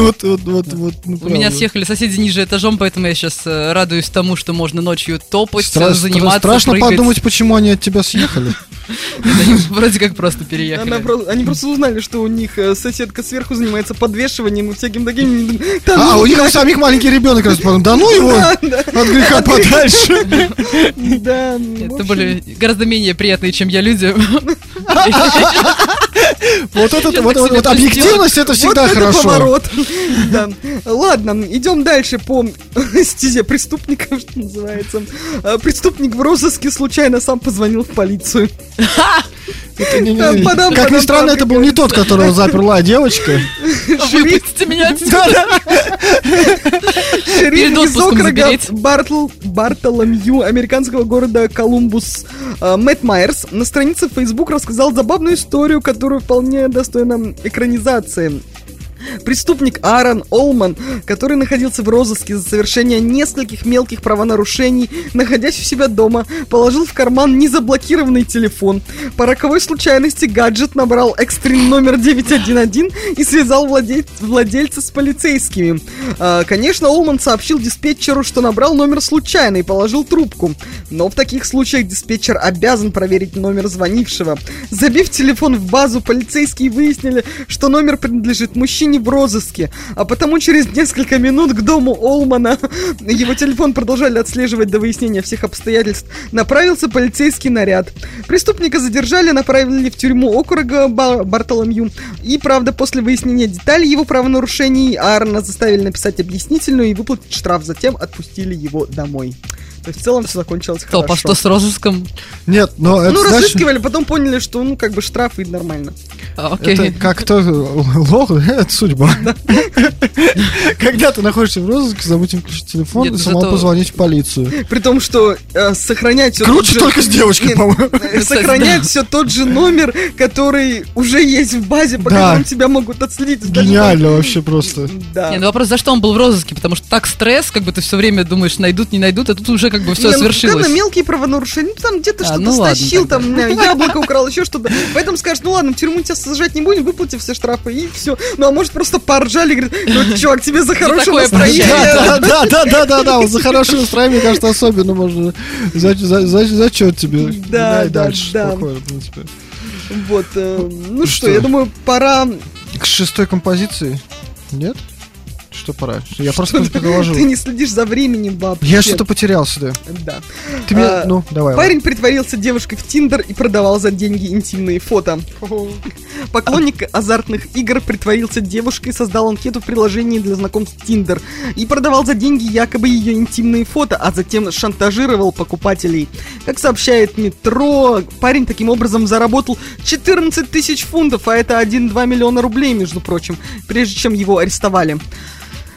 Вот, вот, вот, вот, ну,
У меня съехали соседи ниже этажом, поэтому я сейчас радуюсь тому, что можно ночью топать,
Стра-
заниматься,
Страшно
прыгать.
подумать, почему они от тебя съехали.
Вроде как просто переехали.
Они просто узнали, что у них э, соседка сверху занимается подвешиванием и всяким таким.
А,
ну,
у них у самих маленький ребенок, да ну его от греха подальше.
Да, ну,
Это были гораздо менее приятные, чем я люди.
Вот это, вот, вот, вот объективность это всегда
вот это
хорошо.
поворот. Да. Ладно, идем дальше по стезе преступников, что называется. А, Преступник в розыске случайно сам позвонил в полицию.
Это не- не-
Там, падам,
Как ни странно, это был не тот, которого заперла девочка.
Выпустите меня отсюда.
Шериф из округа Бартоломью американского города Колумбус э, Мэтт Майерс на странице Facebook рассказал забавную историю, которую вполне достойна экранизации. Преступник Аарон Олман, который находился в розыске за совершение нескольких мелких правонарушений, находясь у себя дома, положил в карман незаблокированный телефон. По роковой случайности гаджет набрал экстренный номер 911 и связал владель- владельца с полицейскими. А, конечно, Олман сообщил диспетчеру, что набрал номер случайно и положил трубку. Но в таких случаях диспетчер обязан проверить номер звонившего. Забив телефон в базу, полицейские выяснили, что номер принадлежит мужчине в розыске, а потому через несколько минут к дому Олмана, его телефон продолжали отслеживать до выяснения всех обстоятельств, направился полицейский наряд. Преступника задержали, направили в тюрьму округа Ба- Бартоломью, и, правда, после выяснения деталей его правонарушений Аарона заставили написать объяснительную и выплатить штраф, затем отпустили его домой. То есть в целом все закончилось
а
хорошо.
что с розыском?
Нет, но это
Ну,
знаешь,
разыскивали, потом поняли, что, ну, как бы штраф и нормально.
А, Окей.
Это как то лох, это судьба. Когда ты находишься в розыске, забудь включить телефон и самому позвонить в полицию.
При том, что э, сохранять все
Круче только с девочкой, по-моему.
Сохранять все тот же номер, который уже есть в базе, по которому тебя могут отследить.
Гениально вообще просто.
Да.
Не, ну вопрос, за что он был в розыске, потому что так стресс, как бы ты все время думаешь, найдут, не найдут, а тут уже как бы все
ну,
свершилось.
ладно, мелкие правонарушения, ну там где-то
А,
что-то
ну ладно
стащил,
тогда.
там э, яблоко украл, еще что-то. Поэтому скажешь, ну ладно, в тюрьму тебя сажать не будем, выплати все штрафы и все. Ну а может просто поржали, говорят, ну чувак, тебе за хорошее настроение.
Да, да, да, да, да, за хорошее настроение, мне кажется, особенно можно за- за- за- зачет тебе.
Да,
дальше.
Вот, э, ну что,
Что?
я думаю, пора
К шестой композиции? Нет? Что пора? Я просто предложил.
Ты не следишь за временем вообще.
Я что-то потерялся, да.
Да.
Ты мне-
А,
ну, давай,
Парень притворился девушкой в Тиндер и продавал за деньги интимные фото. Поклонник азартных игр притворился девушкой, создал анкету в приложении для знакомств Тиндер и продавал за деньги якобы ее интимные фото, а затем шантажировал покупателей. Как сообщает Метро, парень таким образом заработал 14 тысяч фунтов, а это 1,2 миллиона рублей, между прочим, прежде чем его арестовали.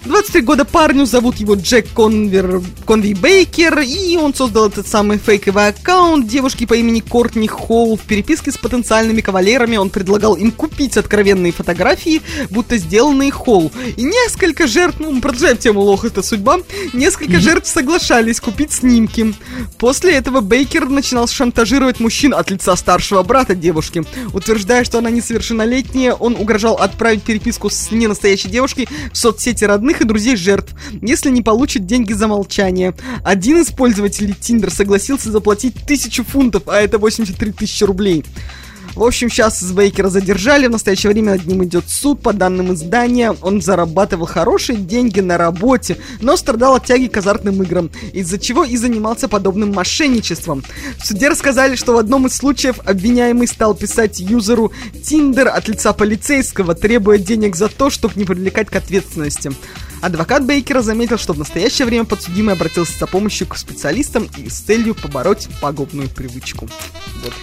23 года парню, зовут его Джек Конвер, Конви Бейкер, и он создал этот самый фейковый аккаунт девушки по имени Кортни Холл. В переписке с потенциальными кавалерами он предлагал им купить откровенные фотографии, будто сделанные Холл. И несколько жертв, ну, продолжаем тему лох, это судьба, несколько жертв соглашались купить снимки. После этого Бейкер начинал шантажировать мужчин от лица старшего брата девушки. Утверждая, что она несовершеннолетняя, он угрожал отправить переписку с ненастоящей девушкой в соцсети родных и друзей жертв, если не получит деньги за молчание. Один из пользователей Tinder согласился заплатить тысячу фунтов, а это 83 тысячи рублей. В общем, сейчас Бейкера задержали, в настоящее время над ним идет суд. По данным издания, он зарабатывал хорошие деньги на работе, но страдал от тяги к азартным играм, из-за чего и занимался подобным мошенничеством. В суде рассказали, что в одном из случаев обвиняемый стал писать юзеру Тиндер от лица полицейского, требуя денег за то, чтобы не привлекать к ответственности. Адвокат Бейкера заметил, что в настоящее время подсудимый обратился за помощью к специалистам и с целью побороть пагубную привычку. Вот.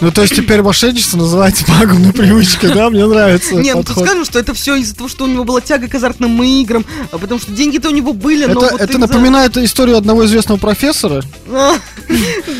Ну, то есть теперь мошенничество называется пагубной привычкой, да? Мне нравится
Не, ну тут скажем, что это все из-за того, что у него была тяга к азартным играм, а потому что деньги-то у него были, но
Это,
вот
это напоминает историю одного известного профессора,
А,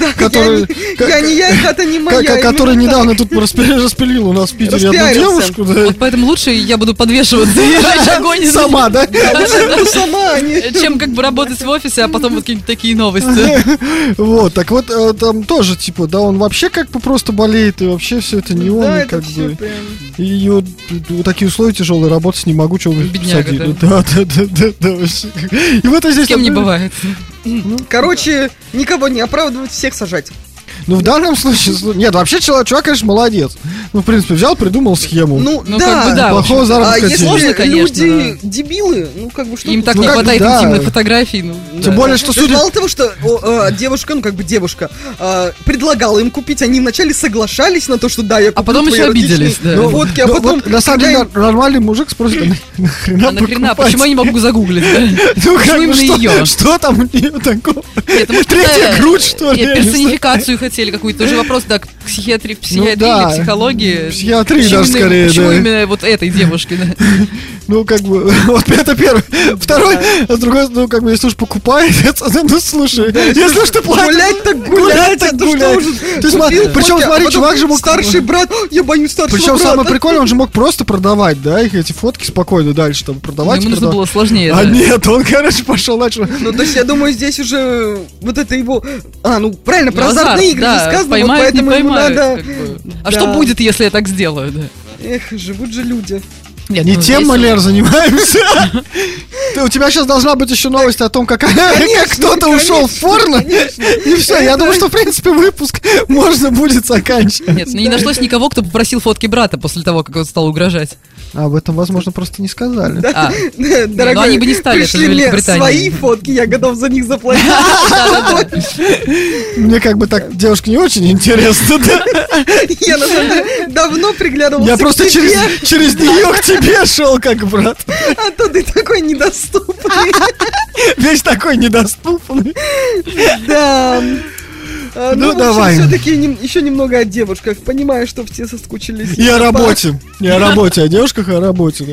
да,
который,
я, не, я это не моя.
ко- который недавно тут распи- распилил у нас в Питере одну девушку.
Вот поэтому лучше я буду подвешиваться и жечь огонь.
Сама, да?
буду сама, а
Чем как бы работать в офисе, а потом вот какие-нибудь такие новости.
Вот, так вот, э, там тоже, типа, да, он вообще как бы просто болеет, и вообще все это не он,
Да,
и
это
как бы...
прям...
И вот, вот такие условия тяжелые, работать не могу, чего вы
Бедняга,
посадили. Да, да, да, да, да, вообще. И вот здесь...
С кем не бывает.
Короче, никого не оправдывать, всех сажать.
Ну, в данном случае... слу- Нет, вообще человек, чувак, конечно, молодец. Ну, в принципе, взял, придумал схему.
Ну,
Ну,
да.
как бы да.
Плохого заработка
а если
Сложно, конечно,
люди дебилы, ну как бы что
Им так
Ну,
не
бы
хватает
да.
интимных фотографий. ну.
Тем более, что
То есть
судя...
мало того, что о, э, девушка, ну как бы девушка, э, предлагала им купить, они вначале соглашались на то, что да, я куплю
А потом еще обиделись, да.
Ну,
фотки, а
ну,
потом...
вот, на самом деле,
им-
нормальный мужик спросит, а нахрена
А нахрена?
покупать?
Почему я не могу загуглить? да?
Ну, как бы, что, там у нее такого?
Ну,
Третья грудь, что ли?
Персонификацию хотели какую-то. Тоже вопрос, да, к психиатрии, психиатрии
да.
или психологии.
Психиатрии
Почему
даже
именно-
скорее,
Почему
да.
именно вот этой девушке, да?
Ну, как бы, вот это первый. Второй, а с другой, ну, как бы, если уж покупает, ну, слушай, если уж ты платишь...
Гулять так гулять,
так гулять. причем,
а
смотри,
потом
чувак же мог...
Старший брат, «О, я боюсь старшего
Причем
брата.
самое прикольное, он же мог просто продавать, да, их эти фотки спокойно дальше там
Ну,
продавать.
Ему нужно было сложнее.
А
да.
нет, он, короче, пошел начал.
Ну, то есть, я думаю, здесь уже вот это его... А, ну, правильно, про
Ну, азарт,
азартные игры
да,
сказано, поэтому
поймают.
надо...
как бы. А
Да.
что будет, если я так сделаю? да?
Эх, живут же люди.
Нет,
Не
ну,
тем Лер, занимаемся. Ты- У тебя сейчас должна быть еще новость о том, как как кто-то ушел в порно. И все, я думаю, что, в принципе, выпуск можно будет заканчивать.
Нет, ну, не нашлось никого, кто попросил фотки брата после того, как он стал угрожать.
А об этом, возможно, просто не сказали.
А,
Дорогой,
ну, они бы не стали, это
пришли мне свои фотки, я готов за них заплатить.
Мне как бы так девушка не очень интересно. да.
Я, на самом деле, давно приглядывался
Я просто через, через нее к тебе шел, как брат.
а то ты такой недоступный.
Весь такой недоступный.
Да. А,
Ну, давай.
Все-таки еще немного о девушках. Понимаю, что все соскучились.
И о работе. И о работе, о девушках, и о работе.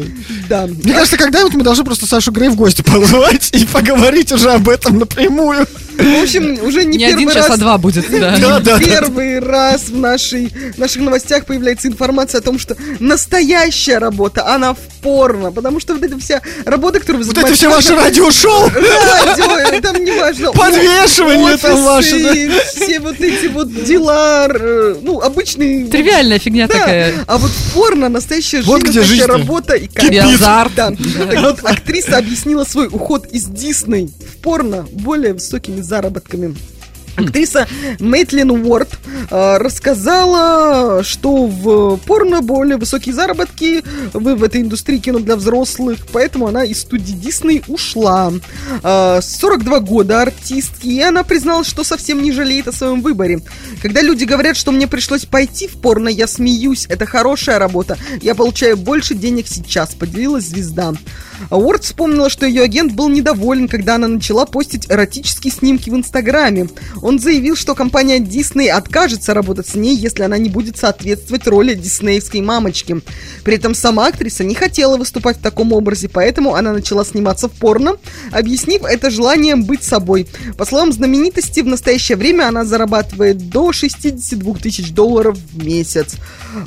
Да.
Мне кажется, когда-нибудь мы должны просто Сашу Грей в гости позвать и поговорить уже об этом напрямую.
В общем, уже не
не
первый
один час,
раз...
а два будет, да.
Да, да, да.
Первый раз в нашей, наших новостях появляется информация о том, что настоящая работа, она в порно. Потому что вот эта вся работа, которую вы
Вот эти все ваши радиошоу,
Радио, там не важно.
подвешивание там ваше. да.
Все вот эти вот дела, ну, обычные...
Тривиальная фигня
Да,
такая.
а вот порно, настоящая
Вот
жизнь,
где
настоящая
жизнь-то.
работа и
И азарт.
Да. Так вот, актриса объяснила свой уход из Дисней в порно более высокими заработками. Актриса Мейтлин Уорд э, рассказала, что в порно более высокие заработки в, в этой индустрии кино для взрослых, поэтому она из студии Дисней ушла. Э, 42 года артистки, и она призналась, что совсем не жалеет о своем выборе. Когда люди говорят, что мне пришлось пойти в порно, я смеюсь, это хорошая работа, я получаю больше денег сейчас, поделилась звезда. Уорд вспомнила, что ее агент был недоволен, когда она начала постить эротические снимки в Инстаграме. Он заявил, что компания Disney откажется работать с ней, если она не будет соответствовать роли диснеевской мамочки. При этом сама актриса не хотела выступать в таком образе, поэтому она начала сниматься в порно, объяснив это желанием быть собой. По словам знаменитости, в настоящее время она зарабатывает до 62 тысяч долларов в месяц.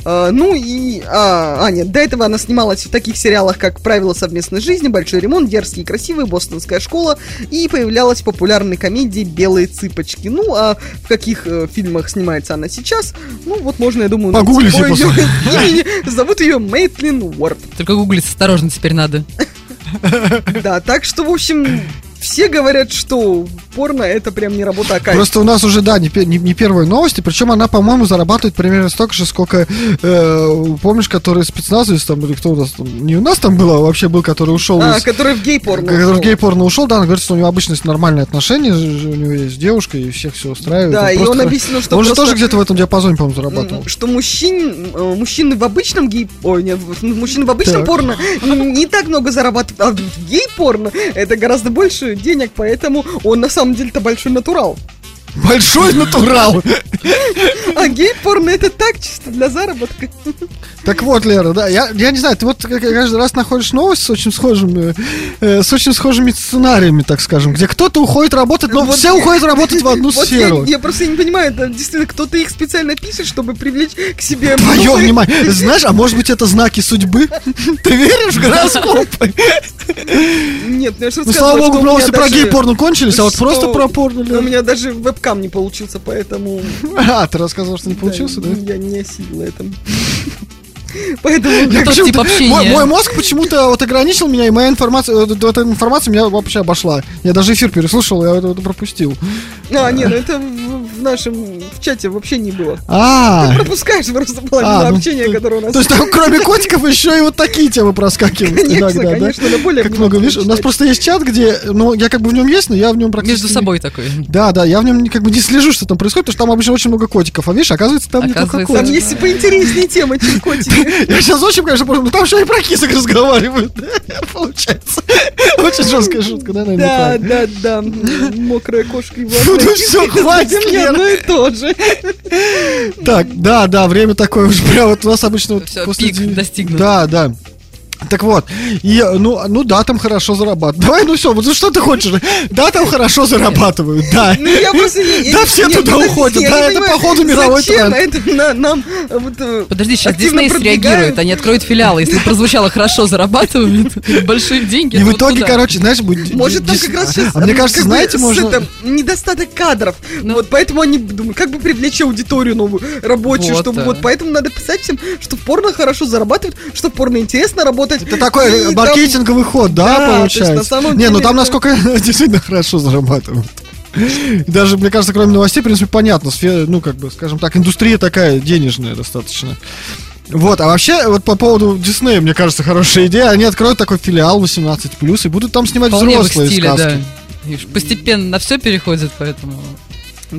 А, ну и... А, а, нет, до этого она снималась в таких сериалах, как «Правила совместной жизни», «Большой ремонт», «Дерзкий и красивый», «Бостонская школа» и появлялась в популярной комедии «Белые цыпочки». Ну, а в каких э, фильмах снимается она сейчас, ну, вот можно, я думаю,
Погуглите после.
имени. Зовут ее Мейтлин Уорд.
Только гуглить осторожно теперь надо.
Да, так что, в общем, все говорят, что порно это прям не работа, а кайф.
Просто у нас уже, да, не, не, не первые новости, причем она, по-моему, зарабатывает примерно столько же, сколько, э, помнишь, который спецназовец там, или кто у нас там, не у нас там было, а вообще был, который ушел
А,
из...
который в гей-порно
Который
ушел.
в гей-порно ушел, да, он говорит, что у него обычно есть нормальные отношения, у него есть девушка, и всех все устраивает.
Да, и
просто
он объяснил, что
Он же
просто-
тоже где-то в этом диапазоне, по-моему, зарабатывал.
Что мужчин, э, мужчины в обычном гей... Ой, нет, мужчины в обычном
Так.
порно не так много зарабатывают, а в гей-порно это гораздо больше денег, поэтому он на самом деле-то большой натурал.
Большой натурал!
А гей-порно это так, чисто для заработка.
Так вот, Лера, да, я, я не знаю, ты вот каждый раз находишь новость с очень схожими, э, с очень схожими сценариями, так скажем, где кто-то уходит работать, но
Вот
все
я-
уходят работать в одну
Вот
сферу.
Я, я просто не понимаю, это действительно кто-то их специально пишет, чтобы привлечь к себе...
Твое внимание. Знаешь, а может быть это знаки судьбы? Ты веришь в гороскопы?
Нет, ну я же
Ну, слава богу, новости про гей-порно кончились, а вот просто про порно,
У меня даже вебкам не получился, поэтому...
А, ты рассказывал, что не получился, да?
Я не осилила это. Поэтому...
Я
тот тип общения.
мой, мой мозг почему-то вот ограничил меня, и моя информация, вот, вот эта информация меня вообще обошла. Я даже эфир переслушал, я это, это пропустил.
А, нет, ну это в, в нашем в чате вообще не было.
А,
Ты пропускаешь просто половину
А, ну,
общения, которое у нас...
то есть там кроме котиков еще и вот такие темы проскакивают
Конечно,
иногда, да?
конечно, на более
Как много, видишь, у нас просто есть чат, где, ну, я как бы в нем есть, но я в нем практически...
Между собой такой.
Да, да, я в нем как бы не слежу, что там происходит, потому что там обычно очень много котиков, а видишь, оказывается, там не только
Оказывается,
Там
котики.
есть поинтереснее темы, чем котики.
Я сейчас очень, конечно, понял, но там еще и про кисок разговаривают, получается. Очень жесткая шутка, да,
Да,
наверное?
да, да. Мокрая кошка и
Ну,
влажная
всё,
киска, это
хватит, Лера.
одно и то же.
Так, да, да, время такое уже прям вот у нас обычно после
пик достигнут.
Да, да. Так вот, и, ну, ну да, там хорошо зарабатывают. Давай, ну все, вот что ты хочешь? Да, там хорошо зарабатывают, да.
Ну, я просто... я-
Да
я-
все
нет,
туда уходят,
я
да, это
понимаю,
походу мировой
зачем
тренд.
это на- нам вот, э,
Подожди, сейчас Дисней среагирует, они откроют филиалы. Если прозвучало хорошо зарабатывают, большие деньги.
И в
вот
итоге,
туда.
короче, знаешь, будет...
Может, там как раз сейчас...
А мне кажется, знаете, можно...
недостаток кадров.
Ну.
вот поэтому они думают, как бы привлечь аудиторию новую, рабочую,
Вот,
чтобы
да.
вот... Поэтому надо писать всем, что порно хорошо зарабатывают, что порно интересно работать.
Это такой маркетинговый ход, да, получается? Не, ну там насколько действительно хорошо зарабатывают. Даже, мне кажется, кроме новостей, в принципе, понятно. Сфера, ну, как бы, скажем так, индустрия такая денежная достаточно. Вот, а вообще, вот по поводу Диснея, мне кажется, хорошая идея. Они откроют такой филиал 18+, и будут там снимать
Вполне
взрослые
стиле,
сказки.
да. Постепенно на все переходит, поэтому...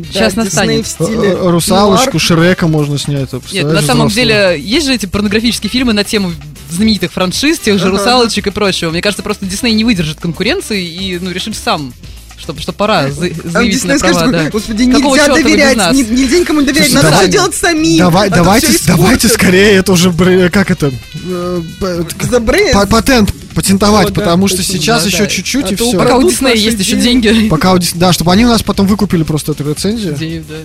Да,
Сейчас настанет.
в стиле
Э, Русалочку,
нуар.
Шрека можно снять.
Нет, на самом
взрослого.
деле, есть же эти порнографические фильмы на тему знаменитых франшиз, тех же
Ага.
русалочек и прочего. Мне кажется, просто Дисней не выдержит конкуренции и ну, решит сам, что, что пора за-
А
заявить
Дисней
на права.
скажет,
да.
господи,
Какого
нельзя доверять,
нас?
ни- нельзя никому доверять,
Слушай,
надо
давай-
все делать самим.
Давай,
а
давайте, давайте скорее, это уже, как это, э, патент патентовать,
О, да,
потому что
точно,
сейчас
да,
еще
да.
чуть-чуть
А
и все.
Пока у Диснея есть еще
деньги.
Пока у Дис- да, чтобы они у нас потом выкупили просто эту рецензию.
Денег, да.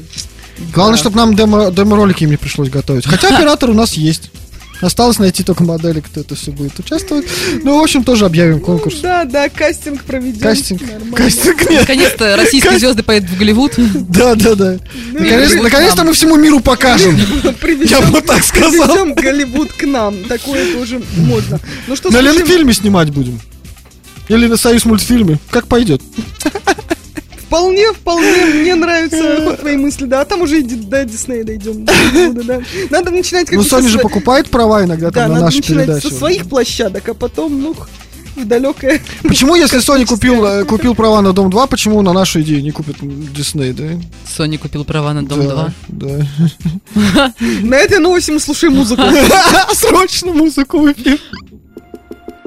Главное,
Да.
чтобы нам демо, демо-ролики им не пришлось готовить. Хотя оператор у нас есть. Осталось найти только модели, кто это все будет участвовать. Ну, в общем, тоже объявим конкурс.
Да, да, кастинг проведем.
Кастинг.
Нормально.
Кастинг нет.
Наконец-то российские звезды поедут в Голливуд.
Да, да, да. Наконец-
Голливуд
Наконец-то
нам.
мы всему миру покажем. Я бы вот так сказал.
Привезем Голливуд к нам. Такое тоже можно. Ну что,
На
слушаем-
Ленфильме снимать будем. Или на Союз мультфильме. Как пойдет.
Вполне, вполне, мне нравится ход твоей мысли, да, а там уже и до Диснея дойдем. Да. Надо начинать как
Ну, Sony
со
же покупает права иногда
Да,
там на
надо
наши
начинать
передачи.
со своих площадок, а потом, ну, в далекое.
Почему, если Sony купил, э, купил права на Дом 2, почему на нашу идею не купит Дисней, да?
Sony купил права на Дом
Да,
2.
Да.
На этой новости мы слушаем музыку.
Срочно музыку в эфир.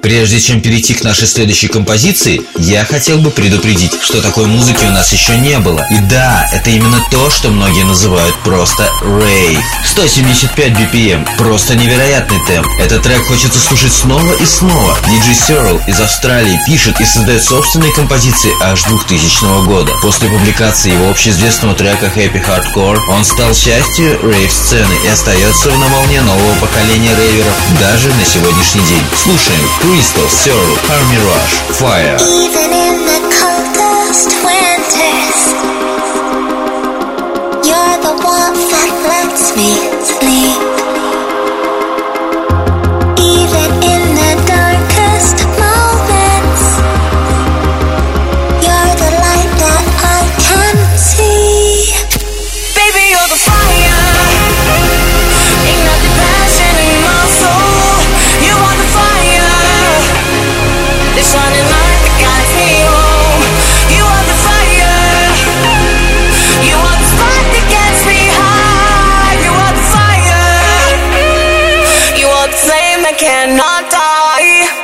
Прежде чем перейти к нашей следующей композиции, я хотел бы предупредить, что такой музыки у нас еще не было. И да, это именно то, что многие называют просто рейв. 175 BPM, просто невероятный темп. Этот трек хочется слушать снова и снова. DJ Searle из Австралии пишет и создает собственные композиции аж 2000 года. После публикации его общеизвестного трека Happy Hardcore, он стал частью рейв-сцены и остается на волне нового поколения рейверов даже на сегодняшний день. Слушаем Crystal, Searle, Army Rush, Fire.
Even in the coldest winters, you're the warmth that lets me sleep. Even in the darkest moments, you're the light that I can see. Baby, you're the fire. Cannot die.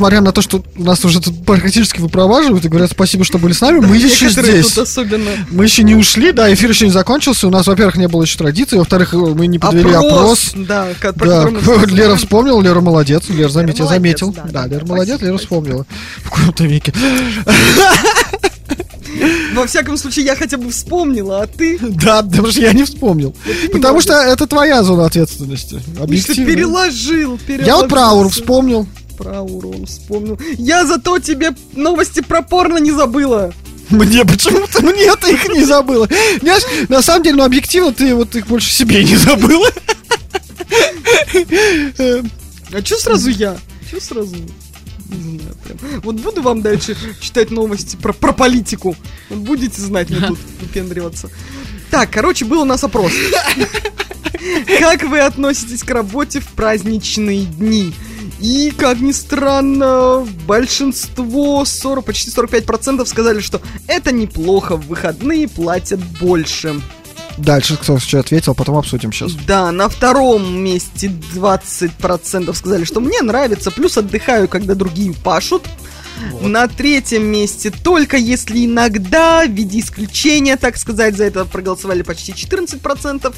Несмотря на то, что нас уже тут практически выпроваживают и говорят спасибо, что были с нами, мы еще здесь. Мы еще не ушли, да, эфир еще не закончился. У нас, во-первых, не было еще традиции, во-вторых, мы не подвели опрос.
Да,
Лера
знаем.
вспомнила, Лера молодец, Лера заметил, заметил.
да,
Да,
да,
Лера молодец,
спасибо,
Лера
спасибо.
вспомнила. В каком-то веке.
Во всяком случае, я хотя бы вспомнила, а ты...
Да, потому что я не вспомнил. Потому что это твоя зона ответственности.
Ты
Объективно.
переложил, переложил.
Я вот про ауру вспомнил.
Про урон вспомнил. Я зато тебе новости про порно не забыла.
Мне почему-то мне ты их не забыла. Знаешь, на самом деле, ну объективно ты вот их больше себе не забыла.
А чё сразу я? Чё сразу? Не знаю, прям. Вот буду вам дальше читать новости про, про политику. Вот будете знать мне тут выпендриваться. Так, короче, был у нас опрос. Как вы относитесь к работе в праздничные дни? И, как ни странно, большинство, 40, почти 45% сказали, что это неплохо, в выходные платят больше.
Дальше кто что ответил, потом обсудим сейчас.
Да, на втором месте 20% сказали, что мне нравится, плюс отдыхаю, когда другие пашут. На третьем месте только если иногда, в виде исключения, так сказать, за это проголосовали почти 14%.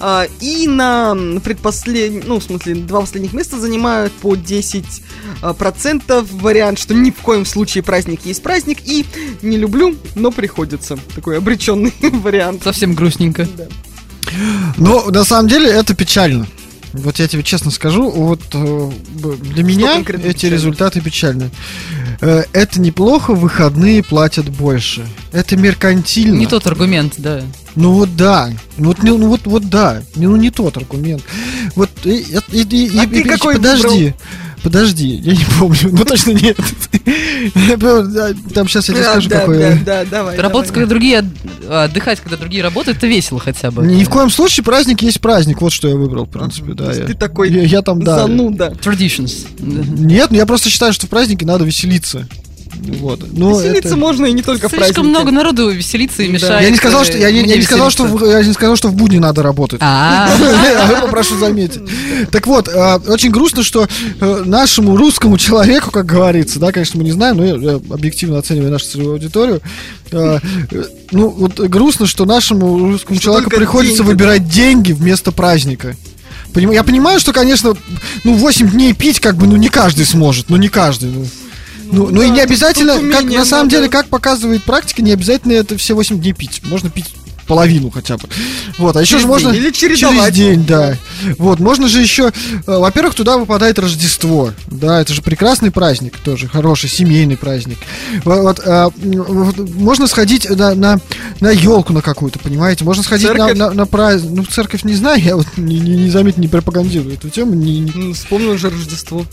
А, и на предпоследнем, ну, в смысле, два последних места занимают по 10% а, процентов вариант, что ни в коем случае праздник есть праздник, и не люблю, но приходится. Такой обреченный вариант.
Совсем грустненько.
Но на самом деле это печально. Вот я тебе честно скажу, вот э, для меня эти
печально?
результаты печальны. Э, Это неплохо, выходные платят больше. Это меркантильно.
Не тот аргумент, да.
Ну вот да, ну вот, не- ну вот, вот да, Не- ну не тот аргумент. Вот и, и- и-
А
и-
ты
и-
какой
подожди, подожди, я не помню, ну точно нет. Там сейчас я тебе скажу, какой.
да, да, давай.
Работать, когда другие а, отдыхать, когда другие работают, это весело хотя бы.
Ни в коем случае праздник есть праздник, вот что я выбрал, в принципе, да. я-
Ты такой
я, там, да.
зануда.
Traditions.
Нет, ну я просто считаю, что в праздники надо веселиться. Вот. Ну,
Веселиться
это-
можно и не только в
Слишком
праздники.
много народу веселиться и мешает.
Я не сказал, что я не, я не сказал, что в, я не сказал, что в будни надо работать.
А,
Я попрошу заметить. Так вот, э, очень грустно, что э, нашему русскому человеку, как говорится, да, конечно, мы не знаем, но я объективно оцениваю нашу целевую аудиторию. э, Ну, вот грустно, что нашему русскому человеку приходится выбирать деньги вместо праздника. Я понимаю, что, конечно, ну, 8 дней пить, как бы, ну, не каждый сможет, ну, не каждый, ну. Ну, ну и
да,
не
тут-
обязательно,
тут
как на самом
надо.
деле, как показывает практика, не обязательно это все 8 дней пить. Можно пить половину хотя бы. Вот, а еще
Через
же можно...
день или чередовать.
Через день, да. Вот, можно же еще... э, Во-первых, туда выпадает Рождество. Да, это же прекрасный праздник тоже, хороший, семейный праздник. Во- Вот, а, вот, можно сходить на, на, на елку на какую-то, понимаете? Можно сходить на,
Церковь?
на, на праздник. Ну, церковь не знаю, я вот не, не, не заметь, не пропагандирую эту тему. Не, не-
М, Вспомнил уже Рождество.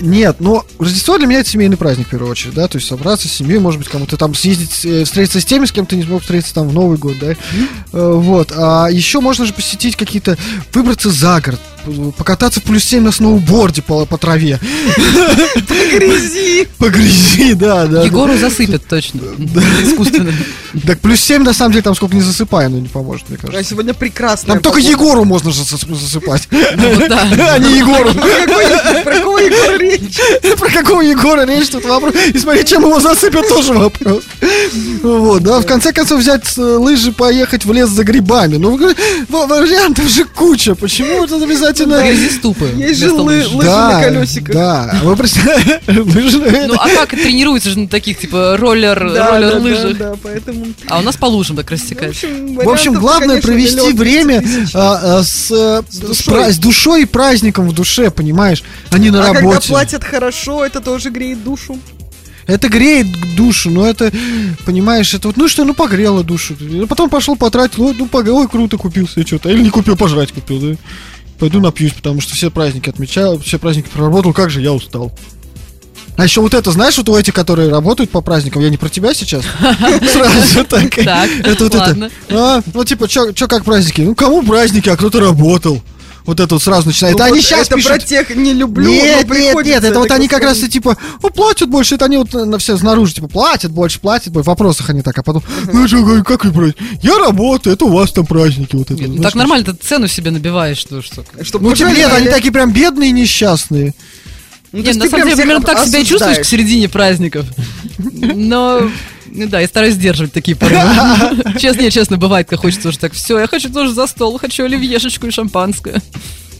Нет, но Рождество для меня это семейный праздник в первую очередь, да, то есть собраться с семьей, может быть, кому-то там съездить, э, встретиться с теми, с кем ты не смог встретиться там в Новый год, да, Э, вот, а еще можно же посетить какие-то, выбраться за город, покататься в плюс 7 на сноуборде по, по траве,
Грязи!
по грязи, да, да.
Егору засыпят точно. Искусственно.
Так плюс 7 на самом деле там сколько не засыпай, но не поможет, мне
А
кажется.
сегодня прекрасно.
Там только Егору можно засыпать,
да.
а не Егору.
Про какого Егора речь?
Про какого Егора речь тут вопрос? И смотри, чем его засыпят, тоже вопрос. Вот, да, в конце концов взять э, лыжи, поехать в лес за грибами. Ну, вариантов же куча. Почему это обязательно...
Грязиступы.
Есть же
вместо
лы-
лыж.
лыжи на колесиках.
Да, вы представляете, лыжи
Ну, а как тренируются же на таких, типа, роллер,
Да,
роллер
да,
лыжах?
да, да, поэтому...
А у нас по лужам так
общем,
В общем, главное провести время а, а, с, с,
душой.
и праздником в душе, понимаешь, а не на
А когда
работе.
платят хорошо, это тоже греет душу.
Это греет душу, но это, понимаешь, это вот, ну что, ну погрело душу. Потом пошел потратил, ой, ну пог- ой, круто, купил себе что-то. Или не купил, пожрать купил, да. Пойду напьюсь, потому что все праздники отмечал, все праздники проработал, как же я устал. А еще вот это, знаешь, вот у этих, которые работают по праздникам, я не про тебя сейчас. Сразу так. Это вот это. А, ну типа, что как праздники? Ну кому праздники, а кто-то работал. Вот это вот сразу начинает.
Ну
А они
вот
сейчас
это про
пишут.
тех не люблю,
Нет,
но
нет, нет, это вот они как раз и типа, ну, платят больше, это они вот на все снаружи, типа, платят больше, платят больше, в вопросах они так, а потом, ну, что, как- как вы праздники? Я работаю, это у вас там праздники, вот это.
Нет, ну так нормально, ты цену себе набиваешь, что что.
Чтобы
Ну, типа, нет, они такие прям бедные и несчастные.
Ну,
Нет, на самом деле, примерно так себя и чувствуешь к середине праздников. Но, ну да, я стараюсь сдерживать такие порывы. Честно, не, честно, бывает, как хочется уже так, все, я хочу тоже за стол, хочу оливьешечку и шампанское.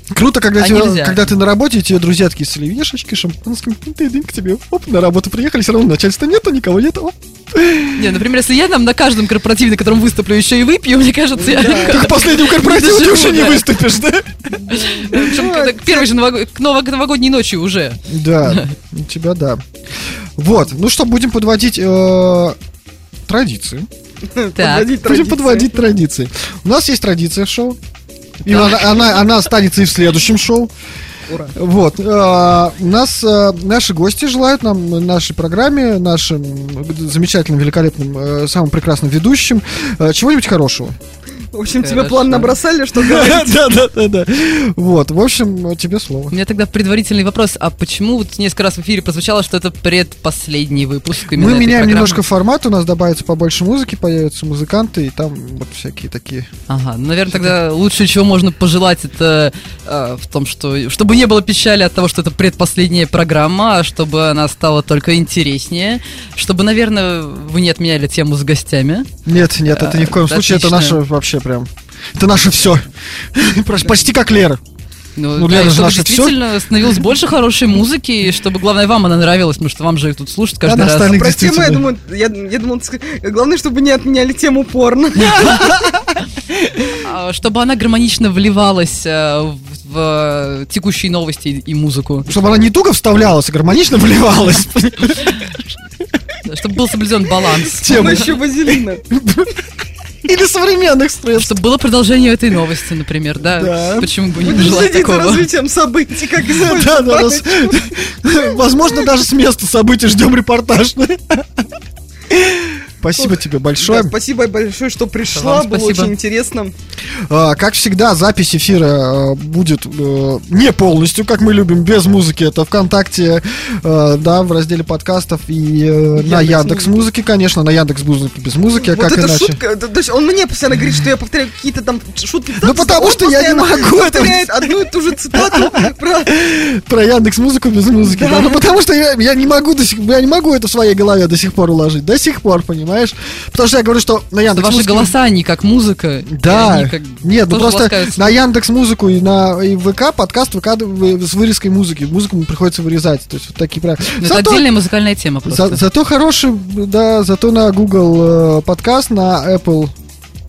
Круто, когда,
А нельзя.
когда ты на работе, и тебе друзья такие с оливьешечкой, шампанским, ты дынь к тебе, оп, на работу приехали, все равно начальства нету, никого нету, оп,
Не, например, если я там на каждом корпоративе, на котором выступлю, еще и выпью, мне кажется, я...
К последнему корпоративу ты уже не выступишь, да?
Первой же к новогодней ночи уже.
Да, у тебя да. Вот, ну что, будем подводить э, традиции. Будем подводить традиции. У нас есть традиция в шоу. И она, она, она останется и в следующем шоу.
Ура.
Вот. э, у нас э, наши гости желают нам, нашей программе, нашим замечательным, великолепным, э, самым прекрасным ведущим э, чего-нибудь хорошего.
В общем, тебе
Хорошо.
план набросали, что говорить?
Да, да, да, да. Вот, в общем, э, тебе слово.
У меня тогда предварительный вопрос. А почему вот несколько раз в эфире прозвучало, что это предпоследний выпуск именно
Мы меняем немножко формат, у нас добавится побольше музыки, появятся музыканты, и там вот всякие такие.
Ага, ну, наверное, тогда лучше, чего можно пожелать, это э, в том, что чтобы не было печали от того, что это предпоследняя программа, а чтобы она стала только интереснее, чтобы, наверное, вы не отменяли тему с гостями.
Нет, нет, это ни в коем
А,
случае, это наше вообще прям. Это наше все. Почти как Лера.
Ну,
Ну,
да,
Лера
и
же
чтобы
наше
действительно становилось больше хорошей музыки, и чтобы, главное, вам она нравилась, потому что вам же их тут слушать каждый
на
раз.
остальных
Про тему, я думаю, я, я думал, главное, чтобы не отменяли тему порно.
А, Чтобы она гармонично вливалась э, в, текущие новости и, музыку.
Чтобы она не туго вставлялась, а гармонично вливалась.
Чтобы был соблюден баланс.
Тема.
Еще вазелина.
Или современных средств.
Чтобы было продолжение этой новости, например, да?
Да.
Почему бы не желать такого?
развитием событий, как
Да, да, нас- Возможно, даже с места событий ждем репортаж. Спасибо тебе большое.
Да, спасибо большое, что пришла,
Вам
было
спасибо.
очень интересно.
А, Как всегда, запись эфира э, будет э, не полностью, как мы любим, без музыки. Это ВКонтакте, э, да, в разделе подкастов и э, на
Яндекс.Музыке.
Яндекс Музыке, конечно, на Яндекс Музыке без музыки, а
вот
как
эта
иначе?
шутка, да, то есть он мне постоянно говорит, что я повторяю какие-то там шутки.
Ну, потому что я не могу это-
повторяет одну и ту же цитату про...
Про Яндекс Музыку без музыки. Да. Ну потому что я, я не могу до сих я не могу это в своей голове до сих пор уложить. До сих пор, понимаешь? Потому что я говорю, что на Яндекс
Ваши голоса, они как музыка.
Да,
они как
нет, ну просто
ласкаются.
на Яндекс Музыку и на и ВК подкаст выкладываю с вырезкой музыки. Музыку приходится вырезать. То есть вот такие прям.
Ну, Это отдельная музыкальная тема просто.
за- зато хороший, да, зато на Google э, подкаст, на Apple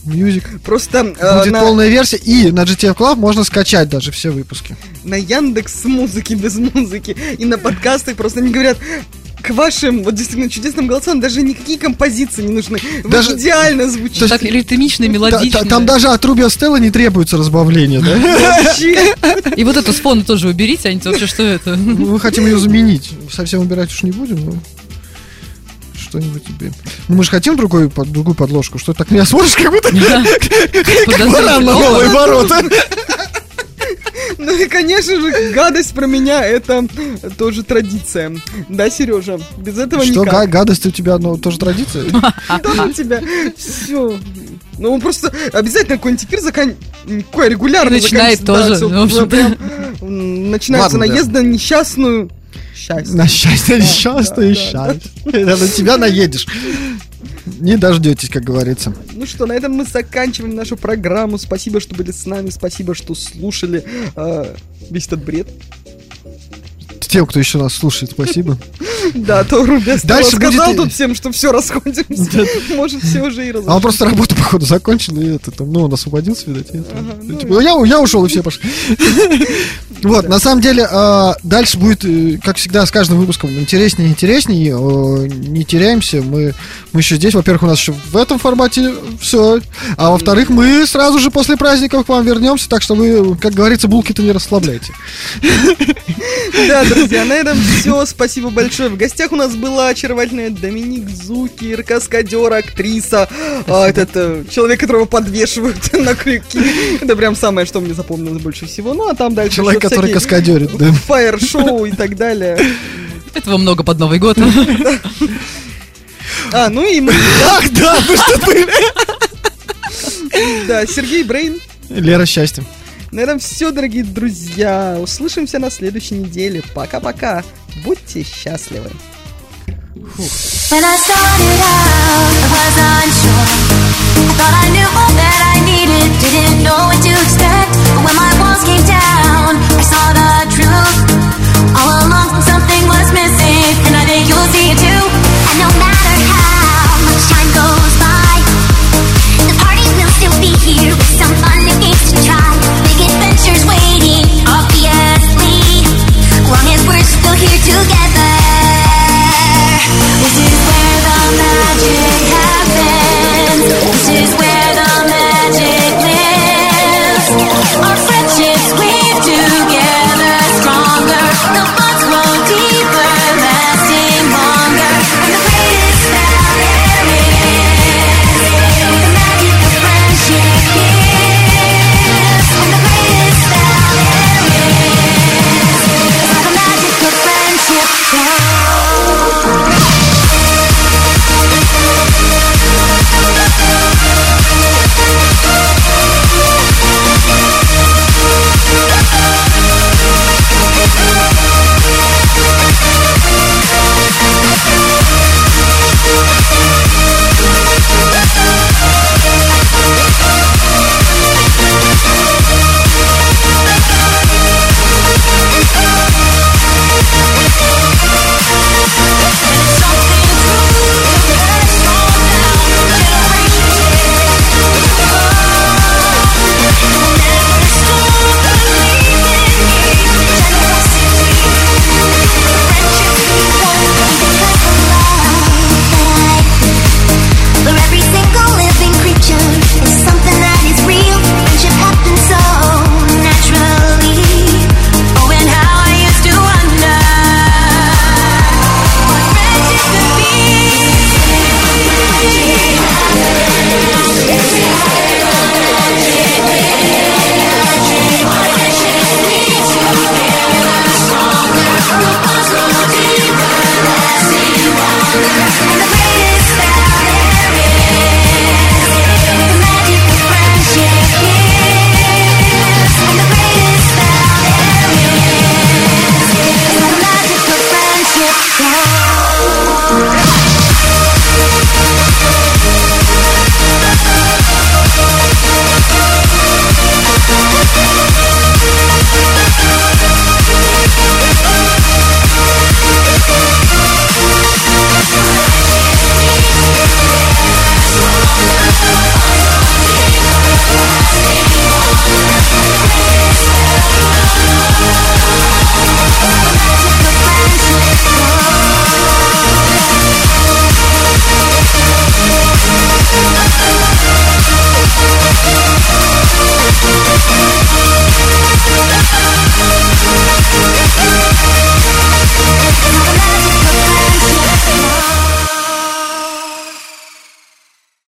Music
Просто э,
будет
на,
полная версия. И на GTF Club можно скачать даже все выпуски.
на Яндекс музыки без музыки и на подкасты просто они говорят к вашим вот действительно чудесным голосам даже никакие композиции не нужны. Вы
Даже-
идеально звучите.
Так ритмично,
Та-
мелодично.
та- Там даже от Руби Стелла не требуется разбавления, да?
И вот эту с фона тоже уберите, Аня, вообще что это?
Мы хотим ее заменить. Совсем убирать уж не будем, но что-нибудь тебе. Ну, мы же хотим другую, под- другую подложку. Что ты так меня смотришь, как будто как баран на новые ворота.
Ну и, конечно же, гадость про меня это тоже традиция. Да, Сережа? Без этого
Что,
никак.
гадость у тебя, ну, тоже традиция?
Да, у тебя все. Ну, он просто обязательно какой-нибудь эфир закан... Какой регулярно
И начинает тоже,
да,
ну,
прям, Начинается
Ладно,
наезд на несчастную счастье.
На счастье,
Да,
несчастье,
да,
счастье. Да, На тебя наедешь. Не дождетесь, как говорится.
Ну что, на этом мы заканчиваем нашу программу. Спасибо, что были с нами. Спасибо, что слушали э, весь этот бред.
Тем, кто еще нас слушает, спасибо.
Да, то Рубя
Дальше
сказал
будет-
тут всем, что все расходимся. Может, все уже и
А он
разошлись.
просто работу, походу, закончил, и это там, ну, он освободился, видать. и это.
Ага,
Ну,
ну
типа, я, я ушел, и все пошли. Вот, на самом деле, а, дальше будет, э, как всегда, с каждым выпуском интереснее и интереснее. Не теряемся, мы, мы еще здесь. Во-первых, у нас еще в этом формате все. А во-вторых, мы сразу же после праздников к вам вернемся, так что вы, как говорится, булки-то не расслабляйте.
Да, друзья, на этом все. Спасибо большое. В гостях у нас была очаровательная Доминик Зукер, каскадер, актриса, а, этот э, человек, которого подвешивают на крюки. Это прям самое, что мне запомнилось больше всего. Ну, а там дальше
Человек, который каскадерит, да.
Фаер-шоу и так далее.
Этого много под Новый год.
А, ну и мы,
Ах, да, вы что были?
да, Сергей Брейн.
Лера, счастья.
На этом все, дорогие друзья. Услышимся на следующей неделе. Пока-пока. Будьте счастливы.
When I started out, I was unsure. I thought I knew all that I needed, didn't know what to expect. But when my walls came down, I saw the truth.
All along, something was missing, and I think you'll see it too. And no matter how much time goes by, the party will still be here with some fun and games to try. you get